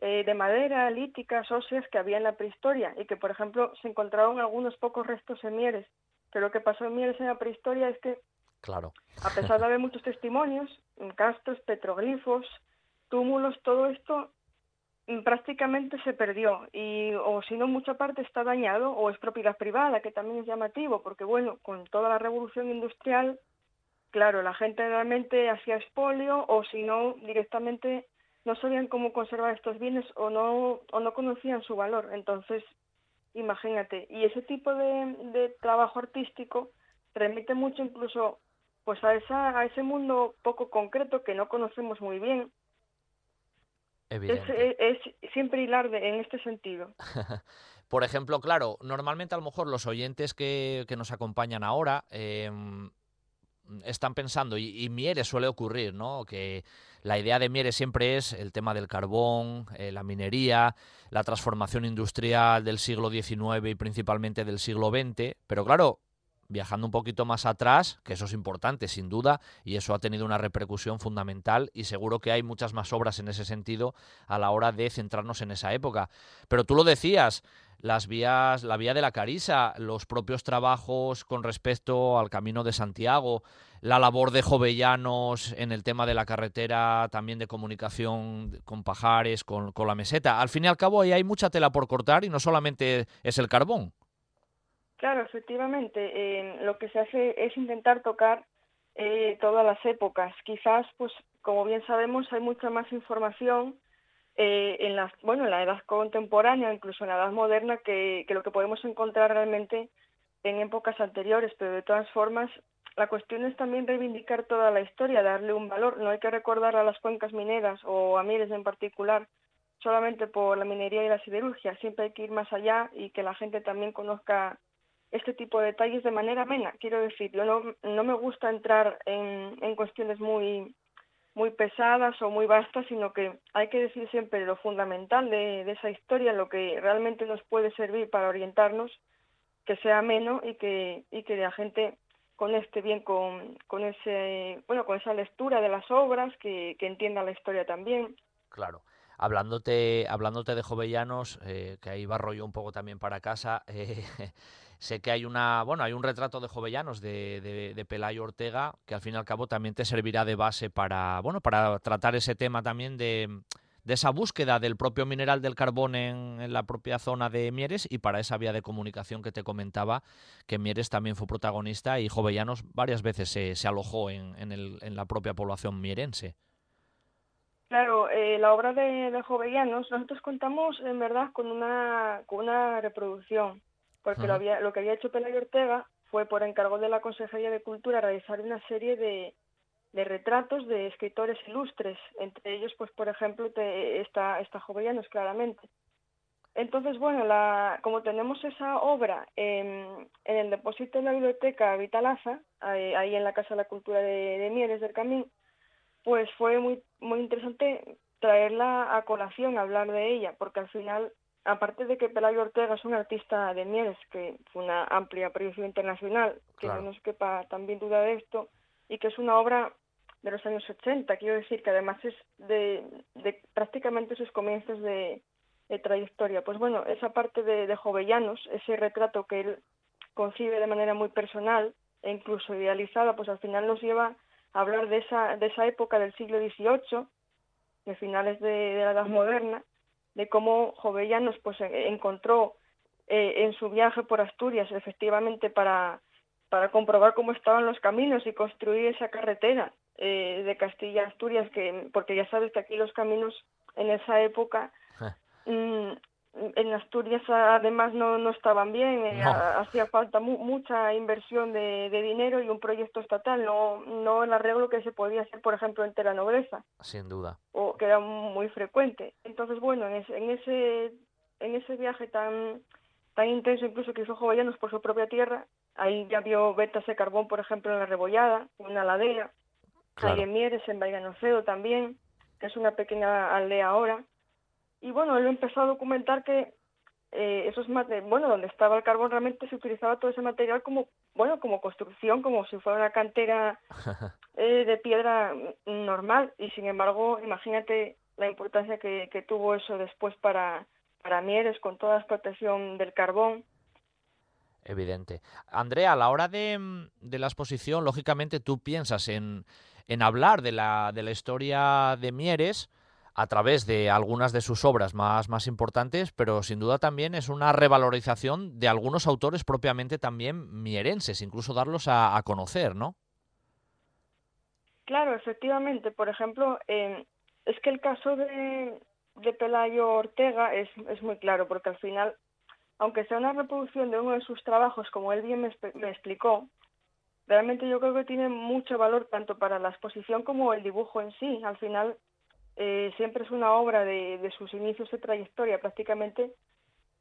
eh, de madera, líticas, óseas que había en la prehistoria y que, por ejemplo, se encontraron algunos pocos restos en Mieres. Pero lo que pasó en Mieres en la prehistoria es que, claro. a pesar de haber muchos testimonios, castros, petroglifos, túmulos, todo esto prácticamente se perdió y o si no mucha parte está dañado o es propiedad privada que también es llamativo porque bueno con toda la revolución industrial claro la gente realmente hacía expolio o si no directamente no sabían cómo conservar estos bienes o no o no conocían su valor. Entonces imagínate y ese tipo de, de trabajo artístico remite mucho incluso pues a esa a ese mundo poco concreto que no conocemos muy bien es, siempre hilar en este sentido. *laughs* Por ejemplo, claro, normalmente a lo mejor los oyentes que, que nos acompañan ahora em, están pensando, y, y, Mieres suele ocurrir, ¿no? Que la idea de Mieres siempre es el tema del carbón, eh, la minería, la transformación industrial del siglo XIX y principalmente del siglo XX, pero claro, viajando un poquito más atrás, que eso es importante, sin duda, y eso ha tenido una repercusión fundamental y seguro que hay muchas más obras en ese sentido a la hora de centrarnos en esa época. Pero tú lo decías, las vías, la vía de la Carisa, los propios trabajos con respecto al Camino de Santiago, la labor de Jovellanos en el tema de la carretera, también de comunicación con Pajares, con, con la meseta. Al fin y al cabo ahí hay mucha tela por cortar y no solamente es el carbón. Claro, efectivamente. Lo que se hace es intentar tocar eh, todas las épocas. Quizás, pues, como bien sabemos, hay mucha más información eh, en la, bueno, en la edad contemporánea, incluso en la edad moderna, que, que lo que podemos encontrar realmente en épocas anteriores. Pero de todas formas, la cuestión es también reivindicar toda la historia, darle un valor. No hay que recordar a las cuencas mineras o a Mieres en particular solamente por la minería y la siderurgia. Siempre hay que ir más allá y que la gente también conozca este tipo de detalles de manera amena. Quiero decir, yo no, no me gusta entrar en, en cuestiones muy muy pesadas o muy vastas, sino que hay que decir siempre lo fundamental de, de, esa historia, lo que realmente nos puede servir para orientarnos, que sea ameno y que, y que la gente conecte bien con, con, ese, bueno, con esa lectura de las obras, que, que entienda la historia también. Claro hablándote, hablándote de Jovellanos, eh, que ahí barro yo un poco también para casa, eh, sé que hay una, bueno, hay un retrato de Jovellanos de, de, Pelayo Ortega que al fin y al cabo también te servirá de base para, bueno, para tratar ese tema también de, de esa búsqueda del propio mineral del carbón en, la propia zona de Mieres y para esa vía de comunicación que te comentaba, que Mieres también fue protagonista y Jovellanos varias veces se, se alojó en, en la propia población mierense. Claro, eh, la obra de, de, Jovellanos, nosotros contamos en verdad con una, con una reproducción, porque lo, había, lo que había hecho Pelayo Ortega fue por encargo de la Consejería de Cultura realizar una serie de, de retratos de escritores ilustres, entre ellos, pues por ejemplo, te, está, está Jovellanos, claramente. Entonces, bueno, la, como tenemos esa obra en, en el depósito de la biblioteca Vitalaza, ahí, ahí, en la Casa de la Cultura de, de Mieres del Camín, pues fue muy, muy interesante traerla a colación, hablar de ella, porque al final, aparte de que Pelayo Ortega es un artista de Mieres, que fue una amplia proyección internacional, que no nos quepa también duda de esto, y que es una obra de los años 80, quiero decir que además es de, de prácticamente sus comienzos de, de, trayectoria. Pues bueno, esa parte de, de Jovellanos, ese retrato que él concibe de manera muy personal e incluso idealizada, pues al final nos lleva hablar de esa, de esa época del siglo XVIII, de finales de, de la Edad Moderna, de cómo Jovellanos pues encontró eh, en su viaje por Asturias efectivamente para, para comprobar cómo estaban los caminos y construir esa carretera eh, de Castilla a Asturias, que, porque ya sabes que aquí los caminos en esa época mm, en Asturias además no, no estaban bien, eh, no. hacía falta mu mucha inversión de, de, dinero y un proyecto estatal, no, no el arreglo que se podía hacer, por ejemplo, entre la nobleza. Sin duda. O que era muy frecuente. Entonces, bueno, en ese, en ese, en ese viaje tan, tan intenso incluso que hizo Jovellanos por su propia tierra, ahí ya vio vetas de carbón, por ejemplo, en la Rebollada, en una ladera, claro. Mieres, en Vallanoceo también, que es una pequeña aldea ahora, y bueno, él empezó a documentar que eh, esos bueno, donde estaba el carbón realmente se utilizaba todo ese material como, bueno, como construcción, como si fuera una cantera *laughs* eh, de piedra normal. Y sin embargo, imagínate la importancia que, que tuvo eso después para, para Mieres con toda la explotación del carbón. Evidente. Andrea, a la hora de, de la exposición, lógicamente tú piensas en, en hablar de la, de la historia de Mieres, a través de algunas de sus obras más, más importantes, pero sin duda también es una revalorización de algunos autores propiamente también mierenses, incluso darlos a, conocer, ¿no? Claro, efectivamente. Por ejemplo, eh, es que el caso de, de Pelayo Ortega es, es muy claro, porque al final, aunque sea una reproducción de uno de sus trabajos, como él bien me explicó, realmente yo creo que tiene mucho valor tanto para la exposición como el dibujo en sí. Al final, eh, siempre es una obra de, de, sus inicios de trayectoria prácticamente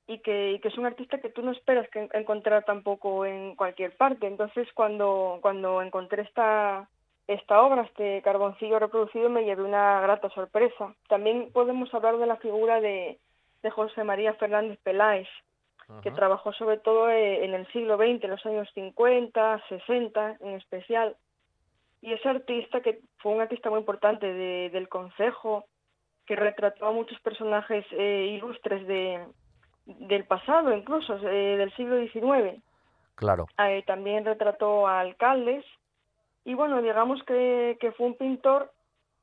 y que, y que, es un artista que tú no esperas que encontrar tampoco en cualquier parte. Entonces cuando, cuando encontré esta, esta obra, este carboncillo reproducido, me llevé una grata sorpresa. También podemos hablar de la figura de, de José María Fernández Peláez, Ajá. que trabajó sobre todo eh, en el siglo XX, en los años 50, 60 en especial y ese artista que fue un artista muy importante de, del Consejo, que retrató a muchos personajes eh, ilustres de, del pasado, incluso eh, del siglo XIX. Claro. Eh, también retrató a alcaldes y bueno, digamos que, que fue un pintor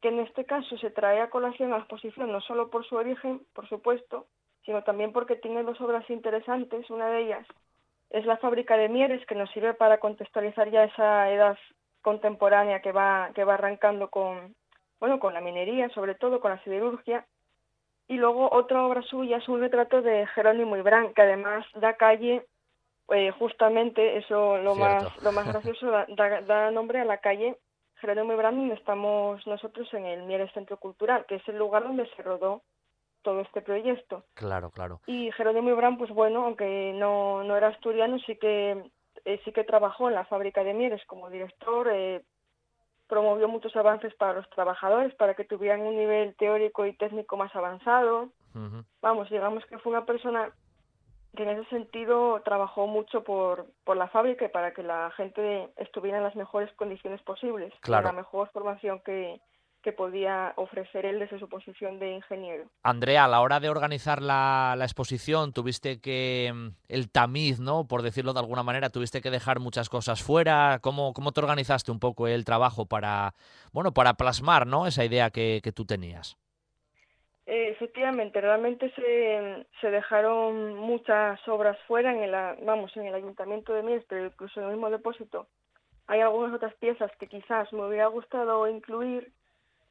que en este caso se trae a colación a la exposición no solo por su origen, por supuesto, sino también porque tiene dos obras interesantes. Una de ellas es La fábrica de Mieres, que nos sirve para contextualizar ya esa edad contemporánea que va que va arrancando con bueno con la minería sobre todo con la siderurgia y luego otra obra suya es un retrato de Jerónimo Ibrán que además da calle eh, justamente eso lo Cierto. más lo más gracioso da, da, da, nombre a la calle Jerónimo Ibrán donde estamos nosotros en el Mieres Centro Cultural que es el lugar donde se rodó todo este proyecto. Claro, claro. Y Jerónimo Ibrán, pues bueno, aunque no, no era asturiano, sí que eh, sí que trabajó en la fábrica de Mieres como director, eh, promovió muchos avances para los trabajadores, para que tuvieran un nivel teórico y técnico más avanzado. Vamos, digamos que fue una persona que en ese sentido trabajó mucho por, por la fábrica y para que la gente estuviera en las mejores condiciones posibles, claro. la mejor formación que, que podía ofrecer él desde su posición de ingeniero. Andrea, a la hora de organizar la, exposición, tuviste que, mm, el tamiz, ¿no? Por decirlo de alguna manera, tuviste que dejar muchas cosas fuera. ¿Cómo, cómo te organizaste un poco el trabajo para, bueno, para plasmar, ¿no? Esa idea que, que tú tenías. Eh, efectivamente, realmente se, se, dejaron muchas obras fuera en el, vamos, en el ayuntamiento de Mies, pero incluso en el mismo depósito hay algunas otras piezas que quizás me hubiera gustado incluir,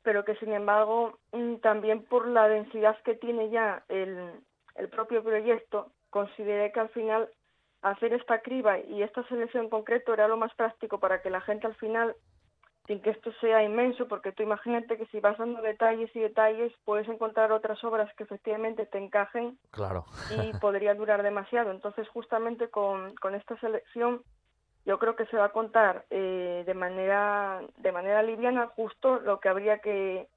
pero que sin embargo mm, también por la densidad que tiene ya el, el propio proyecto, consideré que al final hacer esta criba y esta selección en concreto era lo más práctico para que la gente al final, sin que esto sea inmenso, porque tú imagínate que si vas dando detalles y detalles puedes encontrar otras obras que efectivamente te encajen claro. y podría durar demasiado. Entonces justamente con, con esta selección yo creo que se va a contar eh, de manera de manera liviana justo lo que habría que,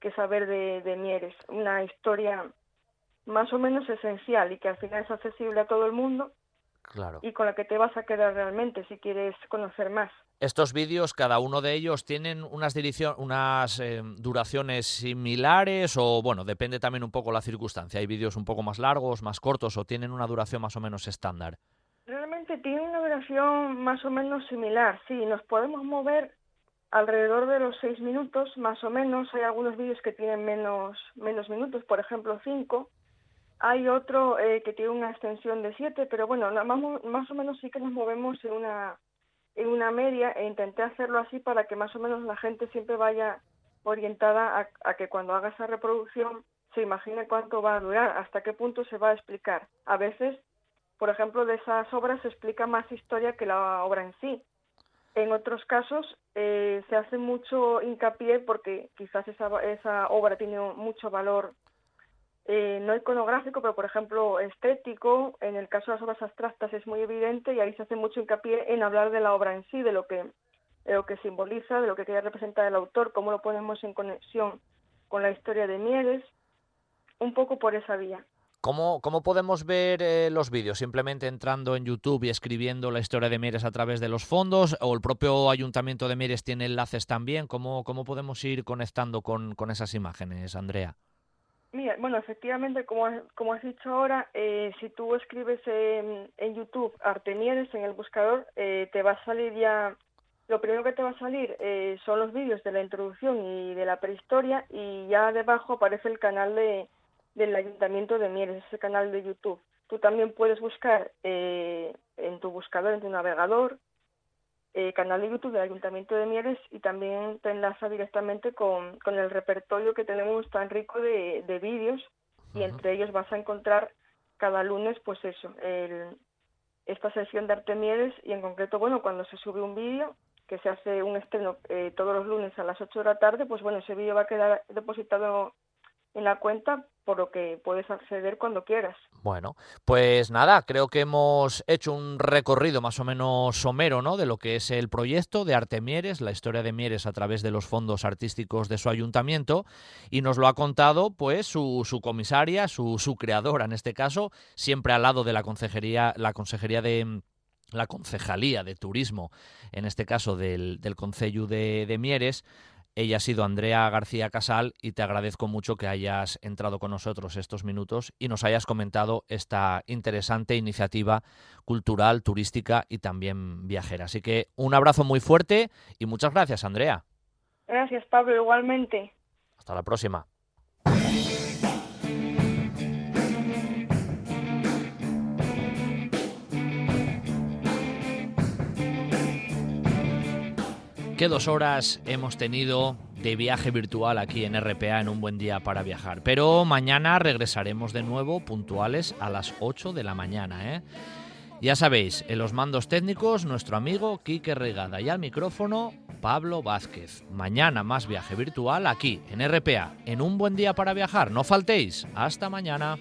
que saber de, de, Mieres, una historia más o menos esencial y que al final es accesible a todo el mundo claro. y con la que te vas a quedar realmente si quieres conocer más. Estos vídeos, cada uno de ellos, tienen unas, unas eh, duraciones similares o, bueno, depende también un poco la circunstancia. Hay vídeos un poco más largos, más cortos o tienen una duración más o menos estándar tiene una duración más o menos similar. Sí, nos podemos mover alrededor de los seis minutos, más o menos. Hay algunos vídeos que tienen menos, menos minutos, por ejemplo, cinco. Hay otro eh, que tiene una extensión de siete, pero bueno, más, más o menos sí que nos movemos en una, en una media e intenté hacerlo así para que más o menos la gente siempre vaya orientada a que cuando haga esa reproducción se imagine cuánto va a durar, hasta qué punto se va a explicar. A veces por ejemplo, de esas obras se explica más historia que la obra en sí. En otros casos eh, se hace mucho hincapié porque quizás esa, esa obra tiene mucho valor eh, no iconográfico, pero por ejemplo estético. En el caso de las obras abstractas es muy evidente y ahí se hace mucho hincapié en hablar de la obra en sí, de lo que, lo que simboliza, de lo que quería representar el autor, cómo lo ponemos en conexión con la historia de Mieres, un poco por esa vía. ¿Cómo, ¿Cómo, podemos ver eh, los vídeos? ¿Simplemente entrando en YouTube y escribiendo la historia de Mieres a través de los fondos? ¿O el propio Ayuntamiento de Mieres tiene enlaces también? ¿Cómo, podemos ir conectando con, esas imágenes, Andrea? Mira, bueno, efectivamente, como, has dicho ahora, eh, si tú escribes en, en YouTube Artemieres en el buscador, eh, te va a salir ya, lo primero que te va a salir son los vídeos de la introducción y de la prehistoria y ya debajo aparece el canal de del Ayuntamiento de Mieres, ese canal de YouTube. Tú también puedes buscar eh, en tu buscador, en tu navegador, eh, canal de YouTube del Ayuntamiento de Mieres y también te enlaza directamente con, con el repertorio que tenemos tan rico de, de vídeos y entre ellos vas a encontrar cada lunes, pues eso, el, esta sesión de Arte Mieres y en concreto, bueno, cuando se sube un vídeo, que se hace un estreno eh, todos los lunes a las 8 de la tarde, pues bueno, ese vídeo va a quedar depositado en la cuenta por lo que puedes acceder cuando quieras. Bueno, pues nada, creo que hemos hecho un recorrido más o menos somero, ¿no? De lo que es el proyecto de Arte Mieres, la historia de Mieres a través de los fondos artísticos de su ayuntamiento, y nos lo ha contado, pues, su, su comisaria, su, su creadora en este caso, siempre al lado de la consejería, la consejería de la concejalía de turismo, en este caso del, del Concello de, de Mieres, ella ha sido Andrea García Casal y te agradezco mucho que hayas entrado con nosotros estos minutos y nos hayas comentado esta interesante iniciativa cultural, turística y también viajera. Así que un abrazo muy fuerte y muchas gracias, Andrea. Gracias, Pablo, igualmente. Hasta la próxima. Qué dos horas hemos tenido de viaje virtual aquí en RPA en un buen día para viajar. Pero mañana regresaremos de nuevo puntuales a las 8 de la mañana. ¿eh? Ya sabéis, en los mandos técnicos nuestro amigo Quique Regada y al micrófono Pablo Vázquez. Mañana más viaje virtual aquí en RPA, en un buen día para viajar. No faltéis. Hasta mañana.